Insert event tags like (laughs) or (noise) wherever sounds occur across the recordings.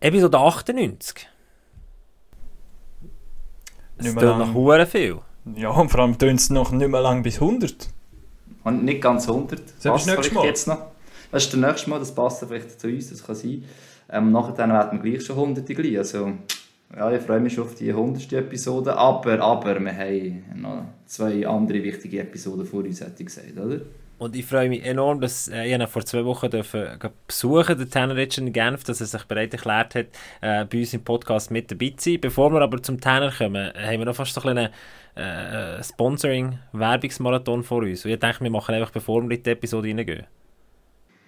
Episode 98. Es Nicht tut mehr noch lang. hure viel. Ja, und vor allem tönt es noch nicht mehr lang bis 100. Und nicht ganz 100. Das Passt nächstes vielleicht Mal. Jetzt noch. Das ist der nächste Mal, das passt vielleicht zu uns, das kann sein. Ähm, nachher werden wir gleich schon 100 gleich. Also, ja, ich freue mich schon auf die 100. Episode. Aber, aber, wir haben noch zwei andere wichtige Episoden vor uns, hätte ich gesagt, oder? Und ich freue mich enorm, dass äh, ich ihn vor zwei Wochen dürfen, gehen besuchen den Richard in Genf, dass er sich bereit erklärt hat, äh, bei uns im Podcast mit dabei zu sein. Bevor wir aber zum Tanner kommen, haben wir noch fast so ein kleinen äh, Sponsoring-Werbungsmarathon vor uns. Und ich denke, wir machen einfach, bevor wir in die Episode reingehen.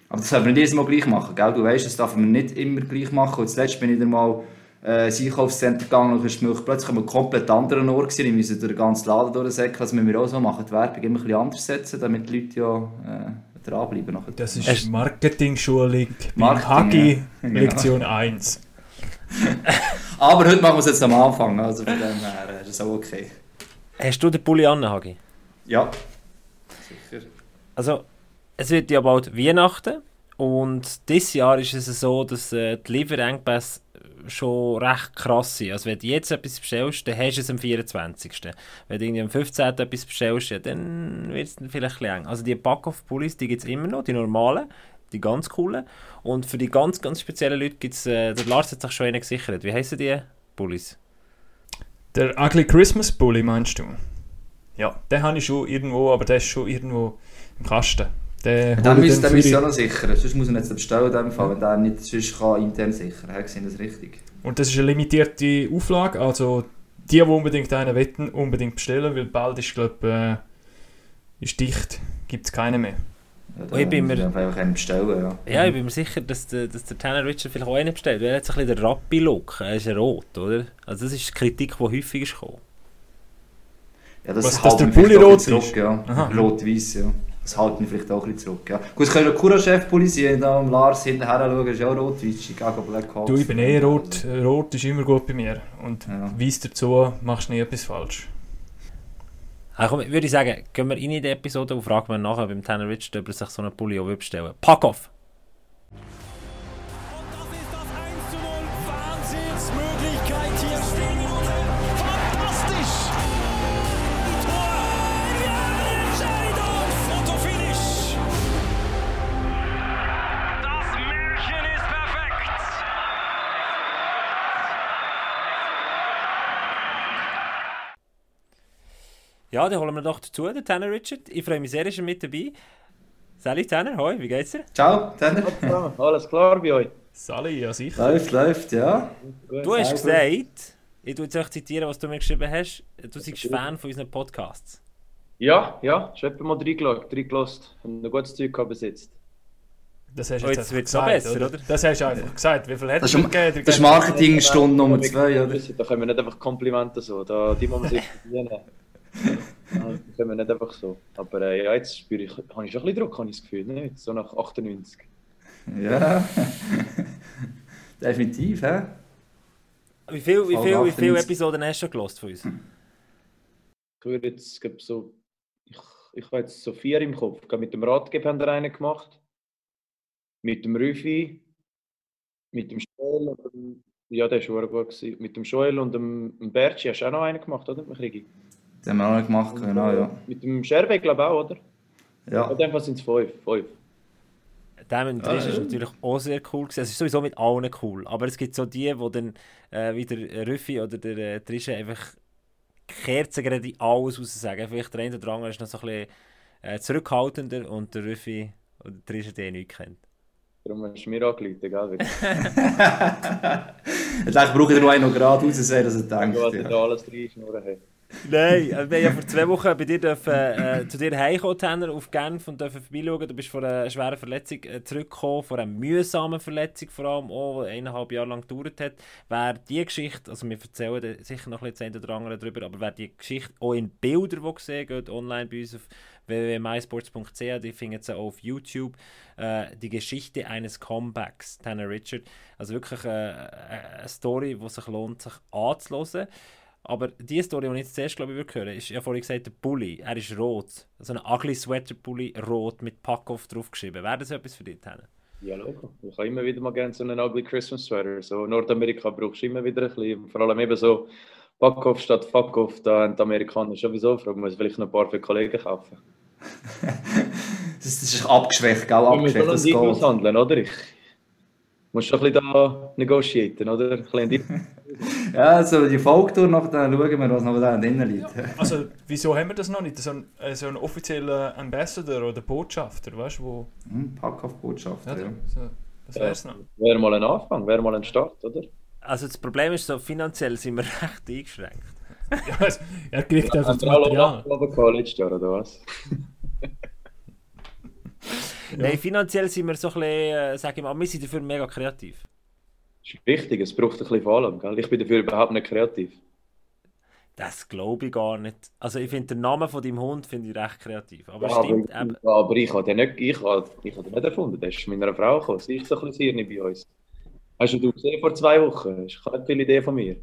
Aber das sollten wir nicht jedes Mal gleich machen, gell? Du weißt, das darf man nicht immer gleich machen. Und zuletzt bin ich dann mal äh, ins Einkaufscenter gegangen und ist mir plötzlich an einem komplett anderen Ort gewesen. Ich musste durch den ganzen Laden durchsäckeln. Das müssen wir auch so machen, die Werbung immer ein bisschen anders setzen, damit die Leute ja äh, dranbleiben. nachher. Das ist Marketing-Schulung Marketing, Hagi, ja. Genau. Lektion 1. (laughs) Aber heute machen wir es jetzt am Anfang, also von dem her äh, ist es auch okay. Hast du den Pulli an, Hagi? Ja, sicher. Also, es wird ja bald Weihnachten und dieses Jahr ist es so, dass äh, die Lieferengpässe schon recht krass sind. Also wenn du jetzt etwas bestellst, dann hast du es am 24. Wenn du irgendwie am 15. etwas bestellst, ja, dann wird es vielleicht eng. Also die Back-Off-Pullis, die gibt es immer noch, die normalen, die ganz coolen. Und für die ganz, ganz speziellen Leute gibt es, äh, der Lars hat sich schon einen gesichert. Wie heissen die Pullis? Der Ugly Christmas Bully meinst du? Ja, den habe ich schon irgendwo, aber der ist schon irgendwo im Kasten. Den Dann dann ihr für ja die- noch sichern, sonst muss er nicht bestellen in dem Fall, wenn der nicht sonst kann intern sichern. Haben Sie das richtig? Und das ist eine limitierte Auflage, also die, die unbedingt einen wetten, unbedingt bestellen, weil bald ist, glaube äh, ist dicht, gibt es keine mehr. Ja, Oh, ich bin mir- einfach einen bestellen, ja. Ja, ich bin mir sicher, dass der, dass der Tanner Richard vielleicht auch einen bestellt. weil Er hat so ein bisschen den Rappi-Look. Er ist rot, oder? Also das ist die Kritik, die häufig ist gekommen. Ja, das Was, dass der Pulli auch ein rot ist? zurück, ja. Rot-Weiß, ja. Das hält mich vielleicht auch ein bisschen zurück, ja. Gut, es könnte ein Kura-Chef-Pulli sein, da am Lars hinterher schauen, ist ja auch rot-weiß, Chicago Black Hawks. Du, ich bin eh rot, äh, rot ist immer gut bei mir. Und Ja. weiss dazu, machst nie etwas falsch. Also, komm, würde ich sagen, gehen wir rein in die Episode und fragen wir nachher beim Tanner Richard, ob er sich so einen Pulli auch will bestellen Pack off! Ja, dann holen wir doch dazu, den Tanner Richard. Ich freue mich sehr, ist er mit dabei. Sally Tanner, hoi, wie geht's dir? Ciao, Tanner. (laughs) Alles klar bei euch? Sally, ja sicher. Läuft, läuft, ja. Du hast gesagt, ich tue jetzt euch zitieren, was du mir geschrieben hast, du seist Fan von unseren Podcasts. Ja, ja, ich habe etwa mal reingeschaut, reingelost. Haben ein gutes Zeug jetzt. Das hast du Oh, jetzt jetzt einfach wird's noch gesagt, besser, oder? Das hast du einfach gesagt. Wie viel hat Das gegeben? das ist Marketing-Stunde Nummer 2, oder? Da können wir nicht einfach Komplimente so, da, die muss man sich verdienen. Ja, (laughs) Das können wir nicht einfach so. Aber äh, ja, jetzt spüre ich, habe ich schon ein bisschen Druck, habe ich das Gefühl, nicht? So nach 98. Ja. (laughs) Definitiv, hä? Wie viele wie viel, wie viel 98. Episoden hast du schon gelost von uns? Ich würde jetzt, glaub, so, ich, ich habe jetzt so vier im Kopf. Ich Mit dem Ratgeber haben wir einen gemacht. Mit dem Rüfi. Mit dem Joel und dem, ja, der war gut gewesen. Mit dem Joel und dem, dem Bertschi hast du auch noch einen gemacht, oder? Mit. Das haben wir auch noch gemacht, genau, ja. Mit dem Scherbe, glaube ich auch, oder? Ja, In dem Fall sind es fünf. fünf. Der mit dem Ah, Trisch ist ja. natürlich auch sehr cool. Gewesen. Es ist sowieso mit allen cool. Aber es gibt so die, wo dann äh, wie der Rüffi oder der äh, Trische einfach Kerzen gerade alles raus sagen. Vielleicht der eine oder andere ist noch so ein bisschen äh, zurückhaltender und der Rüffi oder der Trische, der nichts kennt. Darum hast du mir angerufen, gell? (laughs) Ich denke, brauche ich nur einen noch gerade raussehen, dass er denkt. Was ich Ja. da alles drin schnurren habe. Nein, äh, wir ja vor zwei Wochen bei dir dürfen, äh, zu dir heimkommen, Tanner, auf Genf und dürfen vorbeischauen. Du bist von einer schweren Verletzung äh, zurückgekommen, von einer mühsamen Verletzung vor allem, auch, die eineinhalb Jahre lang gedauert hat. Wer die Geschichte, also wir erzählen sicher noch ein bisschen oder andere darüber, aber wer die Geschichte auch in Bildern will sehen geht online bei uns auf www.mysports.ch, die finden sie auch auf YouTube, äh, die Geschichte eines Comebacks, Tanner Richard. Also wirklich äh, eine Story, die sich lohnt, sich anzuhören. Aber die Story, die ich jetzt zuerst glaube ich, würde hören, ist ja vorhin gesagt, der Pulli, er ist rot. So ein ugly Sweater Pulli, rot, mit Packoff draufgeschrieben. Wäre das etwas für dich, Tanne? Ja, Logo. Ich habe immer wieder mal gerne so einen ugly Christmas Sweater. So Nordamerika brauchst du immer wieder ein bisschen. Vor allem eben so Fuck off statt Fuck off. Da haben die Amerikaner sowieso fragen, muss vielleicht noch ein paar für Kollegen kaufen. (laughs) Das, ist abgeschwächt, gell? Abgeschwächt, das geht. aushandeln, oder? Ich muss schon ein bisschen da negotiaten, oder? Ein bisschen. (laughs) Ja, also die Folgetour noch, dann schauen wir, was noch da drinnen liegt. Also, wieso haben wir das noch nicht? So ein, äh, so ein offizieller Ambassador oder Botschafter, weißt du, wo... Hm, Pack auf Botschafter, Ja, ja. so, das wär's noch. Wäre mal ein Anfang, wäre mal ein Start, oder? Also das Problem ist so, finanziell sind wir (laughs) recht eingeschränkt. Ja, es- er kriegt einfach das Material. Letztes Jahr, oder was? (laughs) Nein, finanziell sind wir so ein bisschen, äh, sag ich mal, wir sind dafür mega kreativ. Das ist wichtig, es braucht ein bisschen von allem, gell? Ich bin dafür überhaupt nicht kreativ. Das glaube ich gar nicht. Also ich finde den Namen von deinem Hund finde ich recht kreativ. Aber Ja, stimmt aber, eben. aber ich habe den nicht, ich habe, ich habe den nicht erfunden. Der ist meiner Frau gekommen. Sie ist so ein bisschen Hirn bei uns. Hast du gesehen vor zwei Wochen? Das ist keine viele Idee von mir.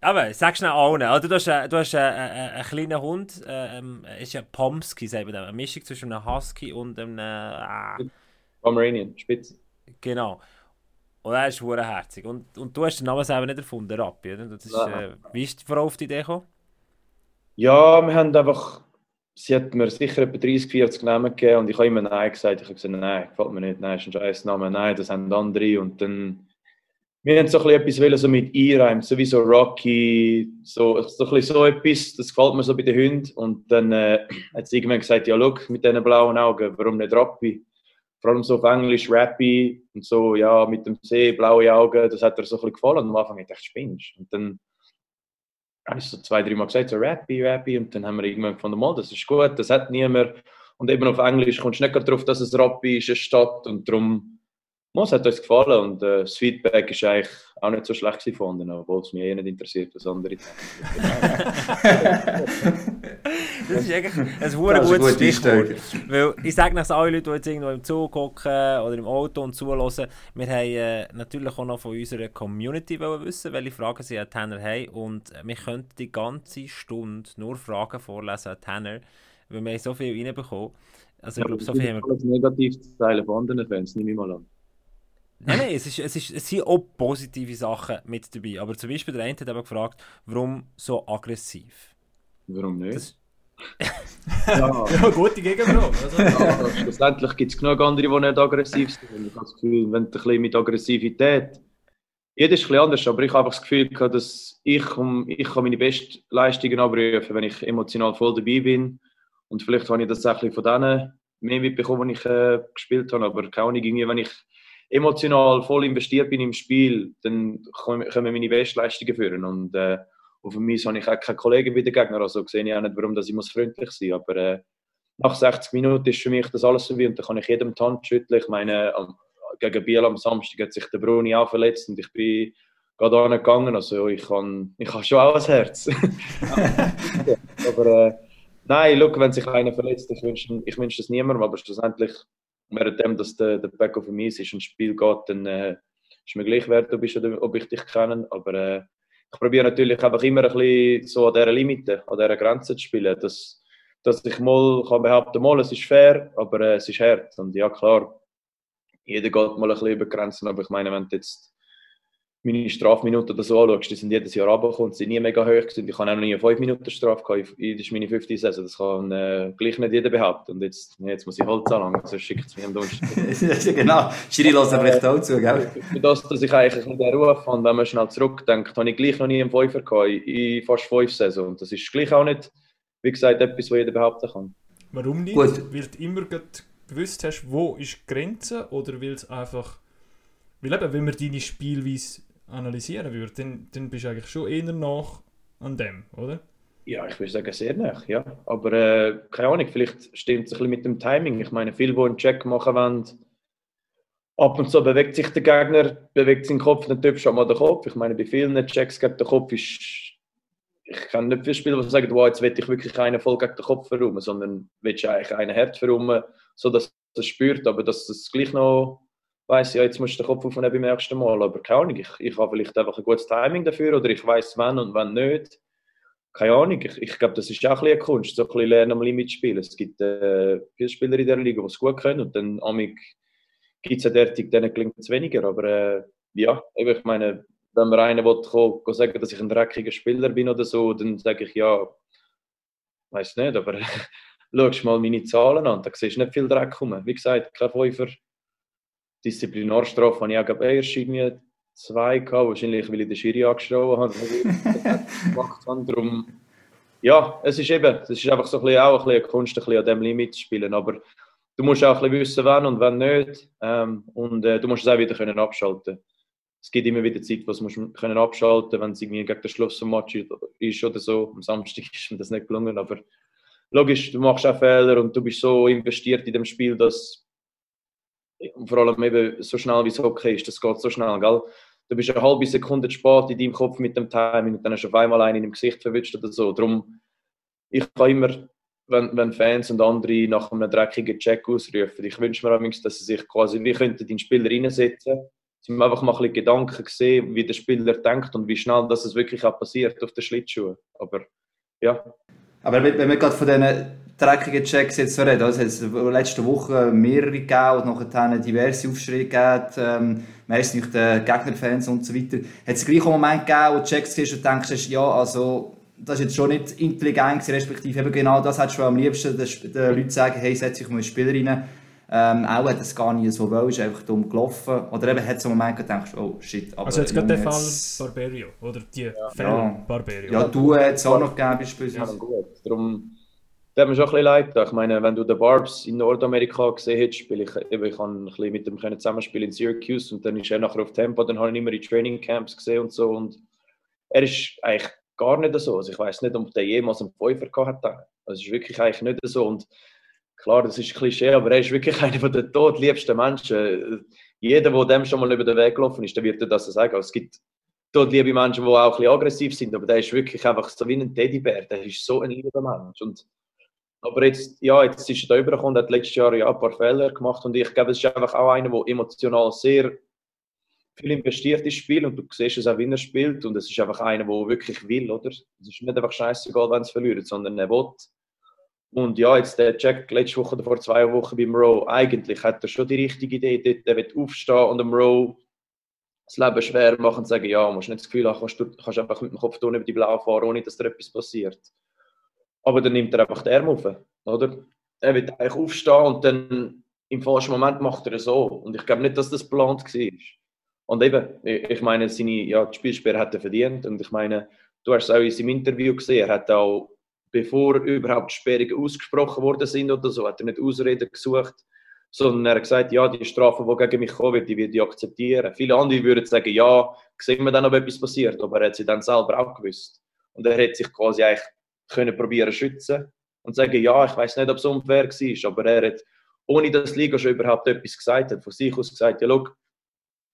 Aber sag schnell allen. Oder du hast, du hast äh, einen kleinen Hund, äh, ähm, ist ja Pomsky, sagt man. Eine Mischung zwischen einem Husky und einem... Äh, Pomeranian, Spitze. genau. Und er ist verdammt Und, und du hast den Namen selber nicht erfunden, Rappi, oder? Das ist, äh, wie ist die Frau auf die Idee gekommen? Ja, wir haben einfach, sie hat mir sicher etwa 30, 40 Namen gegeben und ich habe immer Nein gesagt. Ich habe gesagt, nein, gefällt mir nicht, nein, ist ein scheiß Name, nein, das haben andere. Und dann, wir haben so ein bisschen etwas wollen, so mit einreimen, so wie so Rocky, so, so ein bisschen so etwas, das gefällt mir so bei den Hunden. Und dann äh, hat sie irgendwann gesagt, ja, schau, mit diesen blauen Augen, warum nicht Rappi? Vor allem so auf Englisch Rappy und so, ja, mit dem See, blaue Augen, das hat ihr so ein bisschen gefallen. Und am Anfang habe ich gedacht, spinnst. Und dann habe ich so zwei, drei Mal gesagt, so Rappy, Rappy. Und dann haben wir irgendwann gefunden, mal, das ist gut, das hat niemand. Und eben auf Englisch kommst du nicht drauf, dass es Rappi ist, eine Stadt. Und darum, mal, es hat uns gefallen. Und äh, das Feedback ist eigentlich auch nicht so schlecht anderen, obwohl es mich eh nicht interessiert, was andere (laughs) Das ist eigentlich ein ein gutes guter Stichwort. Weil ich sage nach alle Leute, die jetzt irgendwo im Zug hocken oder im Auto und zuhören, wir haben äh, natürlich auch noch von unserer Community wollen wissen, welche Fragen sie an Tanner haben. Und wir könnten die ganze Stunde nur Fragen vorlesen an Tanner, weil wir haben so viel reinbekommen. Also ich glaube, so viel haben wir... negativ zu teilen von anderen Fans, nehme ich mal an. Nein, nein, es, ist, es, ist, es sind auch positive Sachen mit dabei. Aber zum Beispiel der eine hat eben gefragt, warum so aggressiv? Warum nicht? Das, (laughs) ja. (laughs) Ja, gute Gegenfrage. Also, Aber schlussendlich gibt es genug andere, die nicht aggressiv sind. Ich habe das Gefühl, wenn ein bisschen mit Aggressivität. Jeder ist ein bisschen anders, aber ich habe einfach das Gefühl, dass ich, um, ich kann meine Bestleistungen abrufen, wenn ich emotional voll dabei bin. Und vielleicht habe ich das auch ein bisschen von denen mehr mitbekommen, die ich äh, gespielt habe. Aber keine Ahnung, irgendwie, wenn ich emotional voll investiert bin im Spiel, dann kommen kommen meine Bestleistungen führen. Und äh, auf mich habe ich auch keine Kollegen wie der Gegner. Also sehe ich auch nicht, warum dass ich muss freundlich sein muss. Aber äh, nach 60 Minuten ist für mich das alles so wie und dann kann ich jedem die Hand schütteln. Ich meine, am- gegen Biel am Samstag hat sich der Bruni auch verletzt und ich bin gerade angegangen. Also ich kann, ich habe schon auch ein Herz. (laughs) (laughs) aber äh, nein, look, wenn sich einer verletzt, ich wünsche ich wünsche das niemandem, aber schlussendlich, währenddem, dass der, der Back of me ist und Spiel geht, dann äh, ist mir gleich wert, ob ich, ob ich dich kenne. Aber äh, ich probiere natürlich einfach immer ein bisschen so an dieser Limite, an dieser Grenze zu spielen, dass, dass ich mal kann behaupten mal, es ist fair, aber äh, es ist hart. Und ja, klar, jeder geht mal ein bisschen über Grenzen, aber ich meine, wenn jetzt meine Strafminuten oder so anschaust, die sind jedes Jahr runtergekommen, die sind nie mega hoch gewesen. Ich habe auch noch nie eine 5 Minuten Strafe gehabt, das ist meine fünfte Saison, das kann äh, gleich nicht jeder behaupten. Und jetzt, jetzt muss ich Holz anlangen, sonst schickt es mich am Donnerstag. (laughs) genau, Schiri lässt vielleicht auch zu, gell? Für das, dass ich eigentlich bisschen den Ruf habe, wenn man schnell zurückdenkt, habe ich gleich noch nie einen Fünfer gehabt, in in fast fünf Saison. Und das ist gleich auch nicht, wie gesagt, etwas, was jeder behaupten kann. warum nicht? Gut. Weil du immer gewusst hast, wo ist die Grenze oder weil es einfach... Weil eben, wenn man deine Spielweise analysieren würde, dann, dann bist du eigentlich schon eher nach an dem, oder? Ja, ich würde sagen, sehr nah, ja. Aber äh, keine Ahnung, vielleicht stimmt es ein bisschen mit dem Timing. Ich meine, viele, die einen Check machen wollen, ab und zu bewegt sich der Gegner, bewegt seinen Kopf, dann du auch mal den Kopf. Ich meine, bei vielen Checks gegen den Kopf ist. Ich kann nicht viele Spieler, die sagen, wow, jetzt will ich wirklich einen voll gegen den Kopf verräumen, sondern willst du eigentlich einen hart verräumen, sodass er es spürt, aber dass es gleich noch weiss, ja, jetzt musst du den Kopf aufnehmen beim ersten Mal. Aber keine Ahnung, ich, ich habe vielleicht einfach ein gutes Timing dafür oder ich weiß wann und wann nicht keine Ahnung, ich, ich glaube, das ist auch ein eine Kunst, so ein bisschen lernen am Limit spielen. Es gibt äh, viele Spieler in der Liga, die es gut können und dann amig gibt es ja derartig, denen gelingt es weniger. Aber äh, ja, ich meine, wenn mir einer will, kommen, sagen dass ich ein dreckiger Spieler bin oder so, dann sage ich ja, weiß nicht, aber (laughs) schaust mal meine Zahlen an, da siehst du nicht viel Dreck rum. Wie gesagt, kein Fünfer. Disziplinarstrafe habe ich auch glaub, erst irgendwie zwei gehabt, wahrscheinlich weil ich den Schiri angeschrien habe. gemacht habe. Darum, ja, es ist eben, es ist einfach so ein bisschen, auch ein bisschen Kunst, ein bisschen an diesem Limit zu spielen, aber du musst auch ein bisschen wissen, wann und wann nicht ähm, und äh, du musst es auch wieder können abschalten es gibt immer wieder Zeit, wo du können abschalten wenn es irgendwie gegen den Schluss vom Match ist oder so. Am Samstag ist mir das nicht gelungen, aber logisch, du machst auch Fehler und du bist so investiert in dem Spiel, dass vor allem eben so schnell wie es Hockey ist, das geht so schnell, gell? Du bist eine halbe Sekunde spät in deinem Kopf mit dem Timing und dann hast du auf einmal einen in dem Gesicht verwünscht oder so. Darum, ich kann immer, wenn, wenn Fans und andere nach einem dreckigen Check ausrufen, ich wünsche mir übrigens, dass sie sich quasi, wie könnten den Spieler reinsetzen, man einfach mal ein bisschen Gedanken sehen, wie der Spieler denkt und wie schnell das wirklich auch passiert auf den Schlittschuhen. Aber ja. Aber wenn wir gerade von diesen dreckigen Checks jetzt so reden, also es hat letzte Woche mehrere gegeben und nachher diverse Aufschreie gegeben, ähm, meistens durch die Gegnerfans und so weiter. Hat es gleich einen Moment gegeben, wo du Checks siehst und denkst, ja, also das ist jetzt schon nicht intelligent, respektive eben genau das hättest du am liebsten den, den Leuten sagen, hey, setz dich mal in Spieler rein. Ähm, auch hat es gar nicht so wollen, ist einfach dumm gelaufen. Oder eben hat es einen Moment gedacht, oh shit. Aber also jetzt gerade der Fall Barberio, oder die ja. Fälle ja. Barberio. Ja, du hättest es auch noch gegeben beispielsweise. Ja, gut. Darum, das hat mir schon ein bisschen leid Ich meine, wenn du den Barbs in Nordamerika gesehen hättest, spiele ich, eben, ich habe ein bisschen mit dem zusammenspielen in Syracuse und dann ist er nachher auf Tempo, dann habe ich ihn immer in Trainingcamps gesehen und so und er ist eigentlich gar nicht so. Also ich weiß nicht, ob der jemals einen Pfeifer gehabt hat. Also es ist wirklich eigentlich nicht so und klar, das ist ein Klischee, aber er ist wirklich (laughs) einer der todliebsten Menschen. Jeder, der dem schon mal über den Weg gelaufen ist, der wird dir das sagen. Also es gibt todliebe Menschen, die auch ein bisschen aggressiv sind, aber der ist wirklich einfach so wie ein Teddybär. Der ist so ein lieber Mensch. Und, aber jetzt, ja, jetzt ist er da übergekommen, hat letztes Jahr ja ein paar Fehler gemacht und ich glaube, es ist einfach auch einer, der emotional sehr viel investiert ins Spiel und du siehst es auch, wie er spielt und es ist einfach einer, der wirklich will, oder? Es ist nicht einfach scheißegal, wenn es verliert, sondern er will und ja, jetzt der Jack letzte Woche oder vor zwei Wochen beim Row, eigentlich hat er schon die richtige Idee. Dort, der wird aufstehen und am Row das Leben schwer machen und sagen, ja, musst nicht das Gefühl haben, du kannst einfach mit dem Kopf über die Blau fahren, ohne dass da etwas passiert. Aber dann nimmt er einfach den Arm auf, oder? Er wird eigentlich aufstehen und dann im falschen Moment macht er es so. Und ich glaube nicht, dass das geplant war. Und eben, ich meine, seine ja, die Spielsperre hat er verdient. Und ich meine, du hast es auch in seinem Interview gesehen, er hat auch bevor überhaupt Sperrungen ausgesprochen worden sind oder so, hat er nicht Ausreden gesucht, sondern er hat gesagt, ja, die Strafe, die gegen mich kommen wird, die würde ich akzeptieren. Viele andere würden sagen, ja, sehen wir dann, ob etwas passiert, aber er hat sie dann selber auch gewusst. Und er hat sich quasi eigentlich können probieren schützen und sagen, ja, ich weiß nicht, ob es unfair war, aber er hat, ohne dass Liga schon überhaupt etwas gesagt hat, von sich aus gesagt, ja, schau,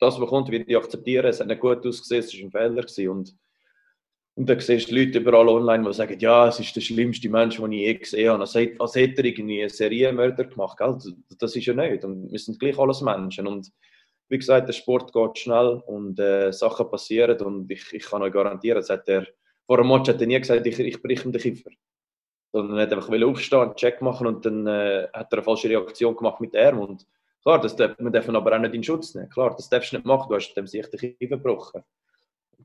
das, was kommt, wird ich akzeptieren, es hat nicht gut ausgesehen, es war ein Fehler und und dann siehst du Leute überall online, die sagen, ja, es ist der schlimmste Mensch, den ich je gesehen habe. Als hätte er irgendwie einen Serienmörder gemacht. Gell? Das ist ja nicht. Und wir sind gleich alles Menschen. Und wie gesagt, der Sport geht schnell und äh, Sachen passieren. Und ich, ich kann euch garantieren, das hat er, vor einem Match hat er nie gesagt, ich, ich breche ihm den Kiefer. Sondern er hat einfach aufstehen, einen Check machen und dann äh, hat er eine falsche Reaktion gemacht mit dem. Und klar, das darf, man darf aber auch nicht in Schutz nehmen. Klar, das darfst du nicht machen, du hast dem sich den Kiefer gebrochen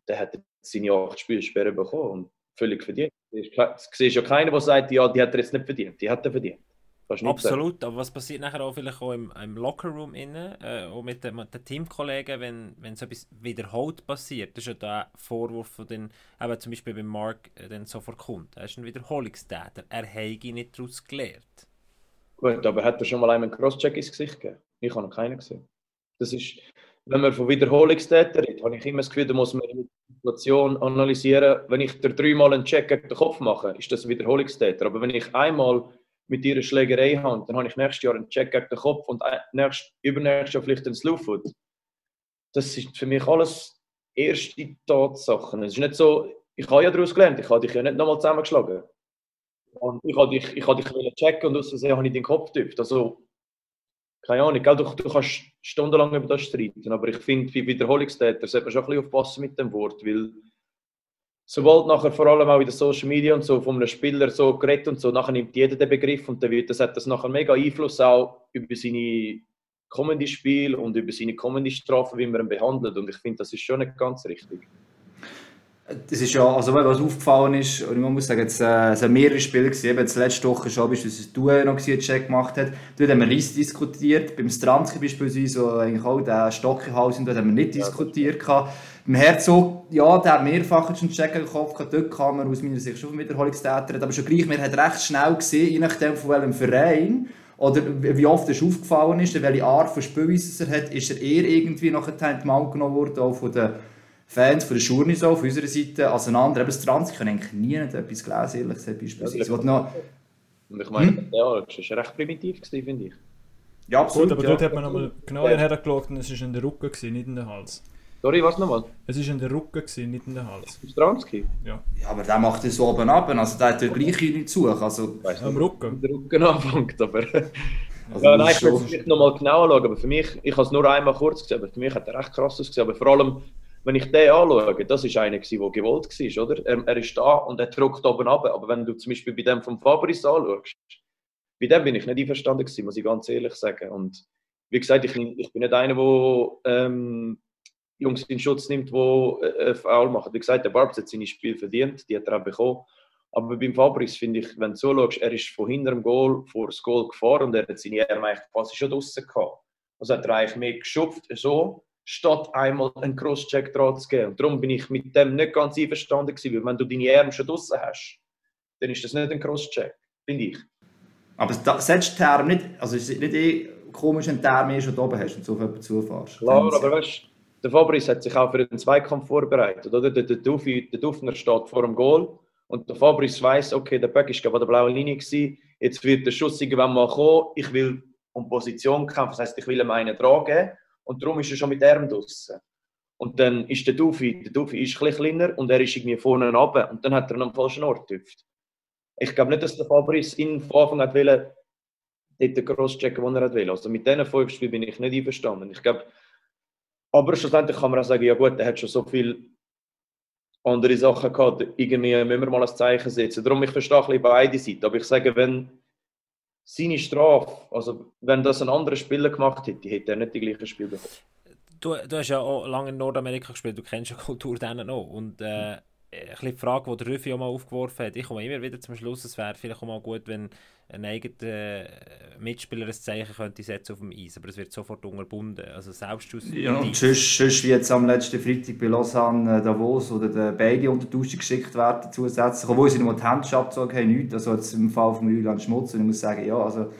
der hat seine acht Spielsperre bekommen und völlig verdient. Du siehst ja keiner, der sagt, ja, die hat er jetzt nicht verdient. Die hat er verdient. Absolut, sagen. aber was passiert nachher auch vielleicht auch im, im Lockerroom innen, äh, auch mit den, den Teamkollegen, wenn, wenn so etwas wiederholt passiert, das ist ja der Vorwurf von den, eben zum Beispiel beim Mark äh, dann sofort kommt, er ist ein Wiederholungstäter, er hätte nicht daraus gelernt. Gut, aber hat er schon mal einen Crosscheck ins Gesicht gegeben? Ich habe noch keinen gesehen. Das ist, wenn man von Wiederholungstäter redet, habe ich immer das Gefühl, da muss man die Situation analysieren. Wenn ich dir dreimal einen Check gegen den Kopf mache, ist das ein Wiederholungstäter. Aber wenn ich einmal mit eine Schlägerei habe, dann habe ich nächstes Jahr einen Check gegen den Kopf und nächst, übernächstes Jahr vielleicht einen Slowfoot. Das sind für mich alles erste Tatsachen. Es ist nicht so, ich habe ja daraus gelernt, ich habe dich ja nicht nochmal zusammengeschlagen. Und ich habe dich, ich habe dich checken und aus Versehen habe ich den Kopf getippt. Also keine Ahnung? Du, du kannst stundenlang über das streiten, aber ich finde, wie Wiederholungstäter sollte man schon ein bisschen aufpassen mit dem Wort, weil sobald nachher vor allem auch in den Social Media und so von einem Spieler so geredet und so, nachher nimmt jeder den Begriff und dann wird das, hat das nachher mega Einfluss auch über seine kommende Spiel und über seine kommende Strafe, wie man ihn behandelt. Und ich finde, das ist schon nicht ganz richtig. Das ist ja, also was aufgefallen ist, und man muss sagen, es, äh, es sind mehrere Spiele gewesen, eben letzte Woche schon, das du noch einen Check gemacht hat. Dort haben wir Riss diskutiert, beim Stranski beispielsweise, wo eigentlich auch der Stockhaus und dort haben wir nicht diskutiert gehabt. Beim Herzog, ja, der hat mehrfach schon einen Check in den Kopf gehabt, dort kann man aus meiner Sicht schon Wiederholungstäter, aber schon gleich, man hat recht schnell gesehen, je nachdem von welchem Verein, oder wie oft es aufgefallen ist, welche Art von Spielweise er hat, ist er eher irgendwie nachher in die Mal genommen worden, auch von den Fans von der Schurni so, von unserer Seite, auseinander. Eben das Trans, ich habe eigentlich nie etwas gelesen, ehrlich gesagt, beispielsweise. Ja, noch, Und ich meine, Hm? ja, das war recht primitiv, finde ich. ja, absolut. Gut, aber ja. dort hat man nochmal genauer hergeschaut und es war in der Rücken, nicht in den Hals. Sorry, was nochmal? Es war in der Rücken, gewesen, nicht in den Hals. Stransky? Ja, ja, aber der macht das so oben ab, also der hat ja gleich nicht zu. Also, Ich weiss am nicht, Rücken. der Rücken anfängt, aber... also Ja, nein, ich muss schon- es nochmal genau anschauen, aber für mich, ich habe es nur einmal kurz gesehen, aber für mich hat er recht krass ausgesehen. Aber vor allem, wenn ich den anschaue, das ist einer, der gewollt war, oder? Er, er ist da und er drückt oben ab. Aber wenn du zum Beispiel bei dem vom Fabris anschaust, bei dem bin ich nicht einverstanden gewesen, muss ich ganz ehrlich sagen. Und wie gesagt, ich, ich bin nicht einer, der ähm, Jungs in Schutz nimmt, die äh, Foul machen. Wie gesagt, der Barbs hat seine Spiel verdient, die hat er auch bekommen. Aber beim Fabris finde ich, wenn du so schaust, er ist von hinter dem Goal vor das Goal gefahren und er hat seine Arme eigentlich quasi schon draussen gehabt. Also hat er eigentlich mehr geschupft, so, statt einmal einen Crosscheck dran zu geben. Und darum bin ich mit dem nicht ganz einverstanden gewesen, weil wenn du deine Arme schon draussen hast, dann ist das nicht ein Crosscheck, finde ich. aber setzt Term nicht, also es ist nicht eh komisch, wenn Term eh schon da oben hast und so jemanden zufährst. Klar, aber weißt du, der Fabris hat sich auch für den Zweikampf vorbereitet. Oder? Der, der, Dufi, der Dufner steht vor dem Goal und der Fabris weiß, okay, der Böck ist an der blauen Linie gewesen. Jetzt wird der Schuss irgendwann mal kommen. Ich will um Position kämpfen, das heißt, ich will ihm einen tragen und darum ist er schon mit Arm draussen. Und dann ist der Dufi, der Dufi ist ein kleiner und er ist irgendwie vorne runter und dann hat er einen falschen Ort getüpft. Ich glaube nicht, dass der Fabris ihn von Anfang an wollte, dort den Crosschecken, den er will. Also mit diesen fünf Spielen bin ich nicht einverstanden. Ich glaube, aber schlussendlich kann man auch sagen, ja gut, er hat schon so viele andere Sachen gehabt, irgendwie müssen wir mal ein Zeichen setzen. Darum, ich verstehe ein beide Seiten. Aber ich sage, wenn seine Strafe, also wenn das ein anderer Spieler gemacht hätte, hätte er nicht die gleiche Spiel bekommen. Du, du hast ja auch lange in Nordamerika gespielt, du kennst ja Kultur denen noch. Und äh, die Frage, die der Rüffi auch mal aufgeworfen hat, ich komme immer wieder zum Schluss, es wäre vielleicht auch mal gut, wenn ein eigener Mitspieler ein Zeichen könnte setzen auf dem Eis, aber es wird sofort unterbunden. Also selbst aus Ja, und sonst, sonst wie jetzt am letzten Freitag bei Lausanne, äh, Davos oder der beide unter die geschickt werden zusätzlich, obwohl sie nur die Hände abgezogen haben, nichts. Also jetzt im Fall von Julian Schmutz, und ich muss sagen, ja, also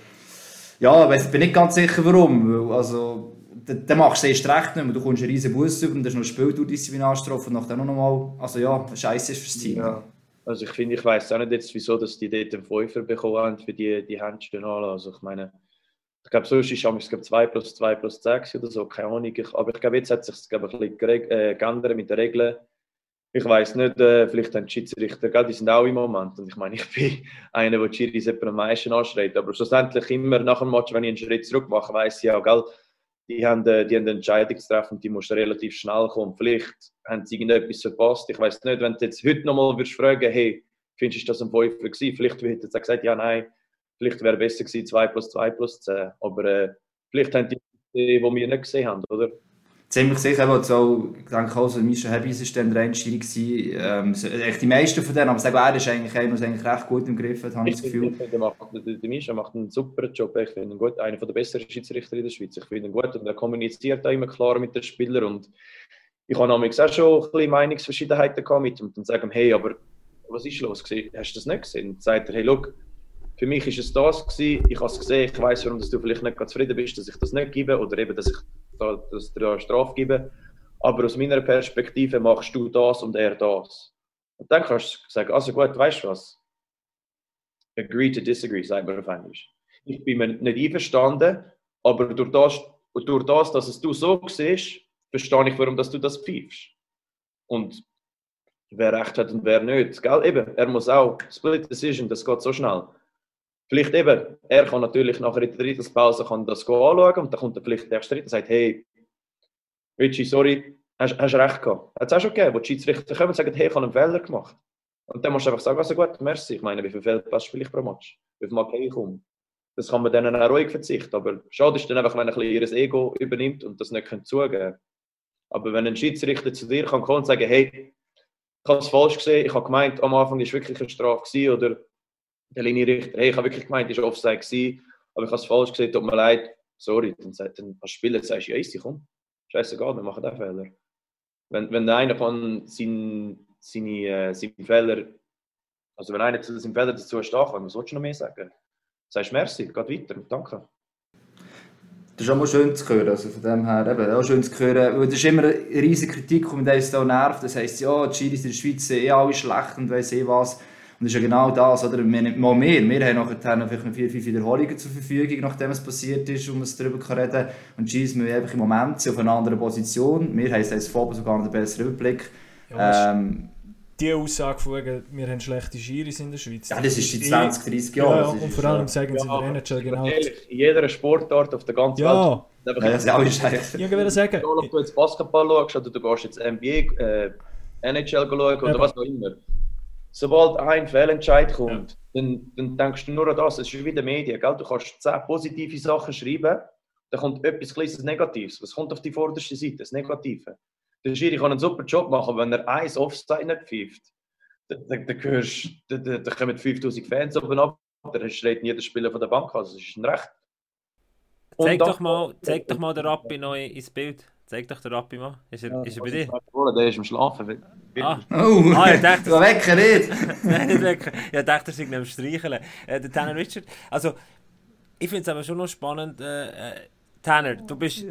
ja, ich bin nicht ganz sicher warum, weil also dann machst du es erst recht nicht mehr, du kommst einen riesen Bus über und dann ist noch ein Spiel durch Disziplinarstrafe und nachher noch mal, also ja, scheiße ist fürs Team. Ja. Also ich finde, ich weiß auch nicht jetzt, wieso dass die dort einen Fünfer bekommen haben für die, die Händchen alle. Also ich meine, ich glaube, sonst ist es glaube 2 plus 2 plus 6 oder so, keine Ahnung. Ich, aber ich glaube, jetzt hat sich ich, ein bisschen äh, geändert mit den Regeln. Ich weiß nicht, äh, vielleicht haben die Schiedsrichter, gell, die sind auch im Moment. Und ich meine, ich bin (laughs) einer, der die Schiris am meisten anschreit. Aber schlussendlich immer nach dem Match, wenn ich einen Schritt zurück mache, weiß ich ja, gell, die haben, äh, die haben eine Entscheidung zu treffen und die muss relativ schnell kommen. Vielleicht haben sie irgendetwas verpasst. Ich weiß nicht, wenn du jetzt heute nochmal würdest fragen, hey, findest du das ein Fünfer gewesen? Vielleicht hätte sie gesagt, ja, nein, vielleicht wäre besser gewesen 2 plus 2 plus 10. Aber äh, vielleicht haben die, die wir nicht gesehen haben, oder? Ziemlich sicher, weil so, ich denke auch, so Mischa Hebis war dann der Einsteiger. Ähm, so- echt die meisten von denen, aber ich sage, er ist eigentlich einer, der eigentlich recht gut im Griff hat, habe ich das Gefühl. ich finde, der, macht, der, Mischa macht einen super Job. Ich finde ihn gut, einer der besseren Schiedsrichter in der Schweiz. Ich finde ihn gut und er kommuniziert auch immer klar mit den Spielern. Und ich habe auch schon ein bisschen Meinungsverschiedenheiten mit ihm und dann sagen, hey, aber was ist los? Hast du das nicht gesehen? Und dann sagt er, hey, look, für mich ist es das gewesen. Ich habe es gesehen. Ich weiß, warum dass du vielleicht nicht zufrieden bist, dass ich das nicht gebe oder eben, dass ich da, dass da Strafe gebe. Aber aus meiner Perspektive machst du das und er das. Und dann kannst du sagen, also gut, weißt du was? Agree to disagree, sagt man auf Englisch. Ich bin mir nicht einverstanden, aber durch das, durch das dass es du so siehst, verstehe ich, warum dass du das pfeifst. Und wer recht hat und wer nicht. Gell? Eben, er muss auch Split Decision, das geht so schnell. Vielleicht eben, er kann natürlich nachher in der dritten Pause kann das anschauen und dann kommt er vielleicht der erste Schritt und sagt, hey, Richie, sorry, hast, hast recht gehabt. Hat es auch schon gegeben, wo die Schiedsrichter kommen und sagen, hey, ich habe einen Fehler gemacht. Und dann musst du einfach sagen, also gut, merci. Ich meine, wie viele Fehlpässe spiele ich pro Match? Wie viel gehe ich um? das kann man denen auch ruhig verzichten. Aber schade ist dann einfach, wenn ein bisschen ihr Ego übernimmt und das nicht können zugeben Aber wenn ein Schiedsrichter zu dir kann kommen und sagen, hey, ich habe es falsch gesehen, ich habe gemeint, am Anfang war wirklich eine Strafe oder der Linienrichter, hey, ich habe wirklich gemeint, es war Offside gewesen, aber ich habe es falsch gesehen, tut mir leid, sorry, dann, sagt- dann als Spieler sagst du, ja, easy, komm, scheißegal, wir machen den Fehler. Wenn, wenn einer von seinen, seine, äh, seinen Fehler, also wenn einer zu seinem Fehler dazu steht, was willst du noch mehr sagen? Sagst merci, geht weiter, danke. Das ist auch mal schön zu hören. Also von dem her eben, auch schön zu hören. Weil das ist immer eine riesige Kritik, die uns da nervt. Das heisst, ja, die Schiris in der Schweiz sind eh alle schlecht und weiss eh was. Und das ist ja genau das, oder? Wir, mal mehr. Wir haben nachher noch vielleicht noch vier, fünf Wiederholungen zur Verfügung, nachdem es passiert ist, man es darüber kann reden. Und Schiris müssen einfach im Moment sind auf einer anderen Position. Wir haben als Fobo sogar noch den besseren Überblick. Ja, Ähm, die Aussage von wegen, wir haben schlechte Schiris in der Schweiz. ja, das ist seit eh- 20, 30 Ja, Jahren. ja, und vor allem sagen sie in der NHL genau. Ehrlich, in jeder Sportart auf der ganzen Ja, Welt. Ja, das ist auch schlecht. ich wollte sagen, Egal, ob du jetzt Basketball schaust oder du gehst jetzt NBA, äh, NHL schauen oder was auch immer. Sobald ein Fehlentscheid kommt, dann, dann denkst du nur an das. Es ist wie in den Medien. Gell? Du kannst zehn positive Sachen schreiben, dann kommt etwas kleines Negatives. Was kommt auf die vorderste Seite? Das Negative. Der Schiri kann einen super Job machen, wenn er eins Offside nicht pfeift. Dann, dann, dann, hörst, dann, dann, kommen 5000 Fans oben ab, dann schreit jeder Spieler von der Bank. Also, das ist ein Recht. Zeig doch mal, zeig doch mal den Rappi noch ins Bild. Zeig doch den Rappi mal. Ist er, ist er bei dir? Der ist am Schlafen. Ah, Oh, Ah, ich dachte, so wecken nicht! (laughs) Nein, nicht weg. Ich dachte, er sei am Streicheln. Äh, der Tanner Richard. Also, ich finde es aber schon noch spannend. Äh, äh, Tanner, du bist.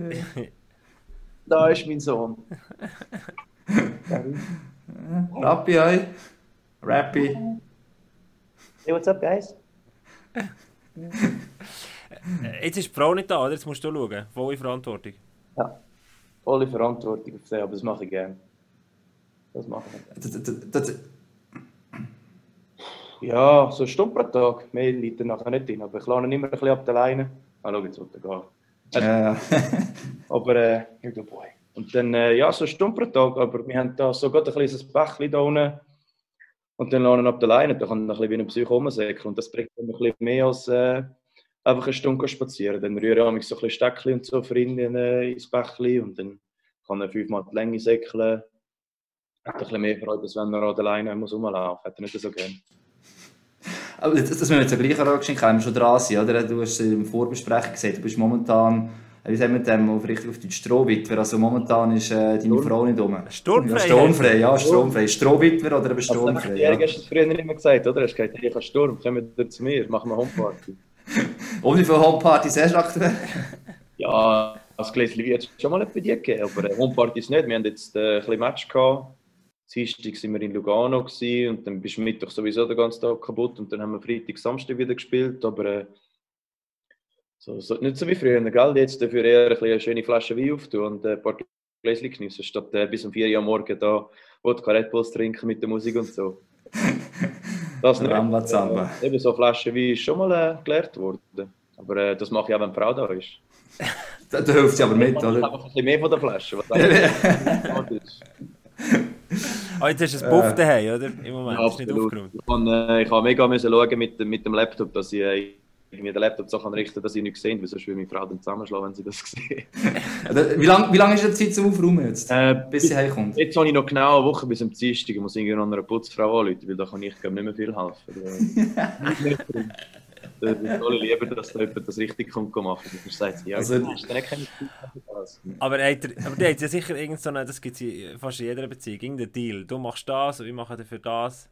Da ist mein Sohn. Rappi, oi. Rappi. Hey, what's up, guys? Jetzt ist die Frau nicht da, oder? Jetzt musst du schauen. Volle Verantwortung. Ja. Volle Verantwortung auf aber das mache ich gerne. Das mache ich. Das- das- das- Ja, so eine Stunde pro Tag. Mehr liegt er nachher nicht drin. Aber ich lade ihn immer ein bisschen ab der Leine. Ah, schau, jetzt wird er gehen. Ja, ja. (laughs) Aber, äh, good boy. Und dann, äh, ja, so eine Stunde pro Tag. Aber wir haben da so gerade ein kleines Bächchen da unten. Und dann ihn ab der Leine. Da kann er ein bisschen wie ein Psycho rumsäckeln. Und das bringt ihm ein bisschen mehr als äh, einfach eine Stunde spazieren. Dann rühre ich manchmal so ein bisschen Steckchen und so für ihn äh, ins Bächchen. Und dann kann er fünfmal die Länge säckeln. Hat ein bisschen mehr Freude, als wenn er an der Leine muss rumlaufen muss. Hat er nicht so gern. Aber das, das müssen wir jetzt gleich angeschaut haben, wir schon dran sind, oder? Du hast im Vorbesprechung gesagt, du bist momentan, äh, wie sagen wir dem, auf richtig auf die Strohwitwer, also momentan ist äh, deine Frau nicht rum. Sturmfrei. Ja, sturmfrei, ja, sturmfrei. Strohwitwer oder eben Also, sturmfrei? ja. Ja. hast du es früher immer gesagt, oder? Hast du gesagt, hey, ich habe Sturm, komm wieder zu mir, machen wir Homeparty. (laughs) Und wie viele Homepartys hast du aktuell? Ja, als Gläschen hat es schon mal bei dir gegeben, aber äh, Homepartys nicht. Wir haben jetzt äh, ein bisschen Match gehabt. Dienstag waren wir in Lugano gewesen, und dann bist du Mittwoch sowieso den ganzen Tag kaputt und dann haben wir Freitag, Samstag wieder gespielt, aber äh, so, so, nicht so wie früher, gell? Jetzt dafür eher ein eine schöne Flasche Wein auftun und äh, ein paar Gläschen geniessen, statt äh, bis um 4 Uhr am Morgen da Wodka Red Bulls trinken mit der Musik und so. (laughs) Das nicht. Ramba Zamba. Äh, eben so eine Flasche Wein ist schon mal äh, gelehrt worden. Aber äh, das mache ich auch, wenn die Frau da ist. (laughs) Da, da hilft sie aber mit, Ich oder? einfach ein bisschen mehr von der Flasche. Was (laughs) eigentlich ist. (laughs) Ah, jetzt hast du ein Buff daheim, oder? Im Moment. Ja, ist nicht aufgeräumt. Ich habe äh, ich habe mega müssen schauen mit, dem- mit dem Laptop, dass ich äh, irgendwie den Laptop so kann richten kann, dass ich nichts sehe, weil sonst würde meine Frau dann zusammenschlagen, wenn sie das (laughs) sieht. Oder Wie lange wie lang ist die Zeit zum Aufräumen jetzt? Äh, Bis sie heimkommt? Jetzt habe ich noch genau eine Woche bis am Dienstag. Ich muss irgendwie noch einer Putzfrau anrufen, weil da kann ich glaub, nicht mehr viel helfen. (laughs) Da ist alle lieber, dass da jemand das richtig kommt machen. Sonst sagt sie, ja, Also- also, ist dann keine das. Aber, aber der hat ja sicher irgend so eine, das gibt es in fast in jeder Beziehung, irgendeinen Deal. Du machst das und ich mache dafür das.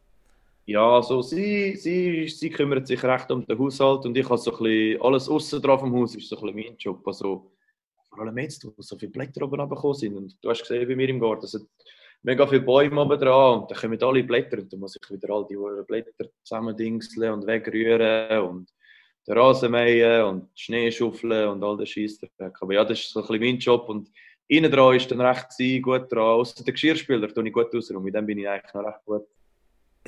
Ja, also sie, sie, sie kümmert sich recht um den Haushalt und ich habe so ein bisschen, alles außen drauf vom Haus ist so ein bisschen mein Job. Also, vor allem jetzt, wo so viele Blätter oben runtergekommen sind. Und du hast gesehen, bei mir im Garten, es hat mega viele Bäume oben dran und dann kommen alle Blätter und dann muss ich wieder all die Blätter zusammendingseln und wegrühren und den Rasen mähen und Schnee schaufeln und all das Scheiß. Aber ja, das ist so ein bisschen mein Job und innen dran ist dann recht sie gut dran. Außer der Geschirrspüler tue ich gut ausräumen, mit dem bin ich eigentlich noch recht gut.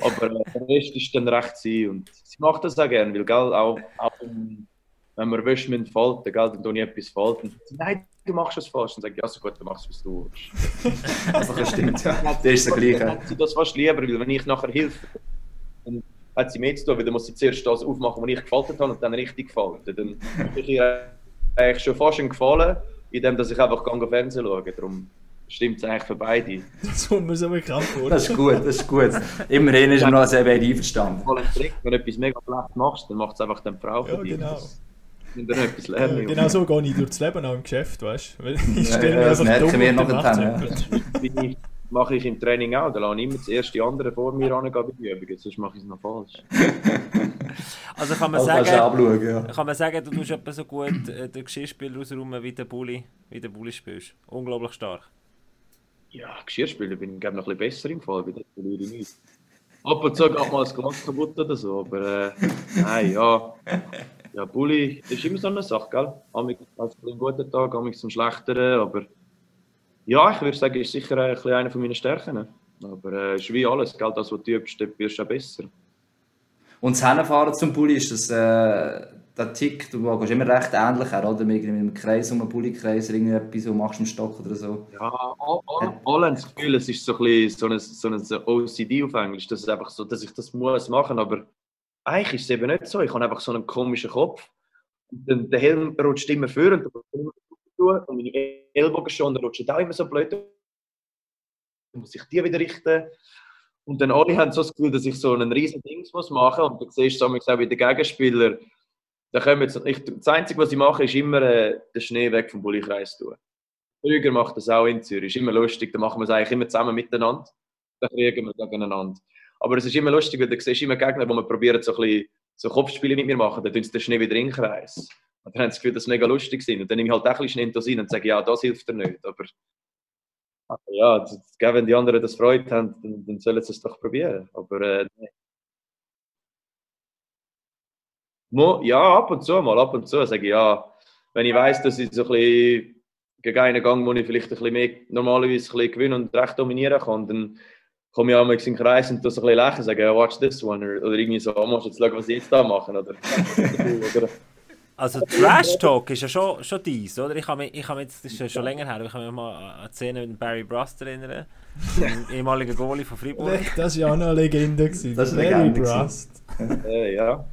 Aber äh, der Rest ist dann recht sie und sie macht das auch gerne, weil gell, auch, auch wenn wir wäscht mit falten, gell, dann tue ich etwas falten. Und Nein, du machst es falsch. Dann sage ich, ja, so gut, dann machst du es, was du willst. (laughs) Das stimmt, ja. Der ist der gleiche. Sie das fast lieber, weil wenn ich nachher helfe, dann, hat sie mehr zu tun, weil dann muss sie zuerst das aufmachen, was ich gefaltet habe und dann richtig gefaltet. Dann habe ich ihr eigentlich schon fast schon gefallen, indem dass ich einfach gehe Fernsehen schaue. Darum stimmt es eigentlich für beide. Das kommt mir so bekannt vor. Das ist gut, das ist gut. Immerhin ist er noch sehr beide einverstanden. Wenn du etwas mega schlecht machst, dann macht es einfach die Frau für Ja, dich. genau. Das- Wenn du noch etwas Ja, lernen genau so gehe ich durchs Leben auch im Geschäft, weißt du? Ich Ja, stelle ja, mir das einfach merken wir und ich, mache ich im Training auch. Da lasse ich immer zuerst die anderen vor mir angehen bei den Übungen, sonst mache ich es noch falsch. (laughs) Also kann man Also du sagen, abschauen, ja. kann man sagen, du tust etwa so gut äh, den Geschirrspieler ausräumen, wie der Bulli, wie der Bulli spielst. Unglaublich stark. Ja, Geschirrspüler bin ich glaube noch ein bisschen besser im Fall, bei das verliere ich nicht. Ab und zu geht mal das Glas kaputt oder so, aber äh, nein, ja. Ja, Bulli das ist immer so eine Sache, gell? Amig hat einen guten Tag, amig einen schlechteren, aber ja, ich würde sagen, ist sicher ein bisschen einer von meinen Stärken. Aber äh, ist wie alles, gell? Das, was du übst, dort wirst du auch besser. Und das Hinfahren zum Bulli ist das, äh, der Tick, du gehst immer recht ähnlich her, oder? Mit einem Kreis um einen Bulli-Kreis, irgendetwas, und machst im Stock oder so. Ja, all- all- alle haben das Gefühl, es ist so ein, bisschen so ein, so ein OCD auf Englisch, dass, es einfach so, dass ich das muss machen aber eigentlich ist es eben nicht so. Ich habe einfach so einen komischen Kopf. Und dann, der Helm rutscht immer vor und, dann immer tun, und meine Ellbogen schon, dann rutscht auch immer so blöd. Dann muss ich die wieder richten. Und dann alle haben so das Gefühl, dass ich so einen riesen Dings muss machen und dann siehst du auch bei den Gegenspielern, da kommen jetzt, ich, das Einzige, was ich mache, ist immer äh, den Schnee weg vom Bulli-Kreis tun. Krüger macht das auch in Zürich. Ist immer lustig. Da machen wir es eigentlich immer zusammen miteinander. Dann kriegen wir gegeneinander. Aber es ist immer lustig, weil du siehst immer Gegner, die probieren, so, ein bisschen, so Kopfspiele mit mir machen. Dann tun sie den Schnee wieder in den Kreis. Und dann haben sie das Gefühl, dass sie mega lustig sind. Und dann nehme ich halt auch ein bisschen Schnee in das rein und sage, ja, das hilft dir nicht. Aber ja, wenn die anderen das Freude haben, dann, dann sollen sie es doch probieren. Aber äh. Mo, ja, ab und zu mal, ab und zu sage ich ja, wenn ich weiss, dass ich so ein bisschen gegen einen Gang, wo ich vielleicht ein bisschen mehr normalerweise ein bisschen gewinnen und recht dominieren kann, dann komme ich einmal in den Kreis und das ein bisschen lächeln und sage, watch this one. Oder, oder irgendwie so, oh, musst jetzt schauen, was ich jetzt da machen. Oder, (laughs) oder, Also Trash Talk ist ja schon, schon dies, oder? Ich kann mich, ich mich jetzt, das ist ja schon länger her, ich kann mich mal an die Szene mit Barry Brust erinnern, dem (laughs) ehemaligen Goalie von Freiburg. Das war ja auch noch eine Legende. gewesen. Das ist gewesen. Brust. Äh, ja.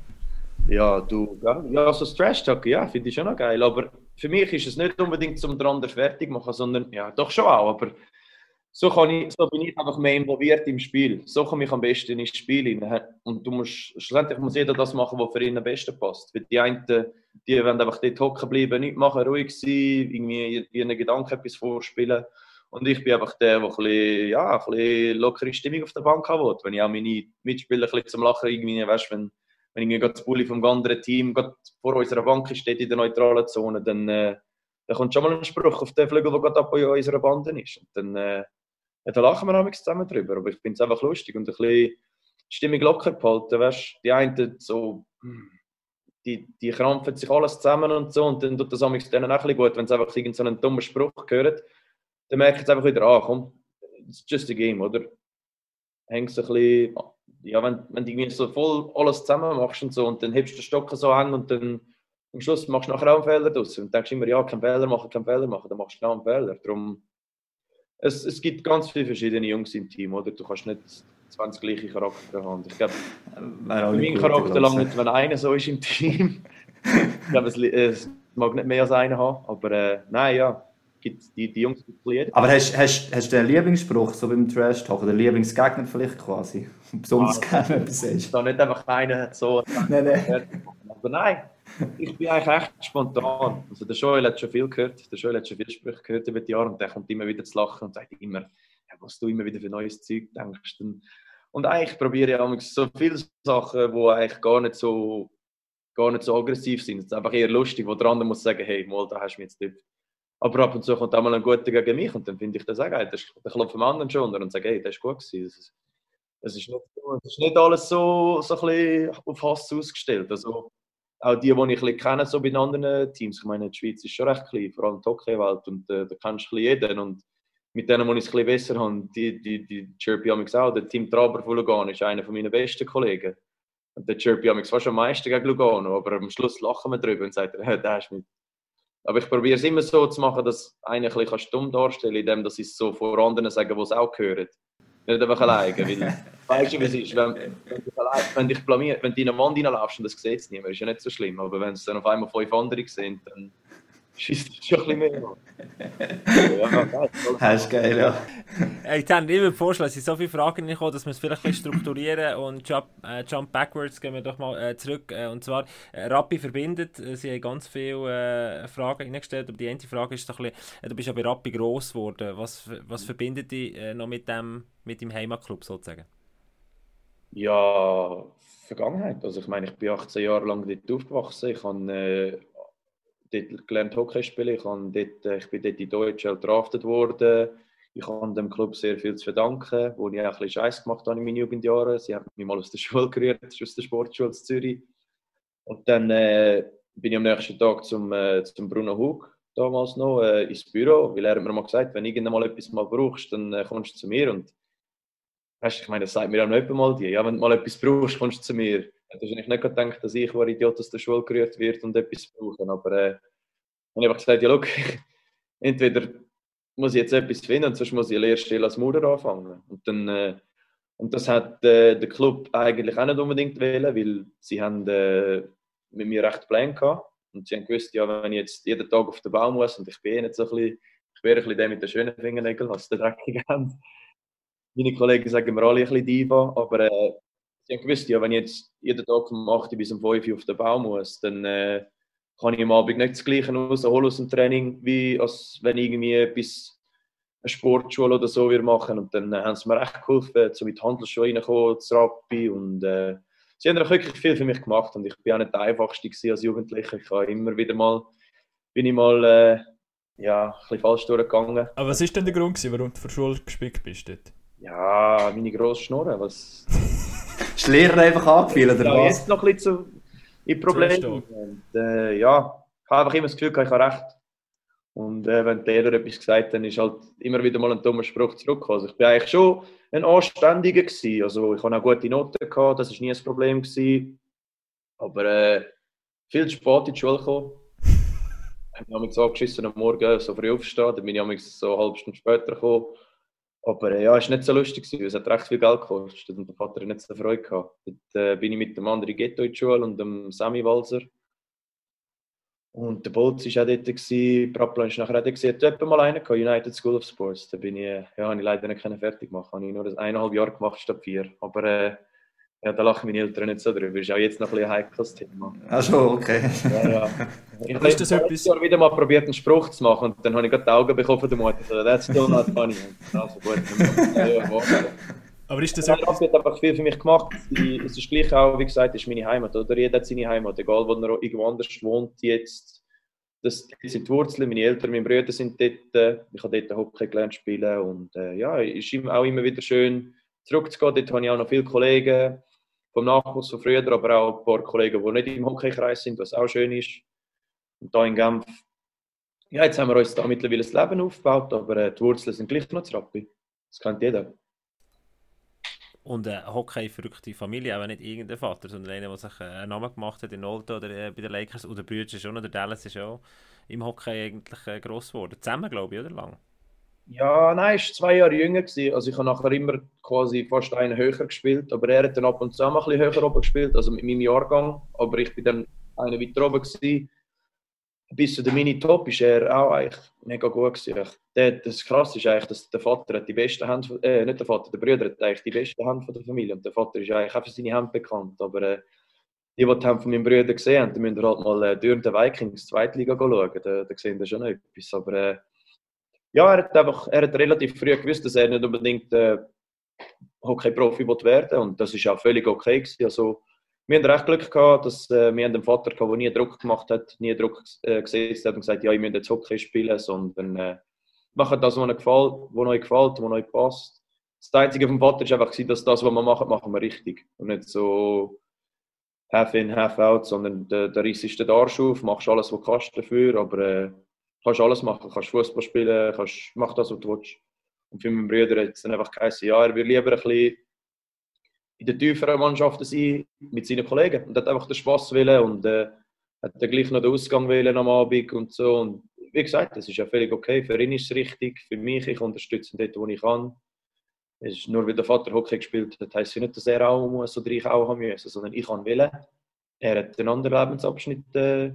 Ja, du, ja, so Trash Talk, ja, finde ich schon noch geil. Aber für mich ist es nicht unbedingt zum den anderen fertig machen, sondern ja, doch schon auch. Aber so, kann ich, so bin ich einfach mehr involviert im Spiel. So komme ich am besten ins Spiel. Und du musst, schlussendlich muss jeder das machen, was für ihn am besten passt. Weil die einen, die wollen einfach dort hocken bleiben, nichts machen, ruhig sein, irgendwie ihren Gedanken etwas vorspielen. Und ich bin einfach der, der ein bisschen, ja, ein bisschen lockere Stimmung auf der Bank haben will. Wenn ich auch meine Mitspieler ein bisschen zum Lachen irgendwie, weißt, wenn, wenn irgendwie das Bulli vom anderen Team vor unserer Bank steht in der neutralen Zone, dann, äh, dann kommt schon mal ein Spruch auf den Flügel, der gerade bei unserer Bande ist. Und dann, äh, ja, lachen wir auch zusammen drüber. Aber ich finde es einfach lustig und ein bisschen die Stimmung locker behalten. Weißt? Die einen so, hm, die, die krampfen sich alles zusammen und so und dann tut das amigs denen auch ein gut, wenn sie einfach irgendeinen so dummen Spruch hören. Dann merken sie einfach wieder, ah komm, it's just a game, oder? Hängst ein bisschen, ja, wenn, wenn du irgendwie so voll alles zusammen machst und so und dann hebst du den Stock so eng und dann am Schluss machst du nachher auch einen Fehler draus und denkst immer, ja, keinen Fehler machen, keinen Fehler machen, dann machst du genau einen Fehler. Darum, es, es gibt ganz viele verschiedene Jungs im Team, oder? Du kannst nicht 20 gleiche Charakter haben. Ich glaube, meinen gut, Charakter nicht, wenn einer so ist im Team. ich glaube, es, es mag nicht mehr als einer haben, aber äh, nein, ja, gibt, die, die Jungs gibt. Aber hast, hast, hast du einen Lieblingsspruch so beim Trash Talk oder Lieblingsgegner vielleicht quasi? (laughs) Besonders Ah, gerne etwas sagst. Da nicht einfach einer so. (laughs) Nein, nein. Aber nein, ich bin eigentlich echt spontan. Also der Joel hat schon viel gehört, der Joel hat schon viele Sprüche gehört über die Jahre und der kommt immer wieder zu lachen und sagt immer, was du immer wieder für neues Zeug denkst. Und, eigentlich probiere ich auch so viele Sachen, die eigentlich gar nicht so, gar nicht so aggressiv sind. Es ist einfach eher lustig, wo der andere muss sagen, hey, mal, da hast du mich jetzt nicht. Aber ab und zu kommt auch mal ein guter gegen mich und dann finde ich das auch geil. Dann klopft dem anderen schon und sagt, hey, das ist gut gewesen. Es ist, nicht, ist nicht alles so, so ein bisschen auf Hass ausgestellt. Also, auch die, die ich ein bisschen kenne, so bei anderen Teams. Ich meine, die Schweiz ist schon recht klein, vor allem die Hockey-Welt. Und äh, da kennst du jeden. Und mit denen, die ich es ein besser habe, die, die, die amigs auch. Der Tim Traber von Lugano ist einer meiner besten Kollegen. Und der chirpy amigs fast am meisten gegen Lugano. Aber am Schluss lachen wir drüber und sagen, hey, (laughs) der ist mit. Aber ich probiere es immer so zu machen, dass einer ein bisschen stumm darstellen kann, indem dass ich es so vor anderen sage, die es auch hören. Nicht einfach alleine. Weil, (laughs) weißt du, wie es ist? Wenn, wenn du wenn dich blamiert, wenn du in eine Wand reinlaufst und das sieht es niemand, ist ja nicht so schlimm. Aber wenn es dann auf einmal fünf andere sind, dann schießt schon ein bisschen mehr. an. (laughs) ja, geil. Das ist geil, ja. Ich habe immer vorschlagen, es sind so viele Fragen gekommen, dass wir es vielleicht ein bisschen strukturieren und jump, äh, jump backwards gehen wir doch mal äh, zurück. Äh, und zwar, äh, Rappi verbindet, äh, sie haben ganz viele äh, Fragen reingestellt, aber die eine Frage ist doch ein bisschen, äh, du bist ja bei Rappi gross geworden, was, was verbindet dich äh, noch mit dem, mit deinem Heimatclub sozusagen? Ja, Vergangenheit. Also ich meine, ich bin 18 Jahre lang dort aufgewachsen. Ich habe äh, dort gelernt Hockey spielen. Ich, dort, äh, ich bin dort in Deutschland drafted worden. Ich habe dem Club sehr viel zu verdanken, wo ich auch ein bisschen Scheiß gemacht habe in meinen Jugendjahren. Sie haben mich mal aus der Schule gerührt, (laughs) aus der Sportschule in Zürich. Und dann äh, bin ich am nächsten Tag zum, äh, zum Bruno Hug, damals noch, äh, ins Büro, weil er mir mal gesagt, wenn du mal etwas mal brauchst, dann äh, kommst du zu mir. Und Weißt ich meine, das sagt mir auch jemand mal die. Ja, wenn du mal etwas brauchst, kommst du zu mir. Hätte wahrscheinlich nicht gedacht, dass ich, der Idiot aus der Schule gerührt wird und etwas brauche. Aber äh, habe ich einfach gesagt, ja, schau, (laughs) entweder muss ich jetzt etwas finden, sonst muss ich eine Lehrstelle als Maurer anfangen. Und, dann, äh, und das hat äh, der Club eigentlich auch nicht unbedingt wählen, weil sie haben äh, mit mir recht Pläne gehabt. Und sie haben gewusst, ja, wenn ich jetzt jeden Tag auf den Baum muss und ich bin nicht so ein bisschen, ich wäre ein bisschen der mit den schönen Fingernägeln, was die dreckigen haben. Meine Kollegen sagen mir alle ein bisschen Diva, aber äh, sie haben gewusst, ja, wenn ich jetzt jeden Tag vom 8 bis um 5 Uhr auf den Baum muss, dann äh, kann ich am Abend nicht das Gleiche rausholen aus dem Training, wie als wenn ich irgendwie etwas, eine Sportschule oder so wir machen. Und dann äh, haben sie mir echt geholfen, so mit Handelsschuhe reinkommen, zu Rappi. Und äh, sie haben auch wirklich viel für mich gemacht. Und ich bin auch nicht der Einfachste als Jugendlicher. Ich habe immer wieder mal, bin ich mal äh, ja, ein bisschen falsch durchgegangen. Aber was ist denn der Grund, gewesen, warum du vor der Schule gespickt bist dort? Ja, meine grosse Schnurren, was... Ist der Lehrer einfach angefallen, oder ja, was? jetzt noch ein bisschen zu, in Problemen. Und, äh, ja, ich habe einfach immer das Gefühl, gehabt, ich habe recht. Und äh, wenn der Lehrer etwas gesagt hat, dann ist halt immer wieder mal ein dummer Spruch zurückgekommen. Also ich bin eigentlich schon ein Anständiger gewesen. Also ich habe auch gute Noten gehabt, das war nie ein Problem gewesen. Aber äh, viel zu spät in die Schule gekommen. Ich habe mich so angeschissen am Morgen so früh aufstehen, dann bin ich so eine halbe Stunde später gekommen. Aber äh, ja, es war nicht so lustig, weil es hat recht viel Geld gekostet und der Vater hat nicht so Freude gehabt. Dort äh, bin ich mit dem anderen Ghetto in die Schule und dem Sammy Walser. Und der Bolz war auch dort, gewesen, Praplan war nachher auch dort. gewesen. Hat jemand mal einen gehabt, United School of Sports. Da bin ich, äh, ja, habe ich leider nicht fertig machen. Habe ich nur eineinhalb Jahre gemacht statt vier. Aber äh, ja, da lachen meine Eltern nicht so drüber. Ist auch jetzt noch ein bisschen ein heikles Thema. Ach so, okay. Ja, ja. (laughs) Ich habe etwas- letztes Jahr wieder mal probiert, einen Spruch zu machen und dann habe ich gerade die Augen bekommen von der Mutter. So, That's still not funny. (laughs) Also gut. Aber ist das etwas... Hat einfach viel für mich gemacht. Es ist gleich auch, wie gesagt, es ist meine Heimat. Oder jeder hat seine Heimat, egal wo er irgendwo anders wohnt jetzt. Das das sind die Wurzeln. Meine Eltern, meine Brüder sind dort. Ich habe dort Hockey gelernt spielen. Und äh, ja, es ist immer- auch immer wieder schön zurückzugehen. Dort habe ich auch noch viele Kollegen vom Nachwuchs von früher, aber auch ein paar Kollegen, die nicht im Hockeykreis sind, was auch schön ist. Und da in Genf, ja, jetzt haben wir uns da mittlerweile das Leben aufgebaut, aber äh, die Wurzeln sind gleich noch zu Rappi. Das kennt jeder. Und eine Hockey-verrückte Familie, auch nicht irgendein Vater, sondern einer, der sich äh, einen Namen gemacht hat in Olden oder äh, bei den Lakers. Und der Brüder schon, der Dallas ist auch im Hockey eigentlich äh, gross geworden. Zusammen, glaube ich, oder lang? Ja, nein, er war zwei Jahre jünger. Gewesen. Also ich habe nachher immer quasi fast einen höher gespielt, aber er hat dann ab und zu mal ein bisschen höher oben gespielt, also mit meinem Jahrgang. Aber ich bin dann einen weiter oben gewesen. Bis zu der Mini-Top ist er auch eigentlich mega gut gewesen. Der, das Krasse ist eigentlich, dass der Vater hat die beste Hand, äh, nicht der Vater, der Bruder hat eigentlich die beste Hand von der Familie und der Vater ist eigentlich auch für seine Hand bekannt. Aber äh, die, die die Hand von meinem Bruder gesehen haben, die müssen halt mal äh, durch den Vikings Zweitliga schauen. Da, da sehen sie schon etwas. Aber äh, ja, er hat einfach, er hat relativ früh gewusst, dass er nicht unbedingt äh, Hockey-Profi werden und das ist auch völlig okay gewesen. Also, wir haben recht Glück gehabt, dass äh, wir einen Vater gehabt, der nie Druck gemacht hat, nie Druck äh, gesetzt hat und gesagt, ja, ich möchte jetzt Hockey spielen, sondern äh, macht das, was euch gefällt, was euch gefällt, was euch passt. Das Einzige vom Vater war einfach, dass das, was wir machen, machen wir richtig und nicht so half in, half out, sondern der, der Riss ist der Arsch auf, machst alles, was du kannst dafür, aber äh, kannst alles machen, kannst Fußball spielen, kannst, mach das, was du willst. Und für meinen Bruder hat es dann einfach geheißen, ja, er würde lieber ein bisschen in den tieferen Mannschaften sein mit seinen Kollegen und hat einfach den Spass willen und äh, hat dann gleich noch den Ausgang wählen am Abend und so. Und wie gesagt, das ist ja völlig okay. Für ihn ist es richtig, für mich, ich unterstütze ihn dort, wo ich kann. Es ist nur, weil der Vater Hockey gespielt hat, heisst es nicht, dass er auch muss oder ich auch haben müssen, sondern ich kann wählen. Er hat einen anderen Lebensabschnitt äh,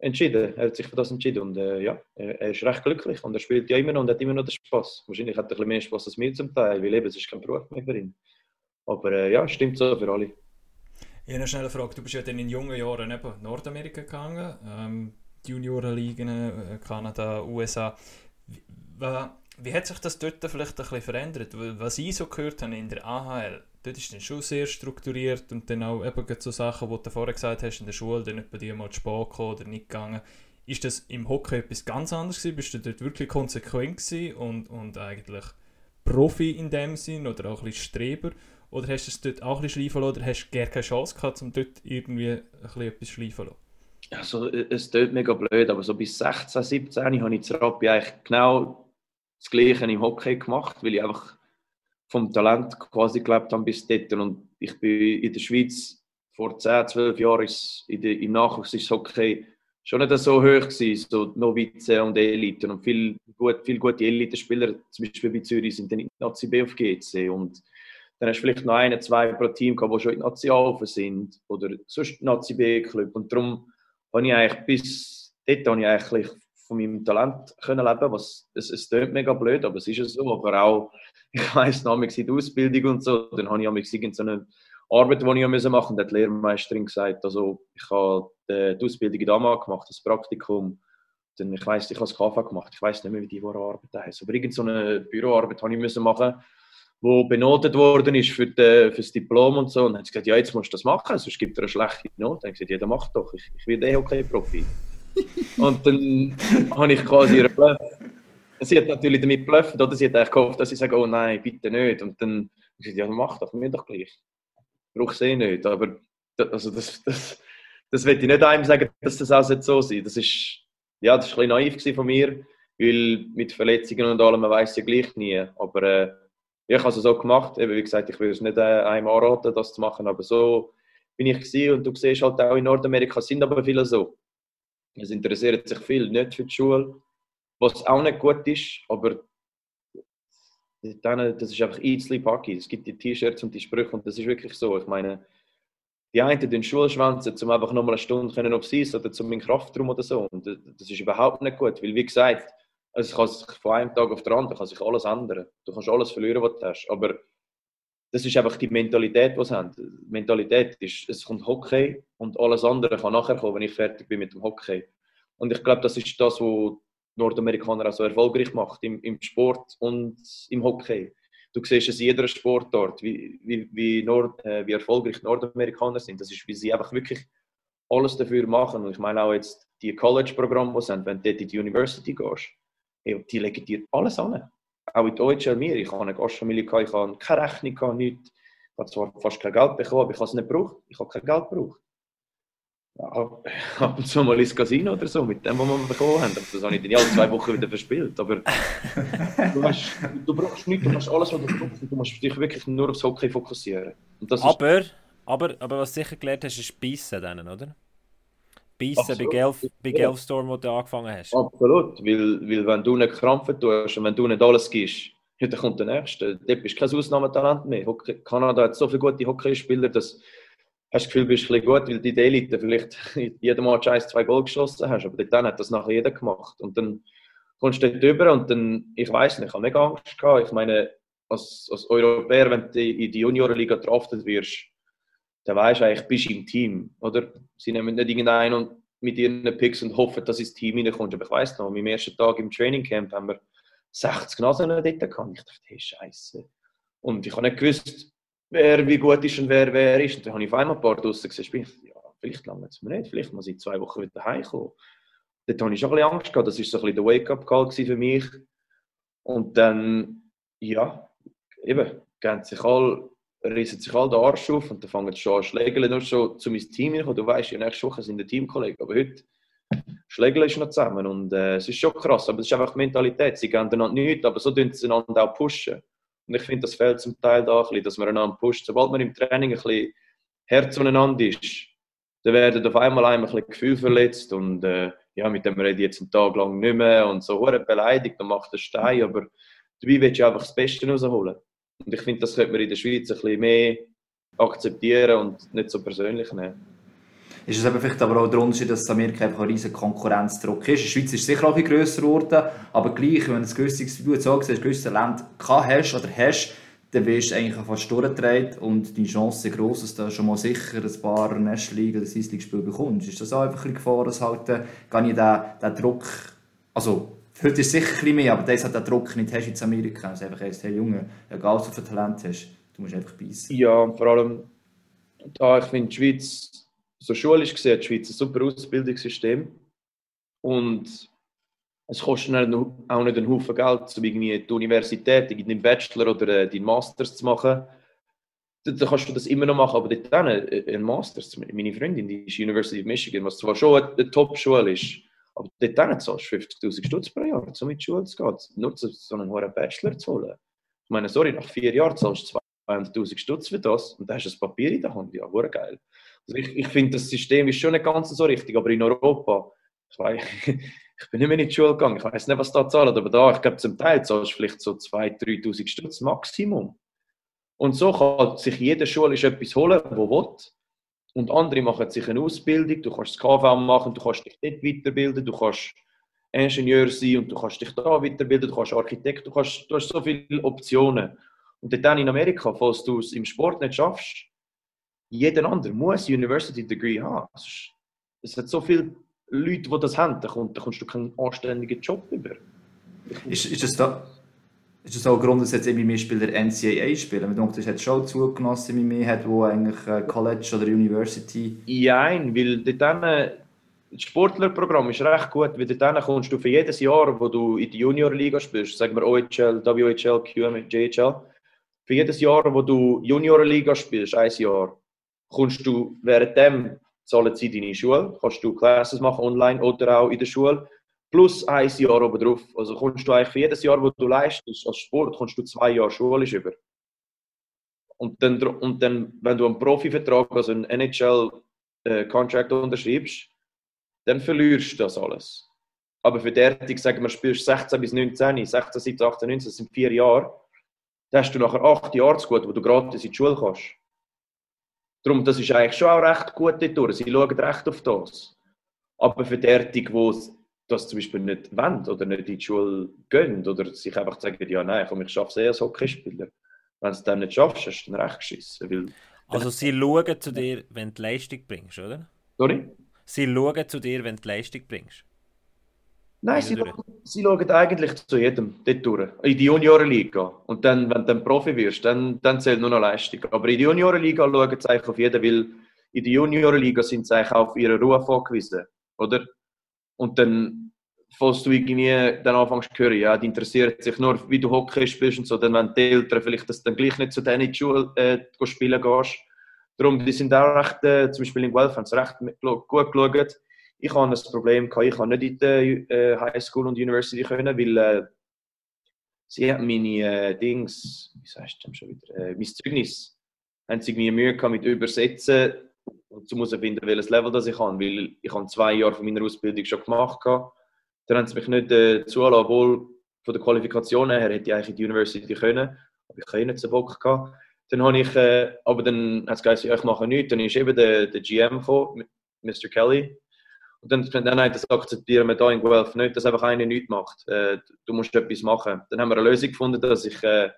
entschieden. Er hat sich für das entschieden und äh, ja, er, ist recht glücklich und er spielt ja immer noch und hat immer noch den Spaß. Wahrscheinlich hat er ein bisschen mehr Spaß als mir zum Teil, weil eben, es ist kein Beruf mehr für ihn. Aber äh, ja, stimmt so für alle. Ich habe eine schnelle Frage. Du bist ja dann in jungen Jahren eben Nordamerika gegangen, ähm, Juniorenligen, äh, Kanada, USA. Wie, wie hat sich das dort vielleicht ein bisschen verändert? Was ich so gehört habe in der AHL, dort ist dann schon sehr strukturiert und dann auch eben so Sachen, die du vorher gesagt hast, in der Schule, dann bei dir mal zu oder nicht gegangen. Ist das im Hockey etwas ganz anderes gewesen? Bist du dort wirklich konsequent und, und eigentlich Profi in dem Sinn oder auch ein bisschen Streber? Oder hast du es dort auch ein bisschen schleifen lassen oder hast du gar keine Chance gehabt, um dort irgendwie ein bisschen etwas schleifen lassen? Also, es tut mega blöd, aber so bis 16, 17 habe ich zu Rappi eigentlich genau das Gleiche im Hockey gemacht, weil ich einfach vom Talent quasi gelebt habe bis dort. Und ich bin in der Schweiz vor 10, 12 Jahren ist in der, im Nachwuchs ist Hockey schon nicht so hoch gewesen, so Novize und Elite. Und viele gut, viel gute Elite-Spieler, zum Beispiel bei Zürich, sind dann in Nazi B auf GC. Und dann hast du vielleicht noch einen, zwei pro Team gehabt, die schon in die Nazi A sind oder sonst Nazi B-Club. Und darum habe ich eigentlich bis dort habe ich eigentlich von meinem Talent können leben was es, es klingt mega blöd, aber es ist ja so. Aber auch, (laughs) ich weiss noch, der Ausbildung und so, dann habe ich amigs irgend so eine Arbeit, die ich machen musste, und hat die Lehrmeisterin gesagt, also ich habe die, die Ausbildung in Dama gemacht, das Praktikum, dann, ich weiss, ich habe das KV gemacht, ich weiss nicht mehr, wie die Arbeit heisst, aber irgend so Büroarbeit habe ich machen wo benotet worden ist für, die, für das Diplom und so. Und dann hat sie gesagt, ja, jetzt musst du das machen, sonst gibt er eine schlechte Note. Dann habe ich gesagt, ja, dann mach doch, ich, ich will eh Hockey-Profi. Und dann habe ich quasi ihre Bluff. Sie hat natürlich damit bluffet, oder? Sie hat eigentlich gehofft, dass ich sage, oh nein, bitte nicht. Und dann habe ich gesagt, ja, mach doch, mir doch gleich. Brauche eh nicht. Aber das, also das, das, das will ich nicht einem sagen, dass das auch so sein Das ist, ja, das war ein bisschen naiv von mir, weil mit Verletzungen und allem, man weiß ja gleich nie. Aber äh, ich habe es so gemacht. Eben, wie gesagt, ich will es nicht äh, einem anraten, das zu machen, aber so bin ich gewesen. Und du siehst halt auch in Nordamerika sind aber viele so. Es interessiert sich viel nicht für die Schule, was auch nicht gut ist, aber das ist einfach easily packy. Es gibt die T-Shirts und die Sprüche und das ist wirklich so. Ich meine, die einen den Schulschwänzen, um einfach nochmal eine Stunde können aufs Eis oder zum in Kraftraum oder so. Und das ist überhaupt nicht gut, weil wie gesagt, es kann sich von einem Tag auf den anderen kann sich alles ändern. Du kannst alles verlieren, was du hast. Aber das ist einfach die Mentalität, die sie haben. Die Mentalität ist, es kommt Hockey und alles andere kann nachher kommen, wenn ich fertig bin mit dem Hockey. Und ich glaube, das ist das, was Nordamerikaner auch so erfolgreich macht, im, im Sport und im Hockey. Du siehst es in jeder Sportart, wie, wie, wie, Nord, äh, wie erfolgreich Nordamerikaner sind. Das ist, wie sie einfach wirklich alles dafür machen. Und ich meine auch jetzt die College-Programme, die sie haben, wenn du dort in die University gehst, die legen dir alles an. Auch in Deutschland mir. Ich habe eine Gastfamilie, gehabt, ich habe keine Rechnung, gehabt, nichts. Ich habe zwar fast kein Geld bekommen, aber ich habe es nicht gebraucht. Ich habe kein Geld gebraucht. (laughs) Ab und zu mal ins Casino oder so, mit dem, was wir bekommen haben. Das habe ich dann alle zwei Wochen wieder verspielt. Aber du, hast, du brauchst nichts, du hast alles, was du brauchst. Du musst dich wirklich nur aufs Hockey fokussieren. Aber, aber, aber was du sicher gelernt hast, ist Beißen dann, oder? Beißen bei. Gelf, bei. Gelfstorm, wo du angefangen hast. Absolut, weil, weil wenn du nicht krampfen tust und wenn du nicht alles gibst, dann kommt der Nächste. Dort bist du kein Ausnahmetalent mehr. Kanada hat so viele gute Hockeyspieler, dass du hast das Gefühl, du bist ein bisschen gut, weil die Elite vielleicht (laughs) jeden Mal Scheiß zwei Goal geschossen hast, aber dann hat das nachher jeder gemacht. Und dann kommst du dort rüber und dann, ich weiß nicht, ich habe mega Angst gehabt. Ich meine, als, als Europäer, wenn du in die Juniorenliga draftet wirst, dann weißt du eigentlich, bist du im Team. Oder? Sie nehmen nicht irgendeinen und mit ihren Picks und hoffen, dass ins Team reinkommst. Aber ich weiß noch, am ersten Tag im Trainingcamp haben wir 60 Nasen dort gehabt. Ich dachte, hey, Scheiße. Und ich habe nicht gewusst, wer wie gut ist und wer wer ist. Und dann habe ich auf einmal ein paar draussen gesehen. Ja, vielleicht lange es mir nicht, vielleicht muss ich zwei Wochen wieder heimkommen. Dort habe ich schon ein bisschen Angst gehabt. Das war so ein bisschen der Wake-up-Call für mich. Und dann, ja, eben, gehen sich alle, reissen sich alle den Arsch auf und dann fangen sie schon an schlägeln, nur schon zu meinem Team hinkommen. Du weißt, ja, nächste Woche sind die Teamkollegen, aber heute schlägeln ist noch zusammen und äh, es ist schon krass, aber es ist einfach die Mentalität. Sie geben einander nichts, aber so tun sie einander auch pushen. Und ich finde, das fehlt zum Teil da ein bisschen, dass man einander pusht. Sobald man im Training ein bisschen Herz zueinander ist, dann werden auf einmal ein bisschen Gefühl verletzt und äh, ja, mit dem rede ich jetzt einen Tag lang nicht mehr und so hure beleidigt und macht einen Stein, aber Dabei willst du einfach das Beste rausholen. Und ich finde, das könnte man in der Schweiz ein bisschen mehr akzeptieren und nicht so persönlich nehmen. Ist es eben vielleicht aber auch der Unterschied, dass Amerika einfach ein riesiger Konkurrenzdruck ist. Der Schweiz ist es sicher auch ein grösser geworden, aber gleich, wenn du ein gewisses, wie du jetzt auch gesagt hast, Land hast oder hast, dann wirst du eigentlich fast durchgedreht und die Chance ist gross, dass du schon mal sicher ein paar National League oder Swiss League Spiele bekommst. Ist das auch einfach ein bisschen Gefahr, dass halt äh, gar nicht der, der Druck, also heute ist es sicher ein mehr, aber das hat den Druck nicht hast in Amerika. Also einfach heißt, hey Junge, egal was du für Talent hast, du musst einfach beißen. Ja, vor allem, da ich finde, die Schweiz, so schulisch gesehen, die Schweiz ein super Ausbildungssystem. Und es kostet dann auch nicht einen Haufen Geld, um irgendwie die Universität, deinen Bachelor oder äh, deinen Masters zu machen. Da, da kannst du das immer noch machen, aber dort dann, äh, ein Masters, meine Freundin, die ist University of Michigan, was zwar schon eine Top-Schule ist, aber dort zahlst du 50'000 Stutz pro Jahr, um in die Schule zu gehen, nur so so einen hohen Bachelor zu holen. Ich meine, sorry, nach vier Jahren zahlst du 200'000 Stutz für das und dann hast du ein Papier in der Hand, ja, hure geil. Also ich, ich finde, das System ist schon nicht ganz so richtig, aber in Europa, ich, weiß, (laughs) ich bin nicht mehr in die Schule gegangen, ich weiß nicht, was da zahlt, aber da, ich glaube, zum Teil zahlst du vielleicht so 2'000, 3'000 Stutz Maximum. Und so kann sich jede Schule etwas holen, wo will. Und andere machen sich eine Ausbildung, du kannst das KV machen, du kannst dich dort weiterbilden, du kannst Ingenieur sein und du kannst dich da weiterbilden, du kannst Architekt, du, kannst, du hast so viele Optionen. Und dann in Amerika, falls du es im Sport nicht schaffst, jeder andere muss ein University Degree haben. Es hat so viele Leute, die das haben, da kommst du keinen anständigen Job über. Ist, ist das da... Ist das auch ein Grund, dass jetzt eben mehr Spieler NCAA spielen? Man denkt, das hat schon zugelassen, wie mehr hat, wo eigentlich äh, College oder University... Nein, weil dort das Sportlerprogramm ist recht gut, weil dort kommst du für jedes Jahr, wo du in die Juniorliga spielst, sagen wir OHL, WHL, QM, JHL, für jedes Jahr, wo du Juniorliga spielst, ein Jahr, kommst du währenddem zahlen sie deine Schule, kannst du Classes machen online oder auch in der Schule, plus ein Jahr oben drauf. Also kommst du eigentlich für jedes Jahr, wo du leistest als Sport, kommst du zwei Jahre schulisch über. Und dann, und dann wenn du einen Profivertrag, also einen NHL-Contract unterschreibst, dann verlierst du das alles. Aber für derartig, sagen wir, spielst 16 bis 19, 16, 17, 18, 19, das sind vier Jahre, dann hast du nachher acht Jahre zu gut, wo du gratis in die Schule kannst. Darum, das ist eigentlich schon auch recht gut dort. Sie schauen recht auf das. Aber für derartig, die das zum Beispiel nicht wollen oder nicht in die Schule gehen oder sich einfach sagen, ja nein, komm, ich schaffe es eh als Hockeyspieler. Wenn du es dann nicht schaffst, hast du dann recht geschissen. Weil, Also sie schauen zu dir, wenn du Leistung bringst, oder? sorry? Sie schauen zu dir, wenn du Leistung bringst. Nein, sie, schauen- sie schauen eigentlich zu jedem dort durch. In die Juniorenliga. Und dann, wenn du dann Profi wirst, dann, dann zählt nur noch Leistung. Aber in die Juniorenliga schauen sie eigentlich auf jeden, weil in der Juniorenliga sind sie eigentlich auf ihre Ruhe angewiesen. Oder? Und dann, falls du irgendwie dann anfängst zu hören, ja, die interessiert sich nur, wie du Hockey spielst und so, dann wenn die Eltern vielleicht das dann gleich nicht zu denen in die Schule äh, spielen gehst. Darum, die sind auch recht, äh, zum Beispiel in Guelph haben sie recht gut geschaut. Ich habe ein Problem gehabt, ich kann nicht in die äh, High School und University können, weil äh, sie haben meine äh, Dings, wie du denn schon wieder, äh, mein Zeugnis, haben sie irgendwie Mühe gehabt mit Übersetzen und zu finden, welches Level das ich habe, weil ich habe zwei Jahre von meiner Ausbildung schon gemacht gehabt. Dann haben sie mich nicht äh, zulassen, obwohl von der Qualifikation her hätte ich eigentlich in die University können, aber ich habe eh nicht so Bock gehabt. Dann habe ich, äh, aber dann hat es gesagt, ich mache nichts. Dann ist eben der, der GM gekommen, Mr. Kelly. Und dann, dann er das akzeptieren wir da in Guelph nicht, dass einfach einer nichts macht. Äh, du musst etwas machen. Dann haben wir eine Lösung gefunden, dass ich äh,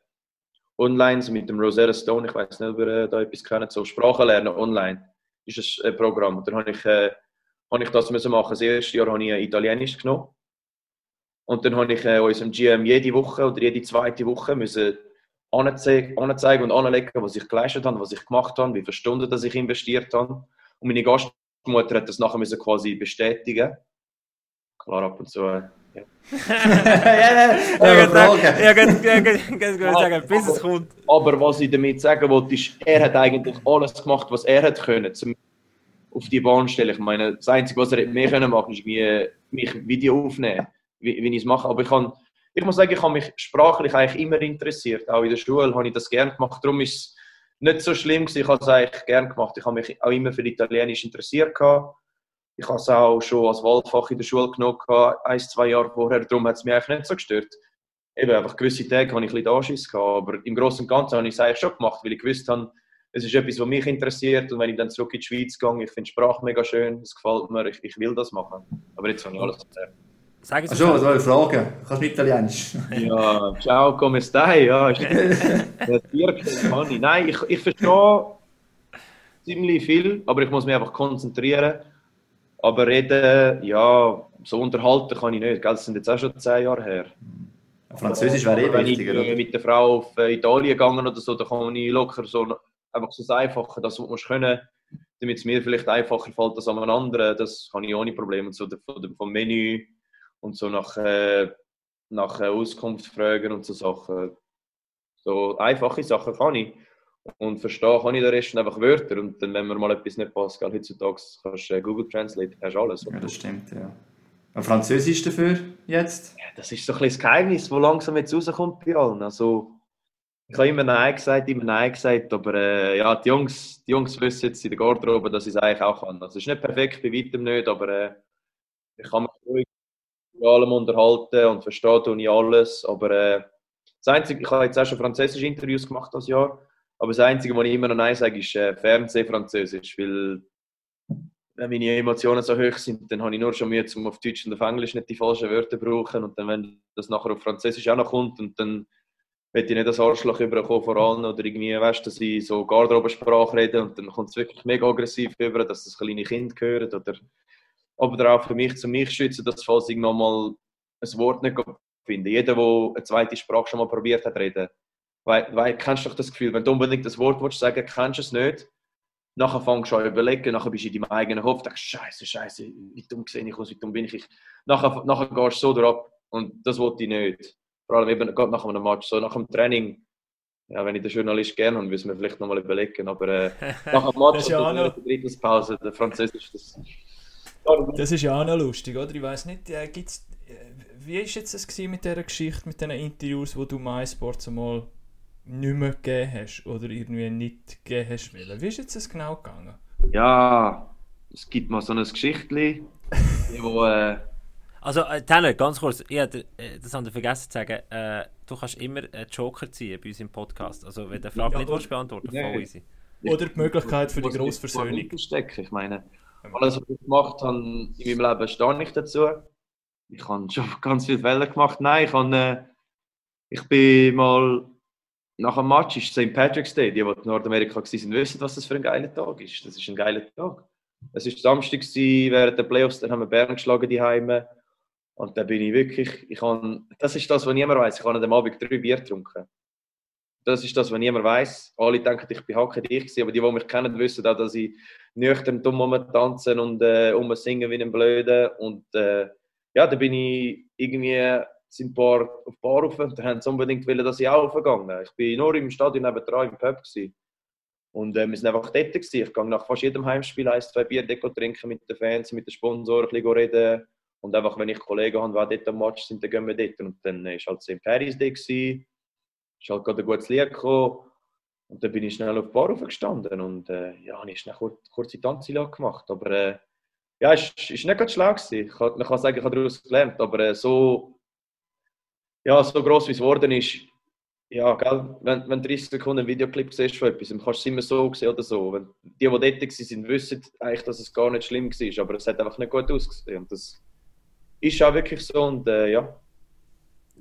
online mit dem Rosetta Stone, ich weiß nicht, ob ihr äh, da etwas kennt, so Sprachen lernen online, ist ein äh, Programm. Dann habe ich, äh, habe ich das müssen machen. Das erste Jahr habe ich äh, Italienisch genommen. Und dann habe ich äh, unserem GM jede Woche oder jede zweite Woche müssen anzeigen, und anlegen, was ich geleistet habe, was ich gemacht habe, wie viele Stunden dass ich investiert habe. Und meine Gastmutter hat das nachher quasi bestätigen. Klar, ab und zu. (laughs) Ja. ja, ja. Ja, kann sagen, bis es kommt. Aber was ich damit sagen wollte, ist, er hat eigentlich alles gemacht, was er hat können, zum auf die Bahn stellen. Ich meine, das Einzige, was er mehr können machen, ist irgendwie mich Video aufnehmen, wie, wie ich es mache. Aber ich, kann, ich muss sagen, ich habe mich sprachlich eigentlich immer interessiert. Auch in der Schule habe ich das gerne gemacht. Darum ist es nicht so schlimm gewesen. Ich habe es eigentlich gerne gemacht. Ich habe mich auch immer für Italienisch interessiert. Gehabt. Ich habe es auch schon als Wahlfach in der Schule genommen, gehabt, ein, zwei Jahre vorher. Darum hat es mich eigentlich nicht so gestört. eben einfach gewisse Tage habe ich ein bisschen Anschiss gehabt, aber im Großen und Ganzen habe ich es eigentlich schon gemacht, weil ich gewusst habe, es ist etwas, was mich interessiert und wenn ich dann zurück in die Schweiz gehe, ich finde die Sprache mega schön, es gefällt mir, ich, ich will das machen. Aber jetzt habe ich alles erzählt. Sagen Sie Ach schon, was soll ich fragen? Kannst du Italienisch? (laughs) Ja, ciao, come stai? Ja, ist. (laughs) Nein, ich, ich verstehe ziemlich viel, aber ich muss mich einfach konzentrieren. Aber reden, ja, so unterhalten kann ich nicht. Gell? Das sind jetzt auch schon zehn Jahre her. Französisch wäre eh Aber wenn wichtiger, ich mit der Frau auf äh, Italien gegangen oder so, dann kann ich locker so einfach so das Einfache, das was musst können, damit es mir vielleicht einfacher fällt als einem anderen, das kann ich ohne Probleme. Und so der- von dem- vom Menü und so nach, äh, nach äh, Auskunft fragen und so Sachen. So einfache Sachen kann ich. Und verstehen kann ich den Rest einfach Wörter. Und dann, wenn mir mal etwas nicht passt, gell, heutzutage kannst du äh, Google Translate, hast alles. Ja, das stimmt, ja. Und Französisch dafür jetzt? Ja, das ist so ein bisschen das Geheimnis, das langsam jetzt rauskommt bei allen. Also, ich habe immer Nein gesagt, immer Nein gesagt, aber äh, ja, die Jungs, die Jungs wissen jetzt in der Garderobe, dass ich es eigentlich auch kann. Also, es ist nicht perfekt, bei weitem nicht, aber äh, ich kann mich ruhig mit allem unterhalten und verstehe tue ich alles. Aber äh, das Einzige, ich habe jetzt auch schon französische Interviews gemacht das Jahr, aber das Einzige, was ich immer noch Nein sage, ist äh, Fernsehfranzösisch, weil wenn meine Emotionen so hoch sind, dann habe ich nur schon Mühe, um auf Deutsch und auf Englisch nicht die falschen Wörter zu brauchen. Und dann, wenn das nachher auf Französisch auch noch kommt, und dann will ich nicht das Arschloch überkommen vor allen oder irgendwie, weißt, dass ich so Garderobensprache rede und dann kommt es wirklich mega aggressiv über, dass das kleine Kind gehört oder aber auch für mich zu mich schützen, dass falls ich nochmal ein Wort nicht finde. Jeder, der eine zweite Sprache schon mal probiert hat, reden. Weil, weil kennst du doch das Gefühl, wenn du unbedingt das Wort willst sagen, kennst du es nicht. Nachher fängst du an zu überlegen, nachher bist du in deinem eigenen Kopf, denkst, Scheiße, Scheiße, wie dumm sehe ich aus, wie dumm bin ich. Nachher, nachher gehst du so drauf und das wollte ich nicht. Vor allem eben gerade nach einem Match, so nach dem Training. Ja, wenn ich den Journalist gerne habe, müssen wir vielleicht nochmal überlegen. Aber äh, (laughs) nach dem Match, ist ja noch- der Drittelspause, der Französisch, das. Das ist ja auch noch lustig, oder? Ich weiß nicht, äh, gibt's, äh, wie war jetzt das mit dieser Geschichte, mit diesen Interviews, wo du MySports einmal nicht mehr gegeben hast oder irgendwie nicht gegeben hast wollen? Wie ist jetzt das genau gegangen? Ja, es gibt mal so ein Geschichtli, (laughs) wo. Äh, Also, äh, Tanner, ganz kurz, ich hatte, äh, das haben wir vergessen zu sagen, äh, du kannst immer einen Joker ziehen bei uns im Podcast. Also, wenn du die Frage Ja, nicht willst beantworten, Nee. voll easy. Oder die Möglichkeit für die nicht Grossversöhnung? Ich meine, alles, was ich gemacht habe in meinem Leben, stehe ich dazu. Ich habe schon (laughs) ganz viele Fälle gemacht. Nein, ich habe. Äh, ich bin mal. Nach einem Match ist St. Patrick's Day. Die, die in Nordamerika waren, wissen, was das für ein geiler Tag ist. Das ist ein geiler Tag. Es war Samstag während der Playoffs, dann haben wir Bern geschlagen, die Heime. Und da bin ich wirklich, ich habe, das ist das, was niemand weiß. Ich habe an dem Abend drei Bier getrunken. Das ist das, was niemand weiß. Alle denken, ich bin hacke dich aber die, die mich kennen, wissen auch, dass ich nüchtern dumm tanzen und äh, um singen wie ein Blöde. Und äh, ja, da bin ich irgendwie sind ein paar auf Bar rauf und haben sie unbedingt wollen, dass ich auch raufgegangen. Ich bin nur im Stadion nebendran im Pub gewesen. Und äh, wir sind einfach dort gewesen. Ich gehe nach fast jedem Heimspiel ein, zwei Bier Deko trinken mit den Fans, mit den Sponsoren, ein bisschen reden. Und einfach, wenn ich Kollegen habe, die dort am Match sind, dann gehen wir dort. Und dann war halt St. Paris da. gewesen. Ist halt gerade ein gutes Lied gekommen. Und dann bin ich schnell auf die Bar aufgestanden und äh, ja, habe ich schnell kurz, kurze Tanzila gemacht. Aber äh, ja, es ist nicht ganz schlau. Ich man kann sagen, ich habe daraus gelernt, aber äh, so, ja, so gross wie es geworden ist, ja, gell, wenn, wenn du 30 Sekunden einen Videoclip siehst von etwas, dann kannst du es immer so sehen oder so. Wenn, die, die dort waren, wissen eigentlich, dass es gar nicht schlimm war, aber es hat einfach nicht gut ausgesehen. Und das ist auch wirklich so und äh, ja.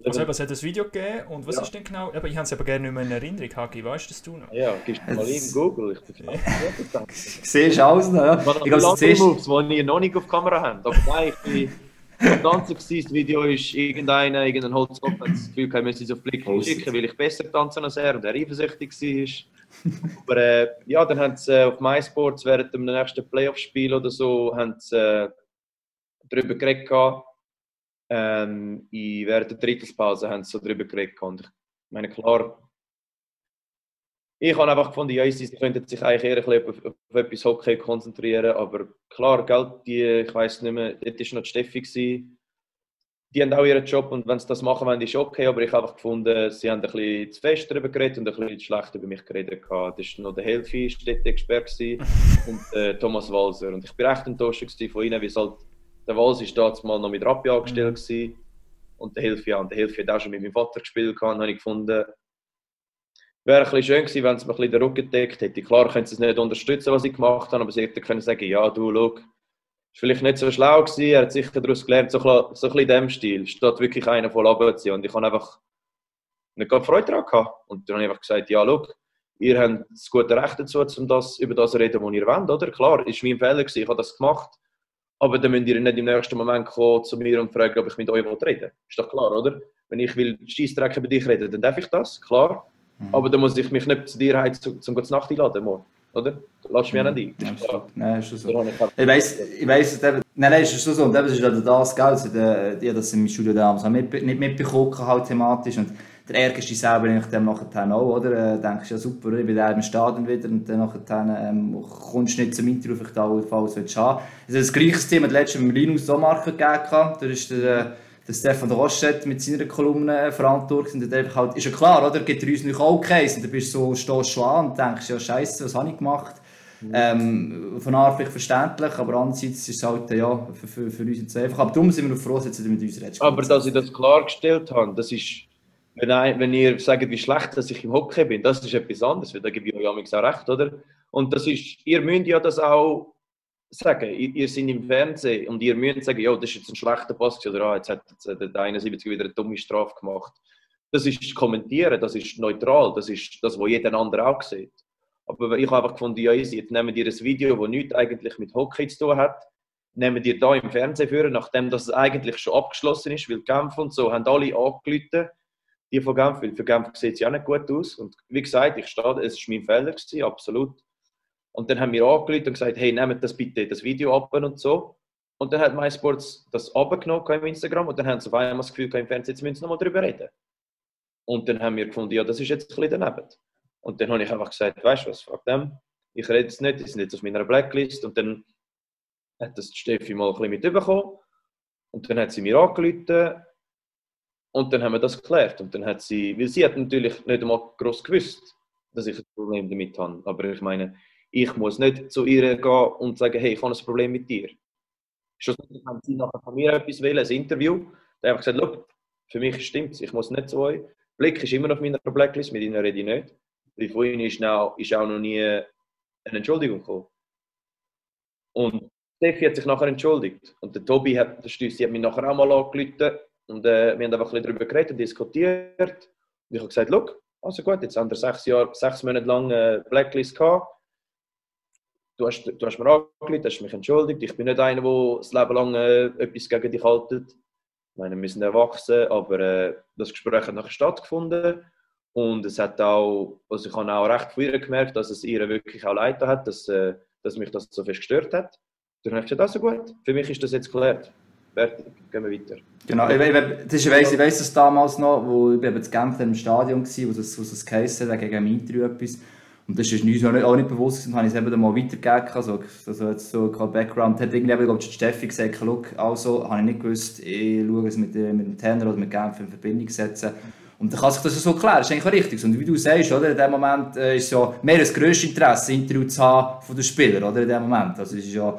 Also eben, es hat ein Video gegeben und was Ja. ist denn genau? Eben, ich habe es aber gerne nicht mehr in Erinnerung, Hagi, weißt du das du noch? Ja, gibst du mal in Google. Ich bin (laughs) Siehst du alles noch, ja? Ich habe Ich glaube, das siehst Moves, die ihr noch nicht auf Kamera habt. Aber nein, ich bin (laughs) gewesen. Das Video ist irgendeiner, irgendein Holzkopf hat das Gefühl, wir müssen es auf Blick schicken, weil ich besser tanzen als er und er eifersüchtig war. Aber äh, ja, dann haben sie äh, auf MySports während dem nächsten Playoff-Spiel oder so haben sie, äh, darüber geredet. Ähm, in, während der Drittelspause haben sie so darüber geredet. Und ich meine, klar, ich habe einfach gefunden, ja, sie könnten sich eigentlich eher ein bisschen auf, auf, auf etwas Hockey konzentrieren, aber klar, gell, die, ich weiß nicht mehr, dort war noch die Steffi, gewesen. die haben auch ihren Job und wenn sie das machen wollen, ist okay, aber ich habe einfach gefunden, sie haben ein bisschen zu fest darüber geredet und ein bisschen zu schlecht über mich geredet. gehabt. Das war noch der Helfi, Städte-Expert gewesen, (laughs) und äh, Thomas Walser und ich bin recht enttäuscht von ihnen, weil halt, der Walser ist damals mal noch mit Rappi angestellt gewesen. Und der Hilfe, ja, und der Hilfe hat auch schon mit meinem Vater gespielt gehabt, und habe ich gefunden, wäre ein bisschen schön gewesen, wenn es mir ein bisschen den Rücken gedeckt hätte. Klar können sie es nicht unterstützen, was ich gemacht habe, aber sie hätten können sagen, ja, du, schau, ist vielleicht nicht so schlau gewesen, er hat sicher daraus gelernt, so, so ein bisschen in dem Stil, statt wirklich einer voll runterzuziehen. Und ich habe einfach nicht gerade Freude daran gehabt. Und dann habe ich einfach gesagt, ja, schau, ihr habt das gute Recht dazu, um das, über das zu reden, was ihr wollt, oder? Klar, ist mein Fehler gewesen, ich habe das gemacht. Aber dann müsst ihr nicht im nächsten Moment kommen zu mir und fragen, ob ich mit euch reden will. Ist doch klar, oder? Wenn ich will Scheissdreck über dich reden, dann darf ich das, klar. Aber dann muss ich mich nicht zu dir heim zum, zum gute Nacht einladen, morgen, oder? Lass mich auch nicht ein. Das klar. Nein, ist schon so. Ich weiss, ich dass eben, nein, nein, ist schon so, und eben, ist halt das, gell, also die, das im Studio damals auch mit, nicht mitbekommen, halt thematisch, und der ärgerst dich selber eigentlich dem nachher auch, oder, äh, denkst, ja super, ich bin da im Stadion wieder, und dann nachher, ähm, kommst du nicht zum Interview, vielleicht allenfalls willst du haben. Also das gleiche Thema hat letztes Mal mit Linus Sommarker gegeben, da ist der, äh, der Stefan Rochette mit seiner Kolumne äh, verantwortlich, und der einfach halt, ist ja klar, oder, gibt er uns nicht auch Case, und dann bist du so, stehst an und denkst, ja scheisse, was habe ich gemacht? Ähm, von vielleicht verständlich, aber andererseits ist es halt ja, für, für, für uns so einfach. Aber darum sind wir noch froh, dass du mit uns redest. Aber dass ich das klargestellt habe, das ist, wenn, ein, wenn ihr sagt, wie schlecht dass ich im Hockey bin, das ist etwas anderes, weil da gebe ich euch auch recht, oder? Und das ist, ihr müsst ja das auch sagen, ihr, ihr seid im Fernsehen und ihr müsst sagen, ja, das ist jetzt ein schlechter Pass oder ah, jetzt hat der 71 wieder eine dumme Strafe gemacht. Das ist kommentieren, das ist neutral, das ist das, was jeder andere auch sieht. Aber ich habe einfach gefunden, ja, jetzt nehmen ihr ein Video, das nichts eigentlich mit Hockey zu tun hat, nehmen ihr da im Fernsehen führen, nachdem das eigentlich schon abgeschlossen ist, weil Genf und so haben alle angerufen, die von Genf, weil für Genf sieht es ja nicht gut aus. Und wie gesagt, ich stehe, es war mein Fehler, gewesen, absolut. Und dann haben wir angerufen und gesagt, hey, nehmt das bitte, das Video ab und so. Und dann hat MySports das abgenommen im Instagram und dann haben sie auf einmal das Gefühl im Fernsehen, jetzt müssen sie nochmal darüber reden. Und dann haben wir gefunden, ja, das ist jetzt ein bisschen daneben. Und dann habe ich einfach gesagt, weißt du was, fuck dem, ich rede jetzt nicht, die sind jetzt auf meiner Blacklist. Und dann hat das Steffi mal ein bisschen mitbekommen. Und dann hat sie mir angerufen und dann haben wir das geklärt. Und dann hat sie, weil sie hat natürlich nicht einmal groß gewusst, dass ich ein Problem damit habe. Aber ich meine, ich muss nicht zu ihr gehen und sagen, hey, ich habe ein Problem mit dir. Schlussendlich haben sie nachher von mir etwas wollen, ein Interview. Da habe ich gesagt, Look, für mich stimmt es, ich muss nicht zu euch. Blick ist immer auf meiner Blacklist, mit ihnen rede ich nicht. Weil von ihnen ist, auch, noch nie eine Entschuldigung gekommen. Und Steffi hat sich nachher entschuldigt. Und der Tobi hat, der Stüssi hat mich nachher auch mal angerufen und äh, wir haben einfach ein darüber geredet, diskutiert. Und ich habe gesagt, look, also gut, jetzt haben wir sechs, Jahre, sechs Monate lang äh, Blacklist gehabt. Du hast, du hast mir angerufen, hast mich entschuldigt. Ich bin nicht einer, der das Leben lang äh, etwas gegen dich haltet. Ich meine, wir sind erwachsen, aber äh, das Gespräch hat nachher stattgefunden. Und es hat auch, also ich habe auch recht ihr gemerkt, dass es ihr wirklich auch leid hat, dass, äh, dass mich das so fest gestört hat. Dann habe ich gesagt, also gut, für mich ist das jetzt geklärt. Fertig, gehen wir weiter. Genau, ich, ich, ich weiss, ich weiss das damals noch, wo ich eben zu Genf im Stadion war, wo das, das geheissen hat, gegen Interview etwas. Und das ist uns auch nicht, auch nicht bewusst und habe ich es eben dann mal weitergegeben. Also, also jetzt so kein Background. Hat irgendwie, glaube ich, Steffi gesagt, schau, also, habe ich nicht gewusst, ich schaue es mit, äh, mit dem Tenor oder mit Genf in Verbindung setzen. Und dann kann sich das so klären, das ist eigentlich auch richtig. Und wie du sagst, oder, in dem Moment äh, ist ja mehr das grösste Interesse, Interview zu haben von den Spielern, oder, in dem Moment. Also es ist ja,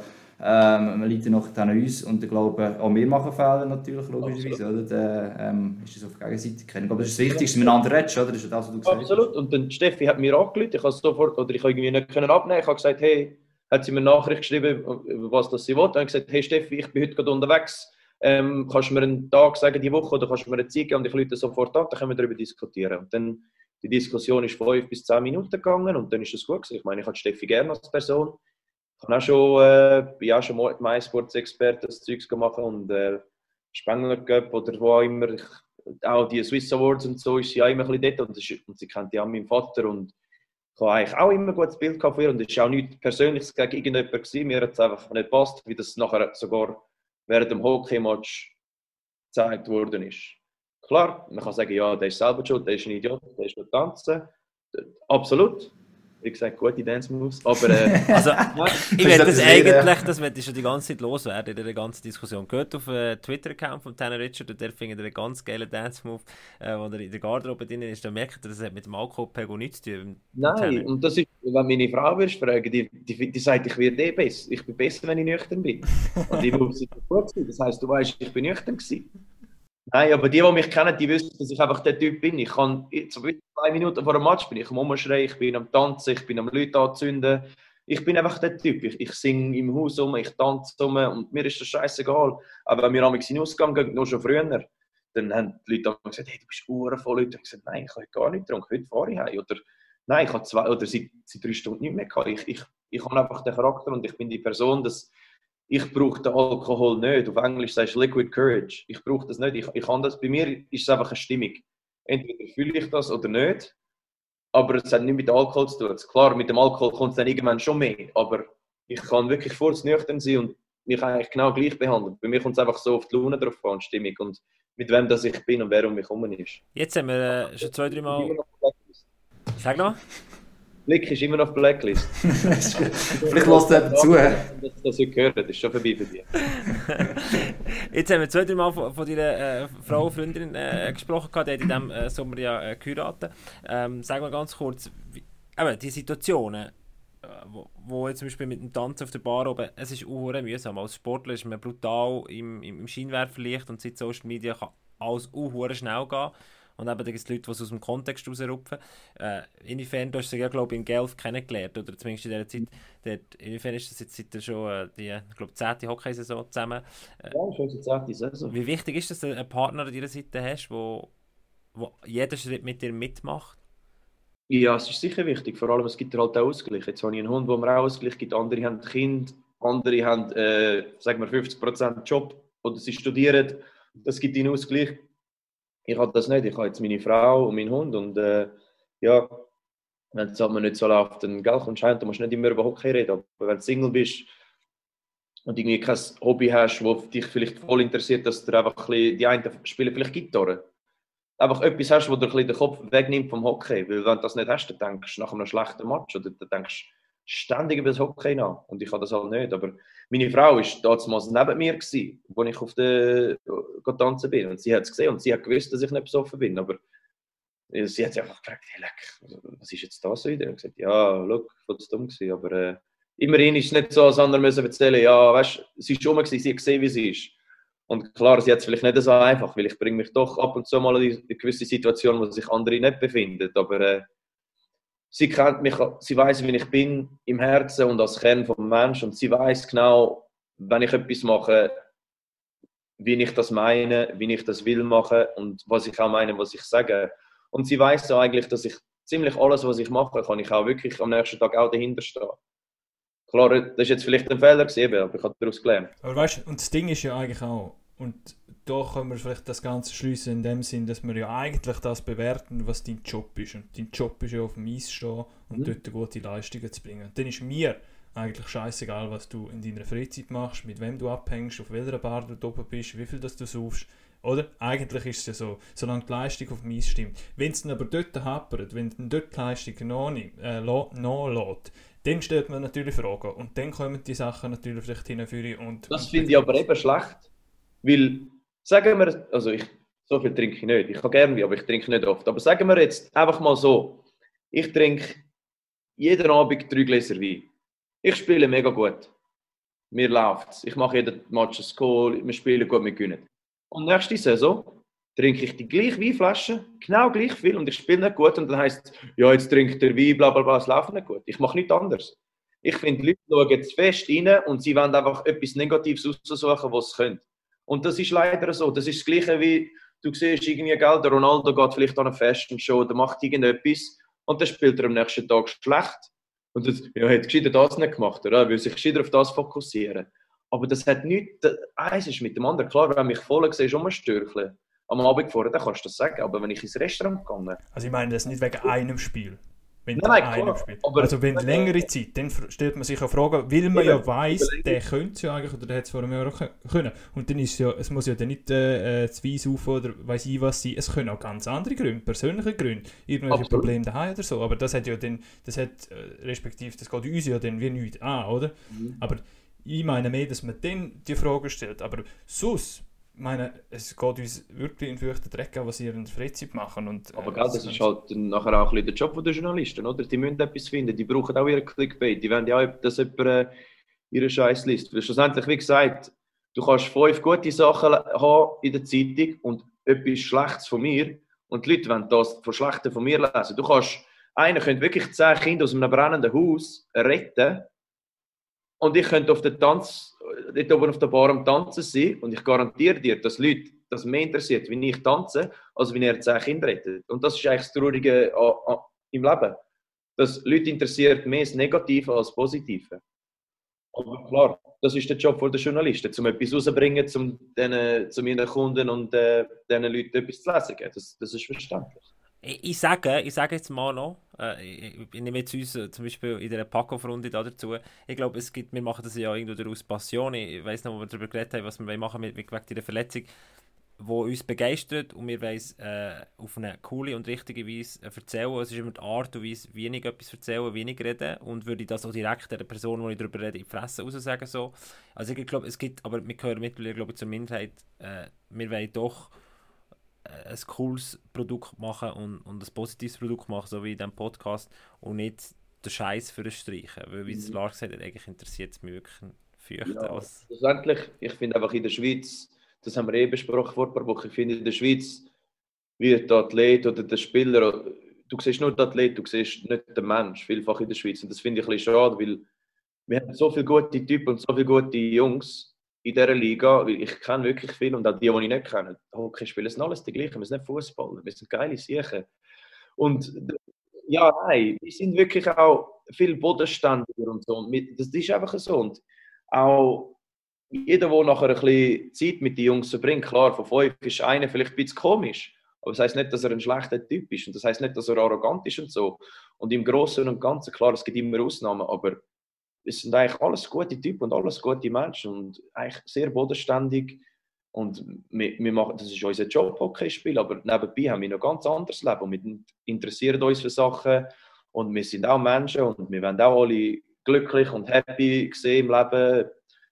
ähm, man ja noch an uns und ich glaube, auch wir machen Fehler natürlich, logischerweise, oder? Dann, ähm, ist das auf Gegenseitigkeit. Glaube, das ist das Wichtigste, miteinander redest, oder? Das ist das, was du gesagt hast. Absolut. Und dann Steffi hat mir angerufen, ich habe sofort, oder ich irgendwie nicht können abnehmen. Ich habe gesagt, hey, hat sie mir eine Nachricht geschrieben, was das sie habe ich gesagt, hey Steffi, ich bin heute gerade unterwegs. Ähm, kannst du mir einen Tag sagen, die Woche, oder kannst du mir eine Zeit geben und ich rufe sofort an, dann können wir darüber diskutieren. Und dann, die Diskussion ist fünf bis zehn Minuten gegangen und dann ist es gut gewesen. Ich meine, ich habe Steffi gerne als Person. Ich habe auch schon, äh, bin auch schon MySports-Experte, das Zeugs gemacht und äh, Spengler Cup oder wo auch immer. Ich, auch die Swiss Awards und so ist sie auch immer ein bisschen dort und, ist, und sie kennt ja auch meinen Vater und ich habe eigentlich auch immer ein gutes Bild von ihr und es war auch nichts Persönliches gegen irgendjemanden gewesen. Mir hat es einfach nicht gepasst, wie das nachher sogar während dem Hockey-Match gezeigt worden ist. Klar, man kann sagen, ja, der ist selber schuld, der ist ein Idiot, der ist nur tanzen. Absolut. Wie gesagt, gute Dance-Moves, aber äh, (laughs) Also, ich werde das eigentlich, das werde ich schon die ganze Zeit loswerden in dieser ganzen Diskussion. Geht auf den Twitter-Account von Tanner Richard und der findet einen ganz geilen Dance-Move, äh, wo er in der Garderobe drin ist. Dann merkt ihr, das hat mit dem Alkoholpegel nichts zu tun. Nein, Tanner. und das ist, wenn meine Frau wirst fragen, die, die, die sagt, ich werde eh besser. Ich bin besser, wenn ich nüchtern bin. (laughs) Und ich muss gut sein. Das heisst, du weißt, ich bin nüchtern gewesen. Nein, aber die, die mich kennen, die wissen, dass ich einfach der Typ bin. Ich kann, zwei Minuten vor dem Match bin ich am Umschreien, ich bin am Tanzen, ich bin am Leute anzünden. Ich bin einfach der Typ. Ich, ich singe im Haus um, ich tanze um und mir ist das scheißegal. Aber wenn wir einmal in den Ausgang gehen, nur schon früher, dann haben die Leute gesagt, hey, du bist Uhren voll. Leute. Ich gesagt, nein, ich habe gar nicht getrunken, heute fahre ich heim. Oder nein, ich habe zwei oder seit, seit drei Stunden nicht mehr gehabt. Ich, ich, ich habe einfach den Charakter und ich bin die Person, dass ich brauche den Alkohol nicht. Auf Englisch sagst du Liquid Courage. Ich brauche das nicht. Ich, ich kann das. Bei mir ist es einfach eine Stimmung. Entweder fühle ich das oder nicht. Aber es hat nichts mit Alkohol zu tun. Klar, mit dem Alkohol kommt es dann irgendwann schon mehr. Aber ich kann wirklich nüchtern sein und mich eigentlich genau gleich behandeln. Bei mir kommt es einfach so auf die Laune drauf an, Stimmung und mit wem das ich bin und wer um mich herum ist. Jetzt haben wir äh, schon zwei, drei Mal. Sag noch. Blick ist immer noch auf Blacklist. (laughs) Vielleicht lässt er zu. hä? Das, gehört, das ist schon vorbei für dich. (laughs) Jetzt haben wir zwei, drei Mal von, von deiner äh, Frau und Freundin äh, gesprochen, gehabt, die hat in diesem äh, Sommer ja äh, geheiratet. Ähm, sag mal ganz kurz, wie, eben, die Situationen, äh, wo, wo jetzt zum Beispiel mit dem Tanzen auf der Bar oben, es ist uhr mühsam. Als Sportler ist man brutal im, im, im Scheinwerferlicht und seit Social Media kann alles uhr schnell gehen. Und eben, da gibt es Leute, die es aus dem Kontext rausrupfen. Äh, inwiefern, du hast sie ja, glaube ich, in Genf kennengelernt, oder zumindest in dieser Zeit. Dort, inwiefern ist das jetzt seit schon äh, die, glaube, 10. Hockeysaison zusammen? Ja, schon seit 10. Saison. Wie wichtig ist es, dass du einen Partner an deiner Seite hast, wo, wo jeden Schritt mit dir mitmacht? Ja, es ist sicher wichtig. Vor allem, es gibt halt auch Ausgleich. Jetzt habe ich einen Hund, wo mir auch Ausgleich gibt. Andere haben Kind, andere haben, äh, sagen wir, 50% Job oder sie studieren. Das gibt ihnen Ausgleich. Ich habe das nicht. Ich habe jetzt meine Frau und meinen Hund. Und äh, ja, wenn es halt nicht so läuft, dann gell, kommst du heim, dann musst du nicht immer über Hockey reden. Aber wenn du Single bist und irgendwie kein Hobby hast, das dich vielleicht voll interessiert, dass du einfach ein die einen spielen vielleicht Gitarre. Einfach etwas hast, wo dir ein den Kopf wegnimmt vom Hockey. Weil wenn du das nicht hast, dann denkst du nach einem schlechten Match oder dann denkst du ständig über das Hockey nach. Und ich habe das halt nicht. Aber meine Frau war damals neben mir, als ich auf der äh, tanzen bin. Und sie hat es gesehen und sie hat gewusst, dass ich nicht besoffen bin. Aber sie hat sich einfach gefragt, hey, leck, was ist jetzt das wieder? Und gesagt, ja, ich war dumm gewesen. Aber äh, immerhin ist es nicht so, als andere müssen erzählen, ja, weißt du, sie ist rum, gewesen, sie hat gesehen, wie sie ist. Und klar, sie hat es vielleicht nicht so einfach, weil ich bringe mich doch ab und zu mal in eine gewisse Situation, wo sich andere nicht befinden. Aber äh, sie kennt mich, sie weiß, wie ich bin im Herzen und als Kern vom Mensch und sie weiß genau, wenn ich etwas mache, wie ich das meine, wie ich das will machen und was ich auch meine, was ich sage. Und sie weiß so eigentlich, dass ich ziemlich alles, was ich mache, kann ich auch wirklich am nächsten Tag auch dahinter stehen. Klar, das ist jetzt vielleicht ein Fehler gewesen, aber ich habe daraus gelernt. Aber weißt und das Ding ist ja eigentlich auch, und da können wir vielleicht das Ganze schließen in dem Sinn, dass wir ja eigentlich das bewerten, was dein Job ist. Und dein Job ist ja auf dem Eis stehen und Mhm. dort gute Leistungen zu bringen. Dann ist mir eigentlich scheißegal, was du in deiner Freizeit machst, mit wem du abhängst, auf welcher Bar du oben bist, wie viel das du suchst. Oder? Eigentlich ist es ja so, solange die Leistung auf dem Eis stimmt. Wenn es dann aber dort hapert, wenn dann dort die Leistung noch nicht, äh, nachlässt, dann stellt man natürlich Fragen. Und dann kommen die Sachen natürlich vielleicht hinführen. Und Das und finde ich aber eben schlecht. Weil, sagen wir, also ich, so viel trinke ich nicht. Ich kann gerne Wein, aber ich trinke nicht oft. Aber sagen wir jetzt einfach mal so, ich trinke jeden Abend drei Gläser Wein. Ich spiele mega gut. Mir läuft's. Ich mache jeden Match ein Goal, wir spielen gut, wir gewinnen. Und nächste Saison trinke ich die gleiche Weinflasche, genau gleich viel und ich spiele nicht gut und dann heisst es, ja, jetzt trinkt der Wein, bla bla bla, es läuft nicht gut. Ich mache nichts anderes. Ich finde, die Leute schauen zu fest rein und sie wollen einfach etwas Negatives aussuchen, was sie können. Und das ist leider so. Das ist das Gleiche wie, du siehst irgendwie, gell, der Ronaldo geht vielleicht an eine Fashion Show oder macht irgendetwas und dann spielt er am nächsten Tag schlecht. Und das, ja, hat gescheiter das nicht gemacht, oder? Er will sich gescheiter auf das fokussieren. Aber das hat nichts, eins ist mit dem anderen. Klar, wenn mich voll siehst, um ein Störchen am Abend vorher, dann kannst du das sagen. Aber wenn ich ins Restaurant gegangen Also ich meine das nicht wegen einem Spiel. Wenn Nein, nein, klar. Spiel. Aber- also wenn längere Zeit, dann stellt man sich auch Fragen, weil man ja weiss, Überlegen. der könnte es ja eigentlich, oder der hätte es vor einem Jahr können. Und dann ist es ja, es muss ja dann nicht äh, äh, zu Weiss auf oder weiss ich was sein, es können auch ganz andere Gründe, persönliche Gründe, irgendwelche Absolut. Probleme daheim oder so, aber das hat ja dann, das hat, äh, respektive, das geht uns ja dann wie nichts an, oder? Mhm. Aber ich meine mehr, dass man dann die Frage stellt, aber ich meine, es geht uns wirklich in feuchten Dreck an, was ihr in der Freizeit machen und... äh, Aber gell, das ist halt nachher auch ein bisschen der Job der Journalisten, oder? Die müssen etwas finden, die brauchen auch ihren Clickbait, die wollen ja auch, dass jemand äh, ihren Scheiß liest. Weil schlussendlich, wie gesagt, du kannst fünf gute Sachen haben in der Zeitung und etwas Schlechtes von mir und die Leute wollen das von Schlechten von mir lesen. Du kannst, einer könnte wirklich zehn Kinder aus einem brennenden Haus retten und ich könnte auf der Tanz, dort oben auf der Bar am Tanzen sein und ich garantiere dir, dass Leute das mehr interessiert, wie ich tanze, als wenn er zehn Kinder rettet. Und das ist eigentlich das Traurige im Leben. Dass Leute interessiert mehr das Negative als das Positive. Aber klar, das ist der Job der Journalisten, um etwas rauszubringen, um zu meinen Kunden und äh, diesen Leuten etwas zu lesen. Das, das ist verständlich. Ich, ich, sage, ich sage jetzt mal noch, äh, ich, ich nehme jetzt uns äh, zum Beispiel in der Pack-Off-Runde da dazu, ich glaube, es gibt, wir machen das ja irgendwo aus Passion, ich weiß noch, wo wir darüber geredet haben, was wir machen mit, wegen dieser Verletzung, wo uns begeistert und wir wollen äh, auf eine coole und richtige Weise äh, erzählen. Es ist immer die Art und Weise, ich etwas erzähle, wie ich rede und würde das auch direkt der Person, die ich darüber rede, in die Fresse raus sagen. So. Also ich glaube, es gibt, aber wir gehören mittlerweile glaube ich, zur Minderheit, äh, wir wollen doch ein cooles Produkt machen und, und ein positives Produkt machen, so wie in diesem Podcast und nicht den Scheiß für ein Streichen. Weil, wie es Mhm. Lars gesagt hat, eigentlich interessiert es mich wirklich fürchten. Ja, schlussendlich, ich finde einfach in der Schweiz, das haben wir eh besprochen vor ein paar Wochen, ich finde in der Schweiz wird der Athlet oder der Spieler, du siehst nur den Athlet, du siehst nicht den Mensch, vielfach in der Schweiz. Und das finde ich ein bisschen schade, weil wir haben so viele gute Typen und so viele gute Jungs in dieser Liga, weil ich kenne wirklich viele und auch die, die ich nicht kenne. Hockeyspieler sind alles die gleichen, wir sind nicht Fußballer, wir sind geile Siechen. Und ja, nein, wir sind wirklich auch viel bodenständiger und so. Das ist einfach so. Und auch jeder, der nachher ein bisschen Zeit mit den Jungs verbringt, klar, von fünf ist einer vielleicht ein bisschen komisch. Aber das heißt nicht, dass er ein schlechter Typ ist. Und das heißt nicht, dass er arrogant ist und so. Und im Großen und Ganzen, klar, es gibt immer Ausnahmen, aber es sind eigentlich alles gute Typen und alles gute Menschen und eigentlich sehr bodenständig. Und wir, wir machen, das ist unser Job, Hockeyspiel, aber nebenbei haben wir noch ein ganz anderes Leben. Und wir interessieren uns für Sachen und wir sind auch Menschen und wir wollen auch alle glücklich und happy sehen im Leben,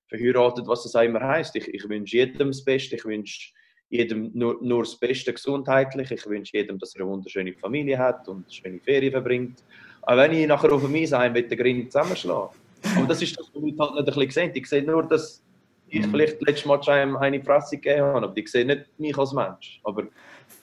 verheiratet, was das auch immer heisst. Ich, ich wünsche jedem das Beste, ich wünsche jedem nur, nur das Beste gesundheitlich, ich wünsche jedem, dass er eine wunderschöne Familie hat und schöne Ferien verbringt. Auch wenn ich nachher auf mich sein will, den Grind zusammenschlagen. Aber das ist das, was die Leute halt nicht ein bisschen sehen. Die sehen nur, dass ich Mhm. vielleicht letztes Mal einem eine Fresse gegeben habe, aber die sehen nicht mich als Mensch. Aber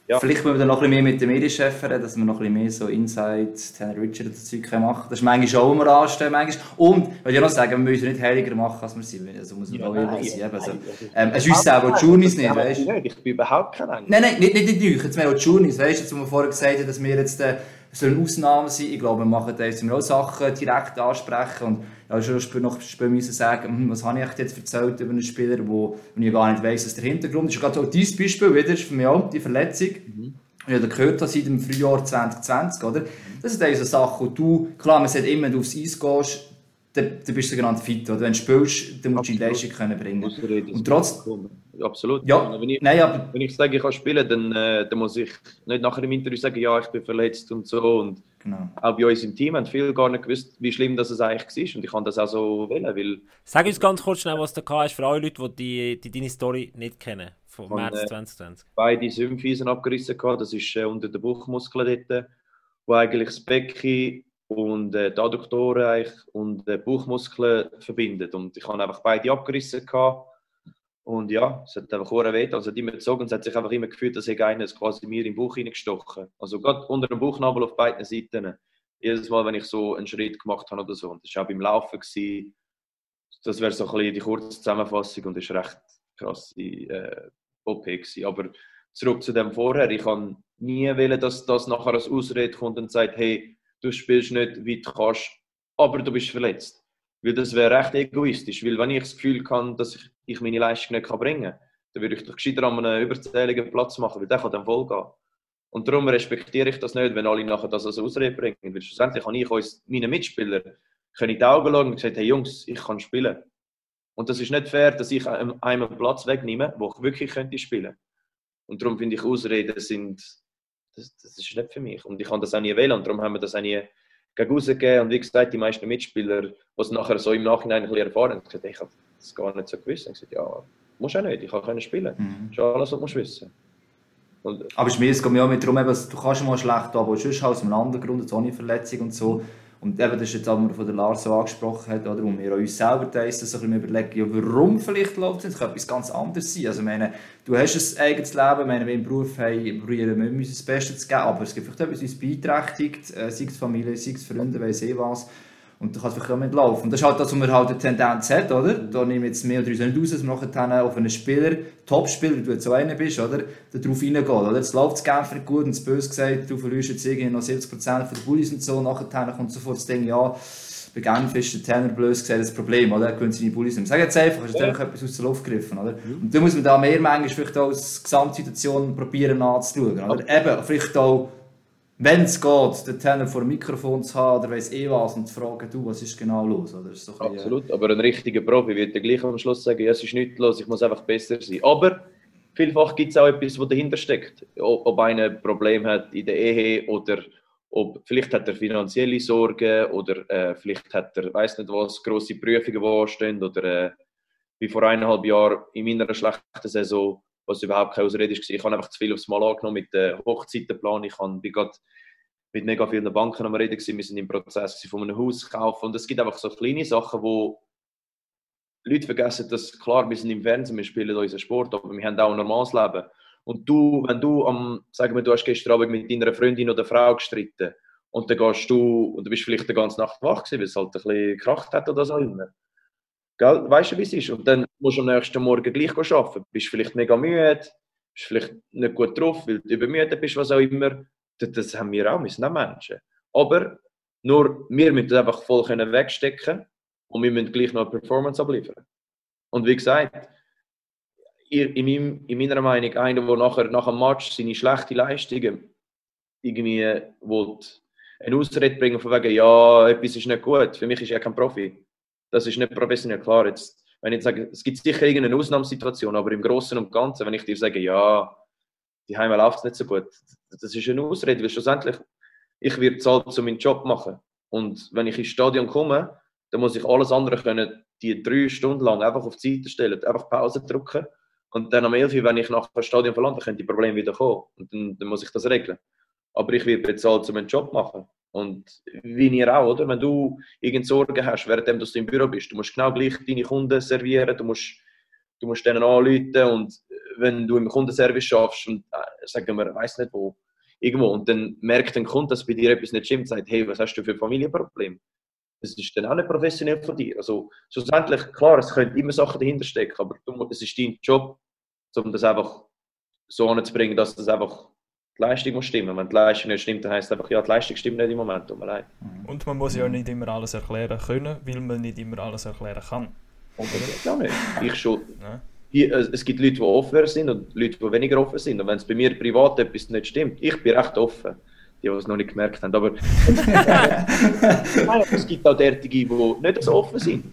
ja. Vielleicht müssen wir dann noch ein bisschen mehr mit dem Medienchef reden, dass wir noch ein bisschen mehr so Inside Tanner Richard Zeug können machen Das ist manchmal auch, wir anstehen. Manchmal. Und, ich will ja noch sagen, wir müssen nicht heiliger machen, als wir sind. Also muss man auch ehrlich sein. Also, ähm, es ist uns selber die Journeys nicht, weißt du? Ich bin überhaupt kein Engel. Nein, nein, nicht, nicht in euch. Jetzt mehr auch die Journeys, weißt du, jetzt, wo wir vorher gesagt haben, dass wir jetzt äh, so eine Ausnahme sind. Ich glaube, wir machen da jetzt auch Sachen direkt ansprechen und ja, schon noch später müssen sagen, hm, was habe ich jetzt erzählt über einen Spieler, wo, wo ich gar nicht weiss, was der Hintergrund ist. Und gerade auch dieses Beispiel wieder ist für mich auch die Verletzung. Ich habe gehört, habe, seit dem Frühjahr 2020, oder? Das sind also Sachen, wo du, klar, man sagt immer, wenn du aufs Eis gehst, dann, dann bist du sogenannt fit, oder? Wenn du spielst, dann musst du die. Leistung können bringen. Und trotz, Absolut. ja, Wenn ich, nein, aber wenn ich sage, ich kann spielen, dann, äh, dann muss ich nicht nachher im Interview sagen, ja, ich bin verletzt und so. Und genau. auch bei uns im Team haben viele gar nicht gewusst, wie schlimm das es eigentlich war. Und ich kann das auch so wählen, weil Sag uns ganz kurz schnell, was da hast für alle Leute, die, die deine Story nicht kennen, vom Von, März äh, 2020. beide Symphysen abgerissen hatte. Das ist äh, unter den Bauchmuskeln dort, wo eigentlich das Becken und äh, die Adduktoren eigentlich und die Bauchmuskeln verbindet. Und ich habe einfach beide abgerissen. Gehabt. Und ja, es hat einfach sehr weh. Also, die immer gezogen es hat sich einfach immer gefühlt, dass ich eines quasi mir im Bauch hineingestochen Also, gerade unter dem Bauchnabel auf beiden Seiten. Jedes Mal, wenn ich so einen Schritt gemacht habe oder so. Und das war auch beim Laufen. Gewesen. Das wäre so ein bisschen die kurze Zusammenfassung und das war recht krasse äh, OP. Gewesen. Aber zurück zu dem vorher. Ich kann nie wollen, dass das nachher als Ausrede kommt und sagt, hey, du spielst nicht, wie du kannst, aber du bist verletzt. Weil das wäre recht egoistisch. Weil wenn ich das Gefühl kann, dass ich, ich meine Leistung nicht kann bringen kann, dann würde ich doch gescheiter an einem überzähligen Platz machen, weil der kann dann voll gehen. Und darum respektiere ich das nicht, wenn alle nachher das als Ausrede bringen. Weil schlussendlich kann ich uns, meinen Mitspielern können in die Augen schauen und gesagt, hey Jungs, ich kann spielen. Und das ist nicht fair, dass ich einem einen Platz wegnehme, wo ich wirklich könnte spielen. Und darum finde ich, Ausreden sind, das, das ist nicht für mich. Und ich kann das auch nie wählen. Und darum haben wir das auch nie rausgegeben. Und wie gesagt, die meisten Mitspieler, die es nachher so im Nachhinein ein bisschen erfahren, haben gesagt, ich habe das gar nicht so gewusst. Und ich gesagt, ja, musst auch nicht, ich kann spielen. Mhm. Das ist alles, was du wissen. Und Aber es mir- es geht mir auch mit darum, du kannst mal schlecht, aber sonst halt aus einem anderen Grund, jetzt ohne Verletzung und so. Und eben, das ist jetzt auch, was der Lars so angesprochen hat, oder, wo wir uns selber testen, so ein bisschen überlegen, ja, warum vielleicht läuft es, es kann etwas ganz anderes sein. Also, meine, du hast ein eigenes Leben, ich meine, wir im Beruf haben, probieren wir uns das Beste zu geben, aber es gibt vielleicht etwas, was uns beeinträchtigt, äh, sei es Familie, sei es Freunde, weiss ich was. Und da kann es auch mitlaufen. Und das ist halt das, was man halt eine Tendenz hat, oder? Da nehme ich jetzt mehr oder weniger nicht aus, dass man nachher auf einen Spieler, Top-Spieler, wie du jetzt so einer bist, oder? Da drauf reingeht, oder? Jetzt läuft es Genfer gut und das böse gesagt, du verlierst jetzt irgendwie noch 70% von den Bullies und so, nachher kommt sofort das Ding, ja, bei Genf ist der Tenor blöd gesagt das Problem, oder? Er gewinnt seine Bullies nicht. Sag jetzt einfach, hast du einfach etwas aus der Luft gegriffen, oder? Und da muss man da mehr manchmal vielleicht auch als Gesamtsituation probieren anzuschauen, oder? Eben, vielleicht auch wenn es geht, den Tenor vor dem Mikrofon zu haben oder weiss eh was und zu fragen, du, was ist genau los? Oder? Ist so ein bisschen, Absolut, aber ein richtiger Profi wird ja gleich am Schluss sagen, ja, es ist nichts los, ich muss einfach besser sein. Aber vielfach gibt es auch etwas, was dahinter steckt. Ob einer ein Problem hat in der Ehe oder ob, vielleicht hat er finanzielle Sorgen oder äh, vielleicht hat er, weiß nicht was, grosse Prüfungen, die anstehen oder äh, wie vor eineinhalb Jahren in meiner schlechten Saison, was überhaupt keine Ausrede war. Ich habe einfach zu viel aufs Mal angenommen mit dem Hochzeitenplan. Ich habe, bin gerade mit mega vielen Banken am Reden gewesen. Wir sind im Prozess von einem Haus kaufen. Und es gibt einfach so kleine Sachen, wo Leute vergessen, dass klar, wir sind im Fernsehen, wir spielen unseren Sport, aber wir haben auch ein normales Leben. Und du, wenn du am, sagen wir, du hast gestern Abend mit deiner Freundin oder Frau gestritten und dann gehst du, und du bist vielleicht die ganze Nacht wach gewesen, weil es halt ein bisschen gekracht hat oder so immer. Gell? Weißt du, wie es ist? Und dann musst du am nächsten Morgen gleich arbeiten. Bist vielleicht mega müde, bist vielleicht nicht gut drauf, weil du übermüdet bist, was auch immer. Das, haben wir auch, wir sind auch Menschen. Aber nur, wir müssen das einfach voll wegstecken und wir müssen gleich noch eine Performance abliefern. Und wie gesagt, in, in, meinem, in meiner Meinung, einer, der nachher nach dem Match seine schlechten Leistungen irgendwie will, eine Ausrede bringen von wegen, ja, etwas ist nicht gut, für mich ist er kein Profi. Das ist nicht professionell, klar. Jetzt, wenn ich sage, es gibt sicher irgendeine Ausnahmesituation, aber im Großen und Ganzen, wenn ich dir sage, ja, die Heime läuft nicht so gut, das ist eine Ausrede, weil schlussendlich, ich werde zahlt, um meinen Job machen. Und wenn ich ins Stadion komme, dann muss ich alles andere können, die drei Stunden lang einfach auf die Seite stellen, einfach Pause drücken. Und dann am 11 Uhr, wenn ich nach dem Stadion verlande, können die Probleme wieder kommen. Und dann, dann muss ich das regeln. Aber ich werde bezahlt, um meinen Job machen. Und wie ihr auch, oder? Wenn du irgendeine Sorgen hast, während du im Büro bist, du musst genau gleich deine Kunden servieren, du musst, du musst denen anrufen und wenn du im Kundenservice schaffst und äh, sagen wir, weiß nicht wo, irgendwo, und dann merkt ein Kunde, dass bei dir etwas nicht stimmt, sagt, hey, was hast du für ein Familienproblem? Das ist dann auch nicht professionell von dir. Also schlussendlich, klar, es können immer Sachen dahinter stecken, aber es ist dein Job, um das einfach so anzubringen, dass das einfach die Leistung muss stimmen. Wenn die Leistung nicht stimmt, dann heisst es einfach, ja, die Leistung stimmt nicht im Moment, tut mir leid. Und man muss ja nicht immer alles erklären können, weil man nicht immer alles erklären kann. Und das geht auch nicht. Ich schon, (laughs) Ne? hier, äh, es gibt Leute, die offener sind und Leute, die weniger offen sind. Und wenn es bei mir privat etwas nicht stimmt, ich bin recht offen. Die, die es noch nicht gemerkt haben. Aber (laughs) es gibt auch derartige, die nicht so offen sind.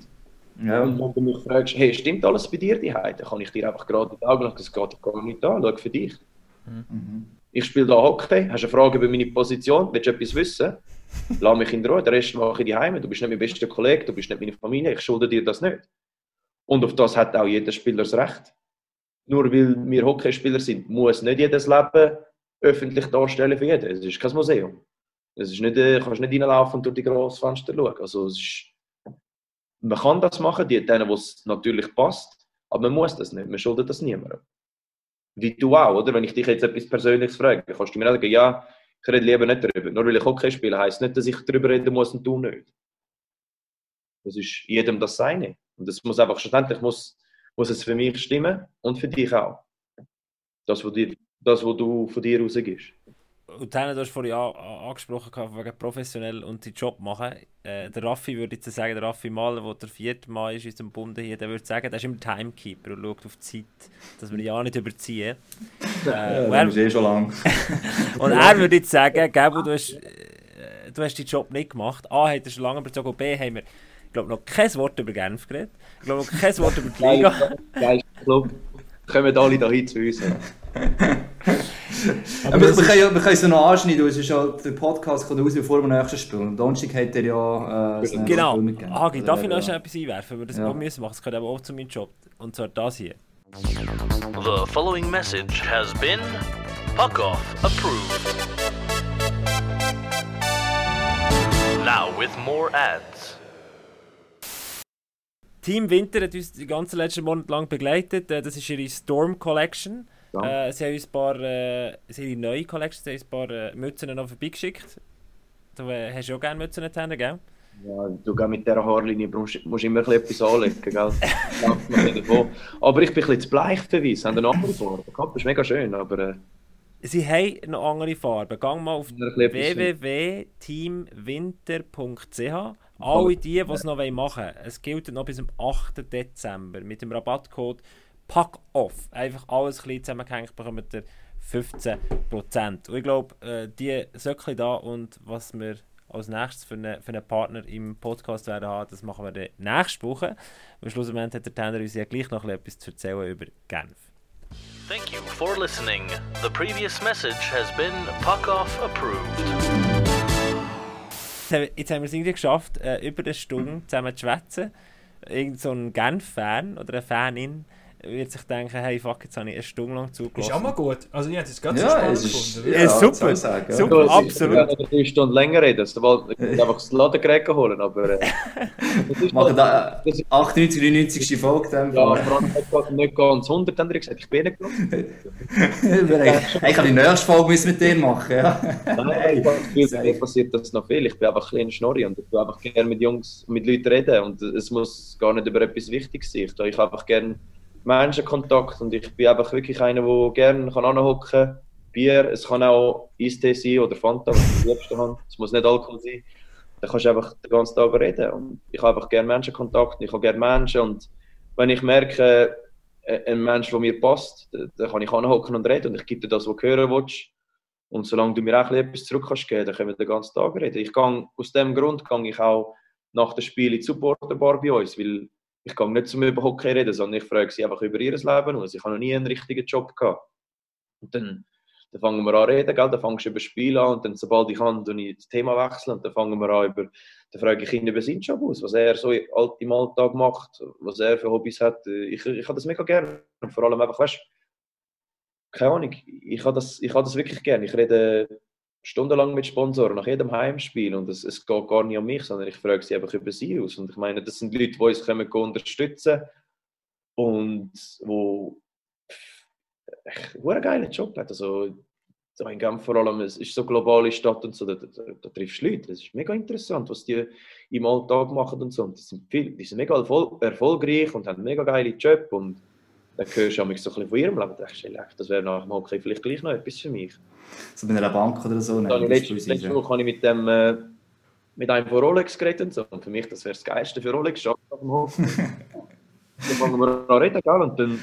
Ja. Und wenn du mich fragst, hey, stimmt alles bei dir die dann kann ich dir einfach gerade in die Augen sagen, das geht gar nicht an, schau für dich. Ich spiele da Hockey, hast eine Frage über meine Position, willst du etwas wissen? Lass mich in Ruhe, den Rest mache ich daheim. Du bist nicht mein bester Kollege, du bist nicht meine Familie, ich schulde dir das nicht. Und auf das hat auch jeder Spieler das Recht. Nur weil wir Hockeyspieler sind, muss nicht jedes Leben öffentlich darstellen für jeden. Es ist kein Museum. Es ist nicht, äh, kannst nicht reinlaufen und durch die grossen Fenster schauen. Also es ist, man kann das machen, die, denen, wo es natürlich passt, aber man muss das nicht. Man schuldet das niemandem. Wie du auch, oder? Wenn ich dich jetzt etwas Persönliches frage, kannst du mir sagen, ja, ich rede lieber nicht darüber. Nur weil ich Hockey spiele, heisst nicht, dass ich darüber reden muss und du nicht. Das ist jedem das Seine. Und das muss einfach, schlussendlich muss, muss es für mich stimmen und für dich auch. Das, was du von dir rausgibst. Und dann, du hast vorhin an, an- angesprochen, wegen professionell und die Job machen. Äh, der Raffi würde jetzt sagen, der Raffi Mahler, der der vierte Mal ist in unserem Bund hier, der würde sagen, der ist immer Timekeeper und schaut auf die Zeit, dass wir ja nicht überziehen. Äh, Ja, er, ist eh schon lang. (laughs) und er würde jetzt sagen, Gabo, du hast, äh, du hast deinen Job nicht gemacht. A, hat er schon lange überzogen, und B, haben wir, ich glaube, noch kein Wort über Genf geredet. Ich glaube, noch kein Wort über die Liga. Geil, Club. Kommen alle da hin zu uns. (laughs) Aber wir, wir, können, ja- wir können es noch anschneiden, es ist ja, der Podcast kommt raus, bevor wir das nächste spielen. Und Donnerstag hat er ja äh, Genau. Spiel. Hagi, darf ich noch schnell etwas einwerfen, weil das Ja. auch müssen machen? Das gehört aber auch zu meinem Job. Und zwar das hier. The following message has been Puck Off approved. Now with more ads. Team Winter hat uns die ganzen letzten Monate lang begleitet. Äh, Das ist ihre Storm Collection. Ja. Äh, sie haben uns ein paar, äh, sie ihre neue Collection, sie haben ein paar äh, Mützen noch vorbeigeschickt. Du äh, hast ja auch gerne Mützen haben, gell? Ja, du geh mit dieser Haarlinie musst, musst immer etwas anlegen, gell? (laughs) Aber ich bin ein bisschen zu bleich für weiss. Haben eine andere Farbe. Kappe ist mega schön, aber äh, Sie haben noch andere Farben. Gang mal auf www.teamwinter.ch. Alle die, die es noch machen wollen, es gilt noch bis zum 8. Dezember. Mit dem Rabattcode PACKOFF. Einfach alles klein zusammengehängt, bekommt ihr 15%. Und ich glaube, äh, die Söckchen da und was wir als nächstes für einen, für einen Partner im Podcast werden haben, das machen wir dann nächste Woche. Und schlussendlich hat der Tanner uns ja gleich noch etwas zu erzählen über Genf. Thank you for listening. The previous message has been Puck Off approved. Jetzt haben- Jetzt haben wir es irgendwie geschafft, äh, über eine Stunde zusammen zu schwätzen. Irgend so ein Genf-Fan oder eine Fanin wird sich denken, hey fuck, jetzt habe ich eine Stunde lang Ist auch zugelassen. mal gut. Also ich hätte es ganz so Ja, spannend es ist. gefunden. Ja, Ja, super, sagen, ja. super. Absolut. Ich werde drei Stunden länger reden, sobald ich einfach das Ladengerät holen, aber... Äh, (laughs) das ist Machen da äh, ist- 98, 99. Folge dann. Ja, nicht ganz 100, haben die gesagt, ich bin nicht gelaufen. Ich kann die nächste Folge müssen mit dir machen, ja. Nein, ich habe das Gefühl, mir passiert das noch viel. Ich bin einfach ein kleiner Schnorri und ich will einfach gerne mit Jungs, mit Leuten reden und es muss gar nicht über etwas Wichtiges sein. Ich, ich einfach gerne Menschenkontakt und ich bin einfach wirklich einer, der gerne anhocken kann. Bier, es kann auch Eistee sein oder Fanta, was liebsten habe. Es muss nicht Alkohol sein. Da kannst du einfach den ganzen Tag reden. Und ich habe einfach gerne Menschenkontakt und ich habe gerne Menschen. Und wenn ich merke, äh, ein Mensch, der mir passt, dann kann ich anhocken und reden und ich gebe dir das, was du hören willst. Und solange du mir auch etwas zurück kannst geben, dann können wir den ganzen Tag reden. Ich gang, aus dem Grund gehe ich auch nach dem Spiel in die Supporterbar bei uns, weil ich gehe nicht zum über Hockey reden, sondern ich frage sie einfach über ihr Leben aus. Ich habe noch nie einen richtigen Job gehabt. Und dann, dann fangen wir an reden, gell? dann fangst du über Spiel an und dann, sobald ich kann, tue ich das Thema wechseln und dann fangen wir an über, dann frage ich ihn über seinen Job aus, was er so im Alltag macht, was er für Hobbys hat. Ich, ich habe das mega gerne. Und vor allem einfach, weißt keine Ahnung, ich habe das, ich das wirklich gerne. Ich rede stundenlang mit Sponsoren nach jedem Heimspiel und es, es geht gar nicht um mich, sondern ich frage sie einfach über sie aus. Und ich meine, das sind Leute, die uns können unterstützen und wo einen geilen Job hat. Also, so in Genf vor allem, es ist so eine globale Stadt und so, da, da, da triffst du Leute. Das ist mega interessant, was die im Alltag machen und so. Und die, sind viel, die sind mega erfol erfolgreich und haben mega geilen Job dann hörst du auch so ein bisschen von ihrem Leben und denkst, hey, das wäre nach dem Hockey vielleicht gleich noch etwas für mich. So bei einer Bank oder so. Nein, letzte, letzte. Woche habe ich mit dem äh, mit einem von Rolex geredet und so. Und für mich, das wäre das Geilste für Rolex, schaffen auf dem Hof. (laughs) dann fangen wir an reden, gell? Und dann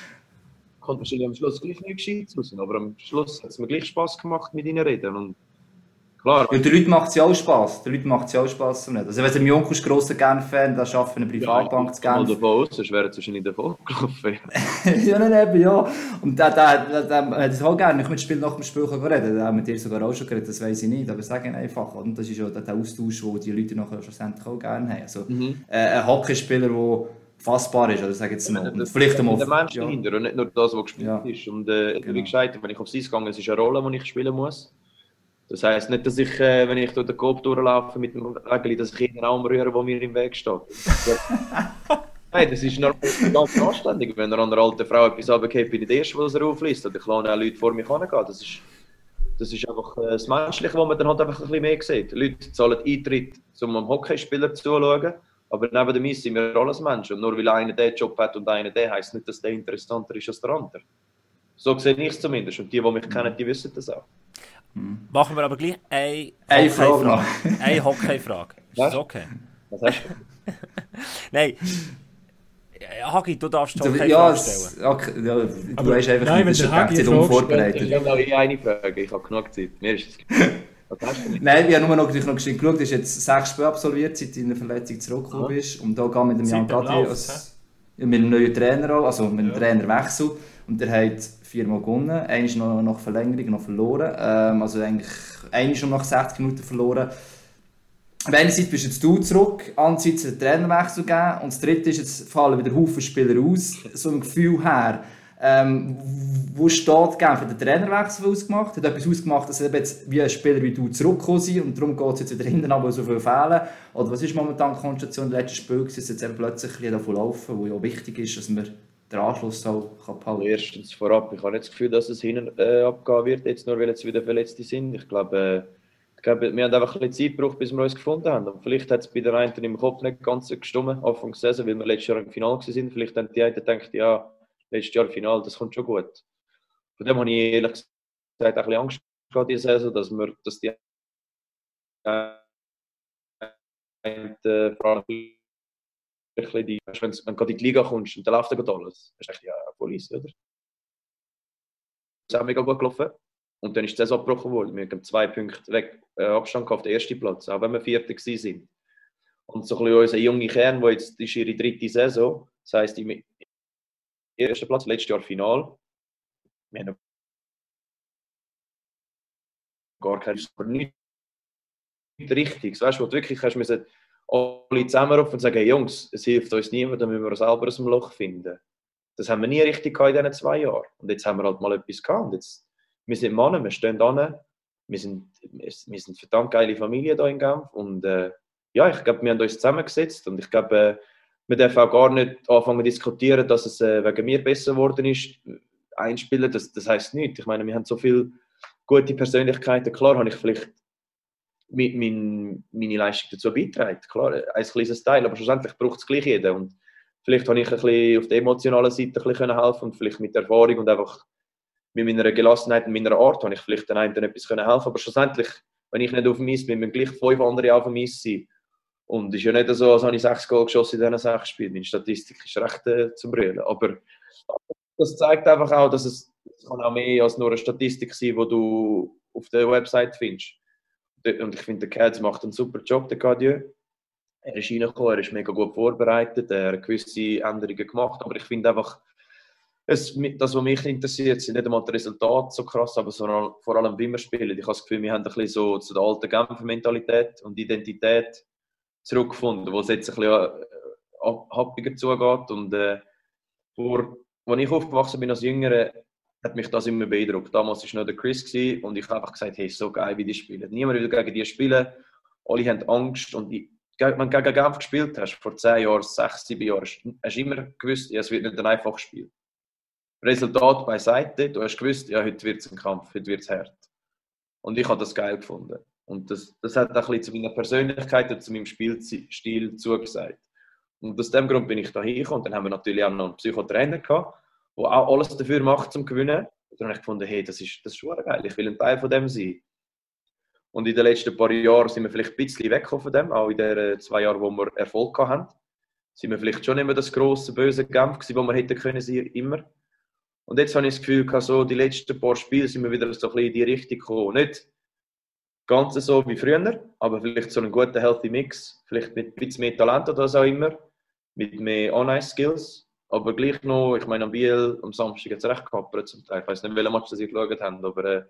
kommt wahrscheinlich am Schluss gleich nicht gescheit raus. Aber am Schluss hat es mir gleich Spass gemacht, mit ihnen reden. Und klar, Ja, den Leuten macht es ja auch Spass. Den Leuten macht es ja auch Spass. Nicht? Also, wenn mein Onkel ist grosser Genf-Fan, der arbeitet für eine Privatbank zu mal Genf. davon aus, sonst wären sie wahrscheinlich davon gelaufen. ja, (laughs) nein, eben, ja. Und der, der, der, der hat es auch gerne. Ich mit Spiel nach dem Spiel kann reden. Der hat mit dir sogar auch schon geredet, das weiß ich nicht. Aber sagen einfach. Und das ist ja der, Austausch, den die Leute nachher schlussendlich auch gerne haben. Also, Mhm. äh, ein Hockeyspieler, der fassbar ist, oder sag jetzt mal. Und vielleicht einmal. der Mensch ja. dahinter und nicht nur das, was gespielt Ja. ist. Und äh, Genau. wie gesagt, wenn ich aufs Eis gehe, es ist eine Rolle, die ich spielen muss. Das heisst nicht, dass ich, äh, wenn ich durch den Kopf durchlaufe mit dem Wägeli, dass ich jeden Arm rühre, der mir im Weg steht. (laughs) Nein, das ist normal, ganz anständig. Wenn er an einer alten Frau etwas runtergeht, bin ich der Erste, der es aufliest. Oder ich lasse auch Leute vor mir hergehen. Das ist, das ist einfach äh, das Menschliche, was man dann halt einfach ein bisschen mehr sieht. Leute zahlen Eintritt, um einem Hockeyspieler zuzuschauen. Aber neben dem Eis sind wir alles Menschen. Und nur weil einer den Job hat und einer den, heisst nicht, dass der interessanter ist als der andere. So sehe ich es zumindest. Und die, die mich kennen, die wissen das auch. Machen wir aber gleich eine Eine Frage Hockey-Frage. Eine Hockey-Frage. Ist das Was? okay? Was hast du? Nein. Ja, Hagi, du darfst die Du- Hockey-Frage Ja, stellen. es- okay, ja, du Aber weißt einfach nein, das der Hagi Frage Ich unvorbereitet. habe noch eine Frage. Ich habe genug Zeit. Mir ist das hast du denn? Nein, ich habe nur noch, noch geschwind geschaut, du hast jetzt sechs Spiele absolviert, seit du in der Verletzung zurückgekommen bist. Und da gehen mit dem Jan Gatti als, mit einem neuen Trainer auch, also mit einem Ja. Trainerwechsel. Und der hat viermal gewonnen, einer ist noch nach Verlängerung noch verloren. Ähm, also eigentlich einer schon nach 60 Minuten verloren. Auf einer Seite bist jetzt du zurück, andererseits einen Trainerwechsel gegeben und das dritte ist, jetzt fallen wieder Haufen Spieler aus, so im Gefühl her. Ähm, wo steht Genf? Hat der Trainerwechsel ausgemacht? Hat etwas ausgemacht, dass eben jetzt wie ein Spieler wie du zurückgekommen sind und darum geht es jetzt wieder hinten ab, weil so viel fehlen? Oder was ist momentan die Konstellation des letzten Spiels, dass jetzt plötzlich ein davon laufen, wo ja wichtig ist, dass man den Anschluss auch kann Also erstens vorab, ich habe nicht das Gefühl, dass es hinten äh, abgehen wird, jetzt nur weil jetzt wieder Verletzte sind. Ich glaube, äh, ich glaube, wir haben einfach ein bisschen Zeit gebraucht, bis wir uns gefunden haben. Und vielleicht hat es bei der einen im Kopf nicht ganz gestimmt, Anfang der Saison, weil wir letztes Jahr im Finale waren. Vielleicht haben die einen gedacht, ja, letztes Jahr Finale, das kommt schon gut. Von dem habe ich ehrlich gesagt ein bisschen Angst gehabt, diese Saison, dass, wir, dass die äh, vor allem bisschen die, wenn, wenn du in die Liga kommst und dann läuft gerade alles, dann ist ja Police, oder? Das ist auch mega gut gelaufen. Und dann ist die Saison abgebrochen worden. Wir haben zwei Punkte weg, äh, Abstand auf den ersten Platz, auch wenn wir Vierter sind. Und so ein bisschen unser junger Kern, der jetzt ist ihre dritte Saison, das heisst, im ersten Platz, letztes Jahr Final. Wir haben gar kein aber nicht richtig. Weißt du wirklich hast müssen alle zusammenrufen und sagen, hey, Jungs, es hilft uns niemand, dann müssen wir selber aus dem Loch finden. Das haben wir nie richtig gehabt in diesen zwei Jahren. Und jetzt haben wir halt mal etwas gehabt. Und jetzt, wir sind Männer, wir stehen da, wir sind, wir sind eine verdammt geile Familie hier in Genf. Und äh, ja, ich glaube, wir haben uns zusammengesetzt und ich glaube, äh, wir dürfen auch gar nicht anfangen zu diskutieren, dass es äh, wegen mir besser geworden ist. Einspielen, das, das heisst nichts. Ich meine, wir haben so viele gute Persönlichkeiten. Klar habe ich vielleicht mein, meine Leistung dazu beitragen. Klar, ein kleines Teil, aber schlussendlich braucht es gleich jeder. Und vielleicht habe ich ein bisschen auf der emotionalen Seite ein bisschen helfen und vielleicht mit Erfahrung und einfach mit meiner Gelassenheit und meiner Art habe ich vielleicht den einen etwas können helfen. Aber schlussendlich, wenn ich nicht auf dem Eis bin, müssen gleich fünf andere auf dem Eis sein. Und es ist ja nicht so, als habe ich sechs Goal geschossen in diesen sechs Spielen. Meine Statistik ist recht äh, zum Brüllen. Aber das zeigt einfach auch, dass es, es kann auch mehr als nur eine Statistik sein, die du auf der Website findest. Und ich finde, der Kerl macht einen super Job, der Cadieu. Er ist reingekommen, er ist mega gut vorbereitet, er hat gewisse Änderungen gemacht, aber ich finde einfach, es, das, was mich interessiert, sind nicht einmal die Resultate so krass, aber sondern vor allem, wie wir spielen. Ich habe das Gefühl, wir haben ein bisschen so zu der alten Genfer Mentalität und Identität zurückgefunden, wo es jetzt ein bisschen äh, happiger zugeht. Und äh, vor, als ich aufgewachsen bin als Jüngere, hat mich das immer beeindruckt. Damals war noch der Chris gewesen, und ich habe einfach gesagt, hey, so geil, wie die spielen. Niemand will gegen die spielen, alle haben Angst. Und ich, wenn du gegen Genf gespielt hast, vor 10 Jahren, 6, 7 Jahren, hast du immer gewusst, ja, es wird nicht ein einfaches Spiel. Resultat beiseite, du hast gewusst, ja, heute wird es ein Kampf, heute wird es hart. Und ich habe das geil gefunden. Und das, das hat auch ein zu meiner Persönlichkeit und zu meinem Spielstil zugesagt. Und aus dem Grund bin ich da hingekommen. Und dann haben wir natürlich auch noch einen Psychotrainer gehabt, der auch alles dafür macht, zum Gewinnen. Und dann habe ich gefunden, hey, das ist, das ist schon geil, ich will ein Teil von dem sein. Und in den letzten paar Jahren sind wir vielleicht ein bisschen weggekommen von dem, auch in den zwei Jahren, wo wir Erfolg hatten. Sind wir vielleicht schon immer das grosse, böse Kampf gewesen, wo wir hätten können sein, immer. Und jetzt habe ich das Gefühl, so die letzten paar Spiele sind wir wieder so ein bisschen in die Richtung gekommen. Nicht ganz so wie früher, aber vielleicht so einen guten Healthy Mix. Vielleicht mit ein bisschen mehr Talent oder was auch immer. Mit mehr On-Ice-Skills. Aber gleich noch, ich meine, am Biel am Samstag jetzt recht gehabt zum Teil. Ich weiß nicht, welchen Match ihr geschaut habt, aber äh,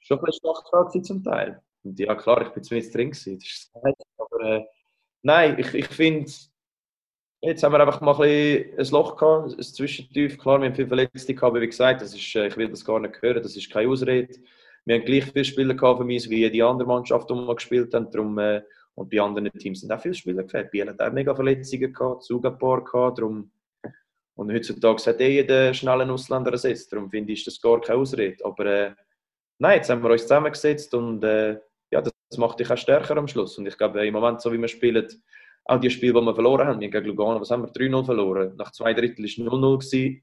schon ein bisschen stark zum Teil. Und ja, klar, ich bin zumindest drin gewesen. Das ist das aber äh, nein, ich, ich finde, jetzt haben wir einfach mal ein, ein Loch gehabt, ein Zwischentief. Klar, wir haben viele Verletzte gehabt, aber wie gesagt, das ist, äh, ich will das gar nicht hören, das ist keine Ausrede. Wir haben gleich viele Spieler gehabt für mich, wie jede andere Mannschaft, die wir gespielt haben. Darum, äh, und bei anderen Teams sind auch viele Spieler gefällt. Biel hat auch mega Verletzungen gehabt, Zug ein paar gehabt. Darum, und heutzutage hat eh jeder schnellen Ausländer ersetzt. Darum finde ich, das gar keine Ausrede. Aber äh, nein, jetzt haben wir uns zusammengesetzt und äh, ja, das macht dich auch stärker am Schluss. Und ich glaube, im Moment, so wie wir spielen, auch die Spiele, die wir verloren haben, gegen Lugano, was haben wir? 3-0 verloren. Nach zwei Drittel war 0-0.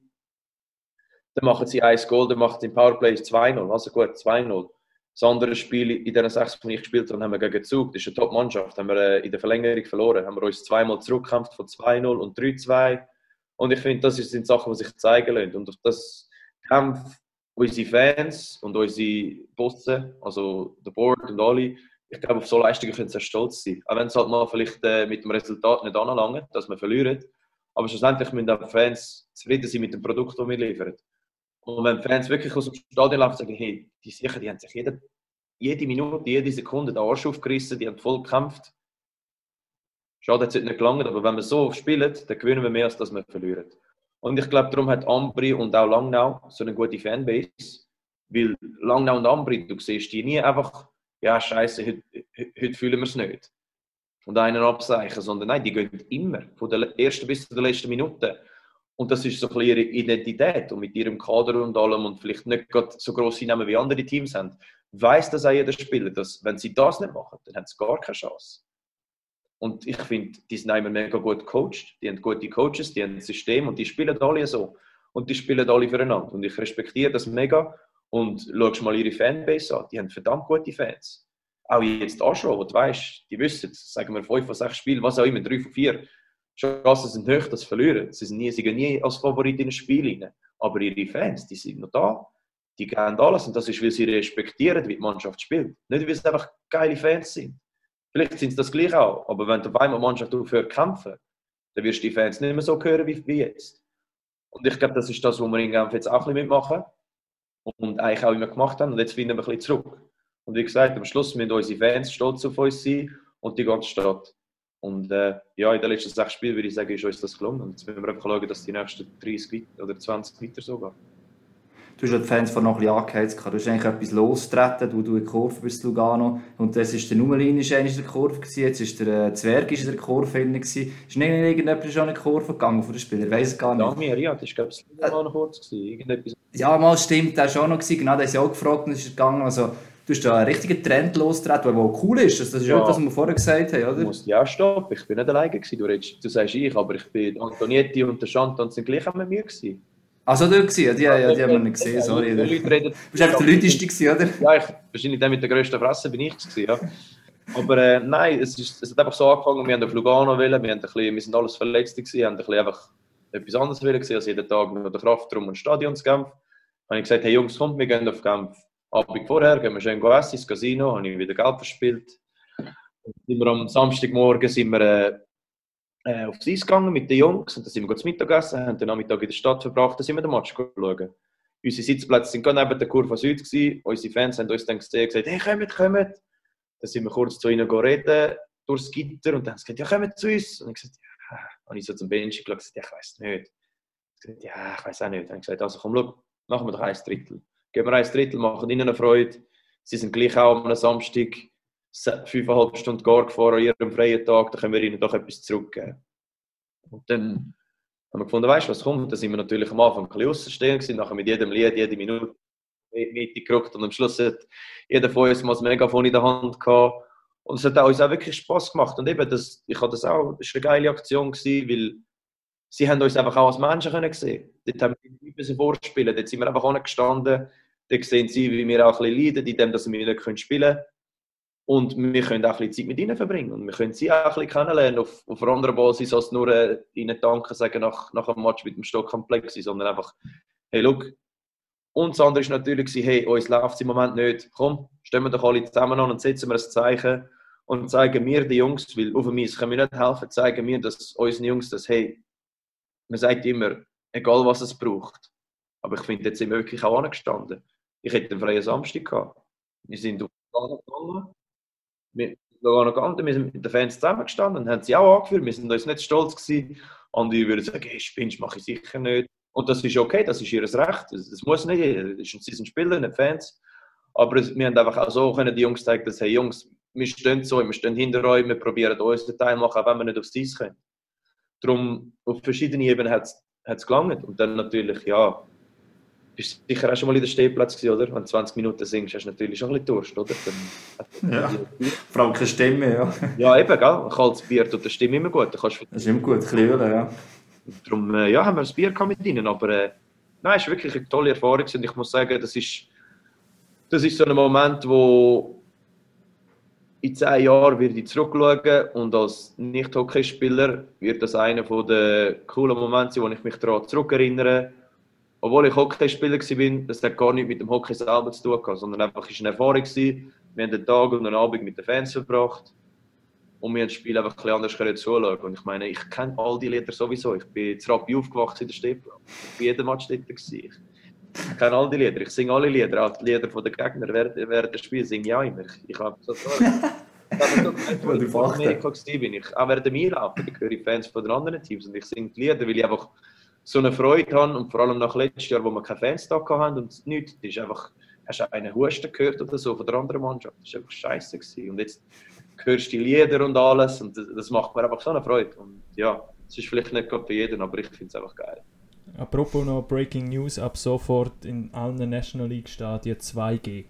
Dann machen sie ein Goal, dann machen sie im Powerplay 2-0. Also gut, 2-0. Das andere Spiel in diesen sechs, die ich gespielt habe, haben wir gegen Zug, das ist eine Top-Mannschaft, haben wir äh, in der Verlängerung verloren. Haben wir uns zweimal zurückgekämpft von 2-0 und 3-2. Und ich finde, das sind Sachen, die sich zeigen lassen. Und auf das Kampf unsere Fans und unsere Bosse, also der Board und alle, ich glaube, auf so Leistungen können sie stolz sein. Auch wenn es halt mal vielleicht äh, mit dem Resultat nicht anlangt, dass wir verlieren. Aber schlussendlich müssen auch die Fans zufrieden sein mit dem Produkt, das wir liefern. Und wenn die Fans wirklich aus dem Stadion laufen und sagen, hey, die sicher, die haben sich jede, jede Minute, jede Sekunde den Arsch aufgerissen, die haben voll gekämpft. Schade, hat es nicht gelangt, aber wenn wir so spielen, dann gewinnen wir mehr, als dass wir verlieren. Und ich glaube, darum hat Ambri und auch Langnau so eine gute Fanbase. Weil Langnau und Ambri, du siehst die nie einfach, ja, scheiße, heute, heute- fühlen wir es nicht. Und einen abseichen, sondern nein, die gehen immer, von der ersten bis zur letzten Minute. Und das ist so ein ihre Identität. Und mit ihrem Kader und allem und vielleicht nicht gerade so grosse Namen wie andere Teams haben, weiß das auch jeder Spieler, dass wenn sie das nicht machen, dann haben sie gar keine Chance. Und ich finde, die sind immer mega gut gecoacht, die haben gute Coaches, die haben ein System und die spielen alle so. Und die spielen alle füreinander. Und ich respektiere das mega. Und schau mal ihre Fanbase an, die haben verdammt gute Fans. Auch jetzt Aschro, wo du weißt, die wissen, sagen wir 5 von 6 Spielen, was auch immer, 3 von 4, Chancen sind hoch, dass verlieren. Sie, sind nie, sie gehen nie als Favorit in ein Spiel rein. Aber ihre Fans, die sind noch da. Die geben alles. Und das ist, weil sie respektieren, wie die Mannschaft spielt. Nicht, weil sie einfach geile Fans sind. Vielleicht sind sie das gleich auch. Aber wenn du auf einmal Mannschaft aufhört kämpfen, dann wirst du die Fans nicht mehr so hören wie, jetzt. Und ich glaube, das ist das, was wir in Genf jetzt auch ein bisschen mitmachen. Und eigentlich auch immer gemacht haben. Und jetzt finden wir ein bisschen zurück. Und wie gesagt, am Schluss müssen unsere Fans stolz auf uns sein und die ganze Stadt. Und äh, ja, in den letzten sechs Spielen würde ich sagen, ist uns das gelungen. Und jetzt müssen wir einfach schauen, dass die nächsten 30 weit- oder 20 weiter so gehen. Du hast die Fans vor noch ein bisschen angeheizt. Du hast eigentlich etwas losgetreten, wo du in die Kurve bist, Lugano. Und das ist der Nummerlin ist in der Kurve, gewesen, jetzt ist der äh, Zwerg ist in der Kurve drin. gewesen. Ist nicht irgendjemand schon in die Kurve gegangen von den Spielern? Ich weiß es gar nicht. Damir, ja, das war, glaube ich, war noch kurz. Irgendetwas. Ja, mal stimmt, der war schon noch. Gewesen. Genau, der ist ja auch gefragt und ist gegangen. Also, du hast da einen richtigen Trend losgetreten, der cool ist. Das das ist Ja. das, was wir vorher gesagt haben, Du oder? musst ja stoppen. Ich bin nicht alleine. Gewesen. Du, redest, du sagst ich, aber ich bin Antonietti und der Chantal sind gleich mit mir. Gewesen. Also, du gewesen. Ja, die, ja, die haben wir nicht gesehen, sorry. Du Leute reden, bist einfach der Lüteste gewesen, oder? Ja, ich, wahrscheinlich der mit der grössten Fresse bin ich es gewesen, ja. Aber äh, nein, es, ist, es hat einfach so angefangen, wir haben auf Lugano wollen, wir, haben ein bisschen, wir sind alles Verletzte gewesen, haben ein bisschen einfach etwas anderes wollen gewesen, als jeden Tag nur der Kraftraum und Stadionskampf. Dann habe ich gesagt, hey Jungs, kommt, wir gehen auf Genf. Abend vorher gehen wir schön go essen ins Casino, habe ich wieder Geld verspielt. Dann sind wir am Samstagmorgen sind wir, äh, äh, aufs Eis gegangen mit den Jungs und dann sind wir zu Mittag gegessen, haben den Nachmittag in der Stadt verbracht, dann sind wir den Match schauen. Unsere Sitzplätze sind gerade neben der Kurve Süd gewesen. Unsere Fans haben uns dann gesehen und gesagt, hey, kommt, kommt. Dann sind wir kurz zu ihnen reden, durchs Gitter und dann haben sie gesagt, ja, kommt zu uns. Und ich gesagt, ja, habe ich so zum und gesagt, ja, ich weiß nicht. Ich gesagt, ja, ich weiß auch nicht. Habe ich gesagt, also komm, schau, machen wir doch ein Drittel. Geben wir ein Drittel, machen ihnen eine Freude. Sie sind gleich auch am Samstag fünfeinhalb Stunden gar gefahren an ihrem freien Tag, dann können wir ihnen doch etwas zurückgeben. Und dann haben wir gefunden, weißt du, was kommt? Dann sind wir natürlich am Anfang ein bisschen außenstehend gewesen, nachher mit jedem Lied, jede Minute Mitte gerückt und am Schluss hat jeder von uns mal das Megafon in der Hand gehabt. Und es hat uns auch wirklich Spaß gemacht. Und eben, das, ich habe das auch, das war eine geile Aktion, gewesen, weil sie haben uns einfach auch als Menschen können sehen. Dort haben wir nicht müssen vorspielen, dort sind wir einfach gestanden. Dort sehen sie, wie wir auch ein bisschen leiden, in dem, dass wir nicht spielen können. Und wir können auch ein bisschen Zeit mit ihnen verbringen. Und wir können sie auch ein bisschen kennenlernen auf, auf einer anderen Basis, als nur äh, ihnen Danke sagen nach, nach einem Match mit dem Stock am Plexi, sondern einfach, hey, look. Und das andere war natürlich, hey, uns läuft es im Moment nicht. Komm, stehen wir doch alle zusammen an und setzen wir ein Zeichen und zeigen mir die Jungs, weil auf mich können wir nicht helfen, zeigen mir, dass unseren Jungs das, hey, man sagt immer, egal was es braucht. Aber ich finde, jetzt sind wir wirklich auch angestanden. Ich hätte einen freien Samstag gehabt. Wir sind auf Lugano gegangen. Auf Lugano gegangen, wir sind mit den Fans zusammengestanden und haben sie auch angeführt. Wir sind uns nicht stolz gewesen. Andere würden sagen, hey, spinnst, mache ich sicher nicht. Und das ist okay, das ist ihr Recht. Das, muss nicht jeder. Sie sind Spieler, nicht Fans. Aber wir haben einfach auch so können die Jungs zeigen, dass, hey Jungs, wir stehen so, wir stehen hinter euch, wir probieren unseren Teil zu machen, auch wenn wir nicht aufs Eis können. Darum, auf verschiedenen Ebenen hat es gelangt. Und dann natürlich, ja, bist sicher auch schon mal in der Stehplatz gewesen, oder? Wenn du 20 Minuten singst, hast du natürlich schon ein bisschen Durst, oder? Dann, Ja. Vor allem keine Stimme, ja. ja, eben, gell? Ein kaltes Bier tut der Stimme immer gut. Da kannst du Das ist immer gut, ein bisschen ja. Darum äh, ja, haben wir ein Bier mit ihnen. Aber äh, nein, es war wirklich eine tolle Erfahrung. Und ich muss sagen, das ist, das ist so ein Moment, wo in zehn Jahren werde ich zurückschauen und als Nicht-Hockeyspieler wird das einer der coolen Momente sein, wo ich mich daran zurückerinnere. Obwohl ich Hockeyspieler war, das hat gar nichts mit dem Hockey selber zu tun gehabt, sondern einfach war eine Erfahrung. gewesen. Wir haben einen Tag und einen Abend mit den Fans verbracht und wir haben das Spiel einfach ein bisschen anders können zuschauen. Und ich meine, ich kenne all die Lieder sowieso. Ich bin in Rappi aufgewachsen in der Stehplatz. Ich war jeden Match dort. gewesen. Ich kenne all die Lieder. Ich singe alle Lieder. Auch die Lieder der Gegner während, während des Spiels singe ich auch immer. Ich, habe so als (laughs) ich in Amerika war, bin ich auch während dem Einlaufen, ich höre Fans von den anderen Teams und ich singe die Lieder, weil ich einfach so eine Freude habe und vor allem nach letztes Jahr, wo wir keine Fans da hatten und nichts, ist einfach, hast du einen Husten gehört oder so von der anderen Mannschaft, das war einfach scheiße gewesen. Und jetzt hörst du die Lieder und alles und das, macht mir einfach so eine Freude und ja, es ist vielleicht nicht gerade für jeden, aber ich finde es einfach geil. Apropos noch Breaking News, ab sofort in allen National League Stadien 2G.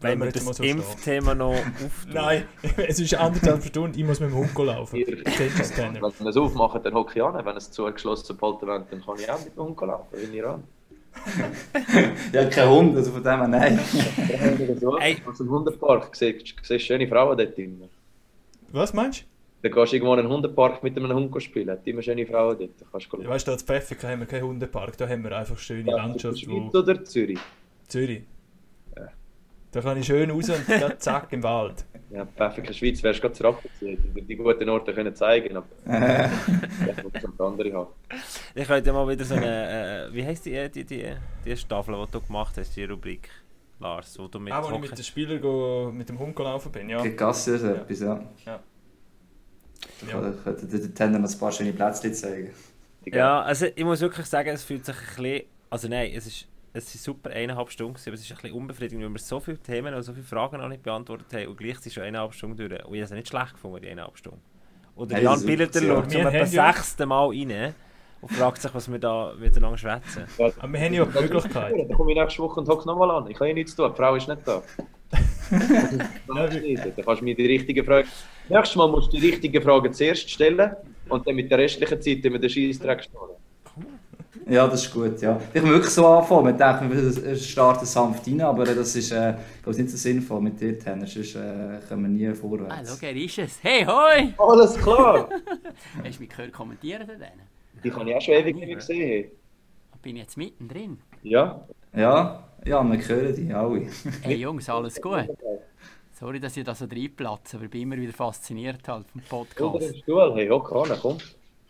Wenn wir das so Impfthema noch auftun. Nein, (laughs) es ist anderthalb Stunden, ich muss mit dem Hund laufen. Du? Wenn wir es aufmachen, dann hocke ich an. Wenn es zugeschlossen behalten wird, dann kann ich auch mit dem Hund laufen, wenn ich ran. (laughs) Ja, kein Hund, also von dem her nein. (laughs) Ey. Aus dem Hundepark siehst du siehst schöne Frauen dort drin. Was meinst Dann gehst du irgendwo in einen Hundepark mit einem Hund spielen. Hat immer schöne Frauen dort. Da kannst du du? Weißt du, als Pfäffiken haben wir keinen Hundepark, da haben wir einfach schöne Landschaft, wo... Schweiz oder Zürich? Zürich. Da kann ich schön raus und dann (laughs) zack im Wald. Ja, Pfäffiken Schweiz wärst du gerade zu Rapperswil. Die die guten Orte können zeigen, aber (laughs) ich muss schon andere haben. Ich könnte mal wieder so eine, äh, wie heisst die, äh, die, die, die Staffel, die du gemacht hast, die Rubrik, Lars, wo du mit Auch als ich mit den Spielern go, mit dem Hund gelaufen bin, ja. Gassi oder so etwas, ja. Ja. Ich könnte den Tender noch ein paar schöne Plätzchen zeigen. Ja, also ich muss wirklich sagen, es fühlt sich ein bisschen, also nein, es ist, es sind super eineinhalb Stunden gewesen, aber es ist ein bisschen unbefriedigend, weil wir so viele Themen und so viele Fragen noch nicht beantwortet haben und gleich sind schon eineinhalb Stunden durch. Und ich habe es nicht schlecht gefunden, die eineinhalb Stunden. Oder Hey, Jan super, schaut zum etwa haben ja- sechste Mal rein und fragt sich, was wir da miteinander schwätzen. (laughs) Aber wir haben ja die Möglichkeit. Dann komme ich nächste Woche und hocke nochmal an. Ich kann ja nichts tun, die Frau ist nicht da. (laughs) Dann kannst du mir die richtigen Fragen. Nächstes Mal musst du die richtigen Fragen zuerst stellen und dann mit der restlichen Zeit immer den Scheissdreck schnallen. Ja, das ist gut, ja. Ich will wirklich so anfangen. Wir denken, wir starten sanft rein, aber das ist äh, ich glaube, nicht so sinnvoll mit dir, Tenner, sonst äh, kommen wir nie Ah, vorwärts. schau, er ist es. Hey, hoi! Alles klar! (laughs) Hast du mich gehört kommentieren da denen? Die kann ich auch schon ewig nicht mehr gesehen. Bin ich jetzt mittendrin? Ja? Ja, ja, wir hören die alle. (laughs) Hey Jungs, alles gut? Sorry, dass ich da so reinplatze, aber ich bin immer wieder fasziniert halt vom Unter Podcast. dem Stuhl. Hey, hock an, komm.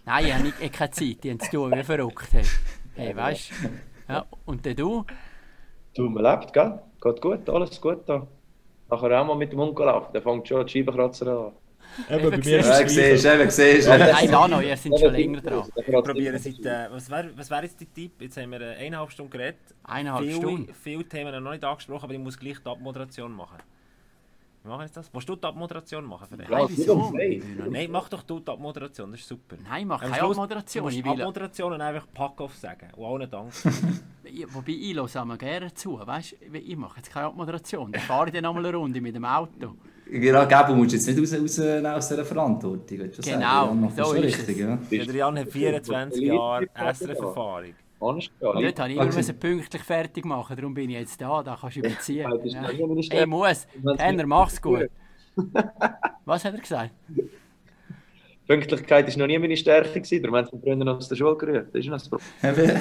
Nein, ich habe nicht, keine Zeit, die haben zu tun, wie verrückt. Hey, hey weißt du? Ja, und dann du? Du, man lebt, gell? Geht gut, alles gut da. Nachher auch mal mit dem Hund laufen, dann fängt schon die Scheibenkratzer an. Eben, bei mir ist es siehst eben, siehst. Nein, da noch, ihr seid schon länger dran. Probieren seit, äh, was wäre was wär jetzt die Tipp? Jetzt haben wir äh, eineinhalb Stunden geredet. Eineinhalb Stunden. Viele Themen haben noch nicht angesprochen, aber ich muss gleich die Abmoderation machen. Wie machen wir jetzt das? Willst du die Abmoderation machen für dich? Nein, wieso? Nein. Mach doch du die Abmoderation, das ist super. Nein, mach keine Abmoderation. musst Ich will, Abmoderation einfach Pack-Off sagen. Und allen Dank. (laughs) wobei ich höre einmal gerne zu. Weißt du, ich mache jetzt keine Abmoderation. Dann fahre ich dann nochmal eine Runde mit dem Auto. Genau, Gabo musst du jetzt nicht raus, raus aus dieser Verantwortung. Genau, das so ist richtig, es. ja. Ja, der Jan hat 24 Jahre SRF-Erfahrung. Anders, ja. Habe ich Okay. immer müssen pünktlich fertig machen, darum bin ich jetzt da, da kannst du (laughs) überziehen. Das ist Ja. noch Ich muss. Henner, mach's gut. (laughs) Was hat er gesagt? Pünktlichkeit war noch nie meine Stärke, gewesen, darum haben sie früher aus der Schule gerührt. Das ist noch das Problem. (laughs)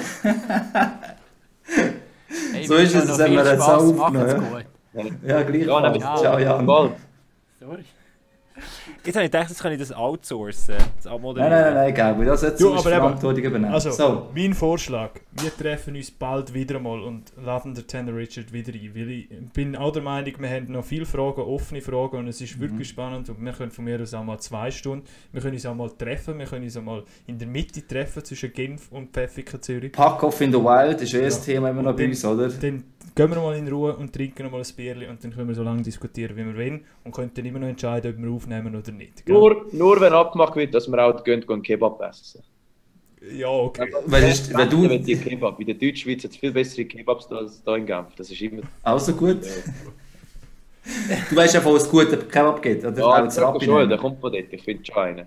Hey, So ich ist es, noch das haben wir jetzt auch aufgenommen. Ja, gleich. Ja, Ja. Ciao, Jan. Bald. Sorry. Jetzt habe ich gedacht, jetzt kann ich das outsourcen. Das Nein, abmoderieren. nein, nein, nein, Gabo, das hat Du, aber eben- Verantwortung übernehmen. Also, so. mein Vorschlag, wir treffen uns bald wieder mal und laden den Tanner Richard wieder ein, weil ich bin auch der Meinung, wir haben noch viele Fragen, offene Fragen und es ist wirklich spannend und wir können von mir aus auch mal zwei Stunden, wir können uns auch mal treffen, wir können uns auch mal in der Mitte treffen zwischen Genf und Pfäffiken Zürich. Pack-Off in the Wild ist ja das. Thema immer noch bei uns, oder? Dann gehen wir mal in Ruhe und trinken noch mal ein Bierchen und dann können wir so lange diskutieren, wie wir wollen und können dann immer noch entscheiden, ob wir aufnehmen oder nicht. gell? Nur, nur wenn abgemacht wird, dass wir auch gehen, gehen Kebab essen. Ja, okay. Weil, ist, wenn du... Wenn die Kebab. In der Deutschschweiz hat es viel bessere Kebabs als da in Genf. Das ist immer. Also gut. Du weißt ja, wo es gute Kebab gibt, oder? Ja, das schon, der kommt von dort. Ich finde schon einen.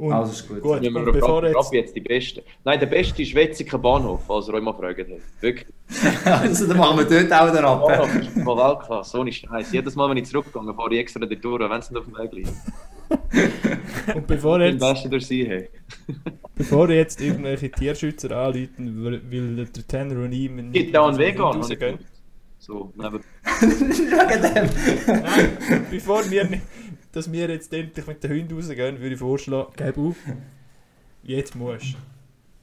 Und, Also ist gut. gut, Nehmen und wir bevor Rappi, jetzt... Rappi jetzt die beste. Nein, der beste ist Wetziger Bahnhof, falls ihr euch mal gefragt habt. Wirklich. (laughs) Also dann machen wir dort auch den Rappen. Bahnhof ist von Weltklasse, ohne Scheiß. Jedes Mal, wenn ich zurückgehe, fahre ich extra dort durch, wenn es nicht auf (laughs) dem Weg liegt. Und bevor Den jetzt... besten durch sie (laughs) hey. Bevor jetzt irgendwelche Tierschützer anrufen, weil, der Tanner und ich mit Gibt auch einen Vegan. habe ich rausgehen. gehört. So, neben. Nein, bevor wir nicht, dass wir jetzt endlich mit den Hunden rausgehen, würde ich vorschlagen, gib auf. Jetzt musst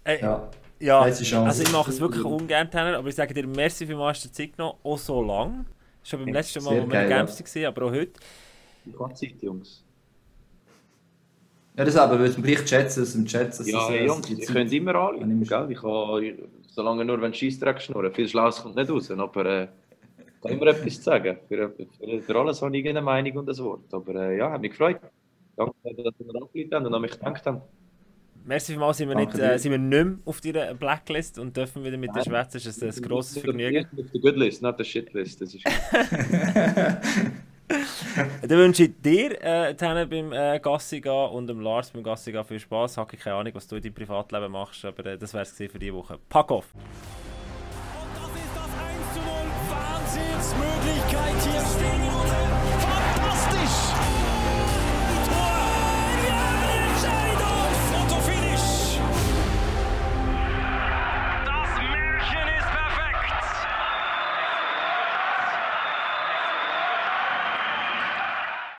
Ey, Ja. ja, also ich mache es wirklich ungern, Tanner, aber ich sage dir, merci für die Zeit genommen, auch so lang. Schon beim letzten Mal, Sehr wo wir in Genf waren, aber auch heute. Ich habe Zeit, Jungs. Ja, das aber würde man gleich schätzen, aus dem Chat. dass Ja, das, hey, Jungs, die ihr könnt immer Wenn anrufen, ich- gell? Ich kann, ich- solange nur, wenn Scheissdreck schnurren. Viel Schlaues kommt nicht raus, aber äh, ich kann immer etwas zu sagen. Für, für, für alles habe ich irgendeine Meinung und ein Wort. Aber äh, ja, hat mich gefreut. Danke, dass ihr mir angeleitet habt und an mich gedacht habt. Merci vielmals, sind wir, nicht, Danke äh, sind wir nicht mehr auf deiner Blacklist und dürfen wieder mit dir schwätzen. Das ist ein grosses Vergnügen. Auf der Goodlist, nicht der Shitlist. Das ist (laughs) Dann wünsche ich dir, äh, beim äh, Gassi gehen und dem Lars beim Gassi gehen viel Spaß. Ich habe keine Ahnung, was du in deinem Privatleben machst, aber äh, das wäre es für diese Woche. Pack off!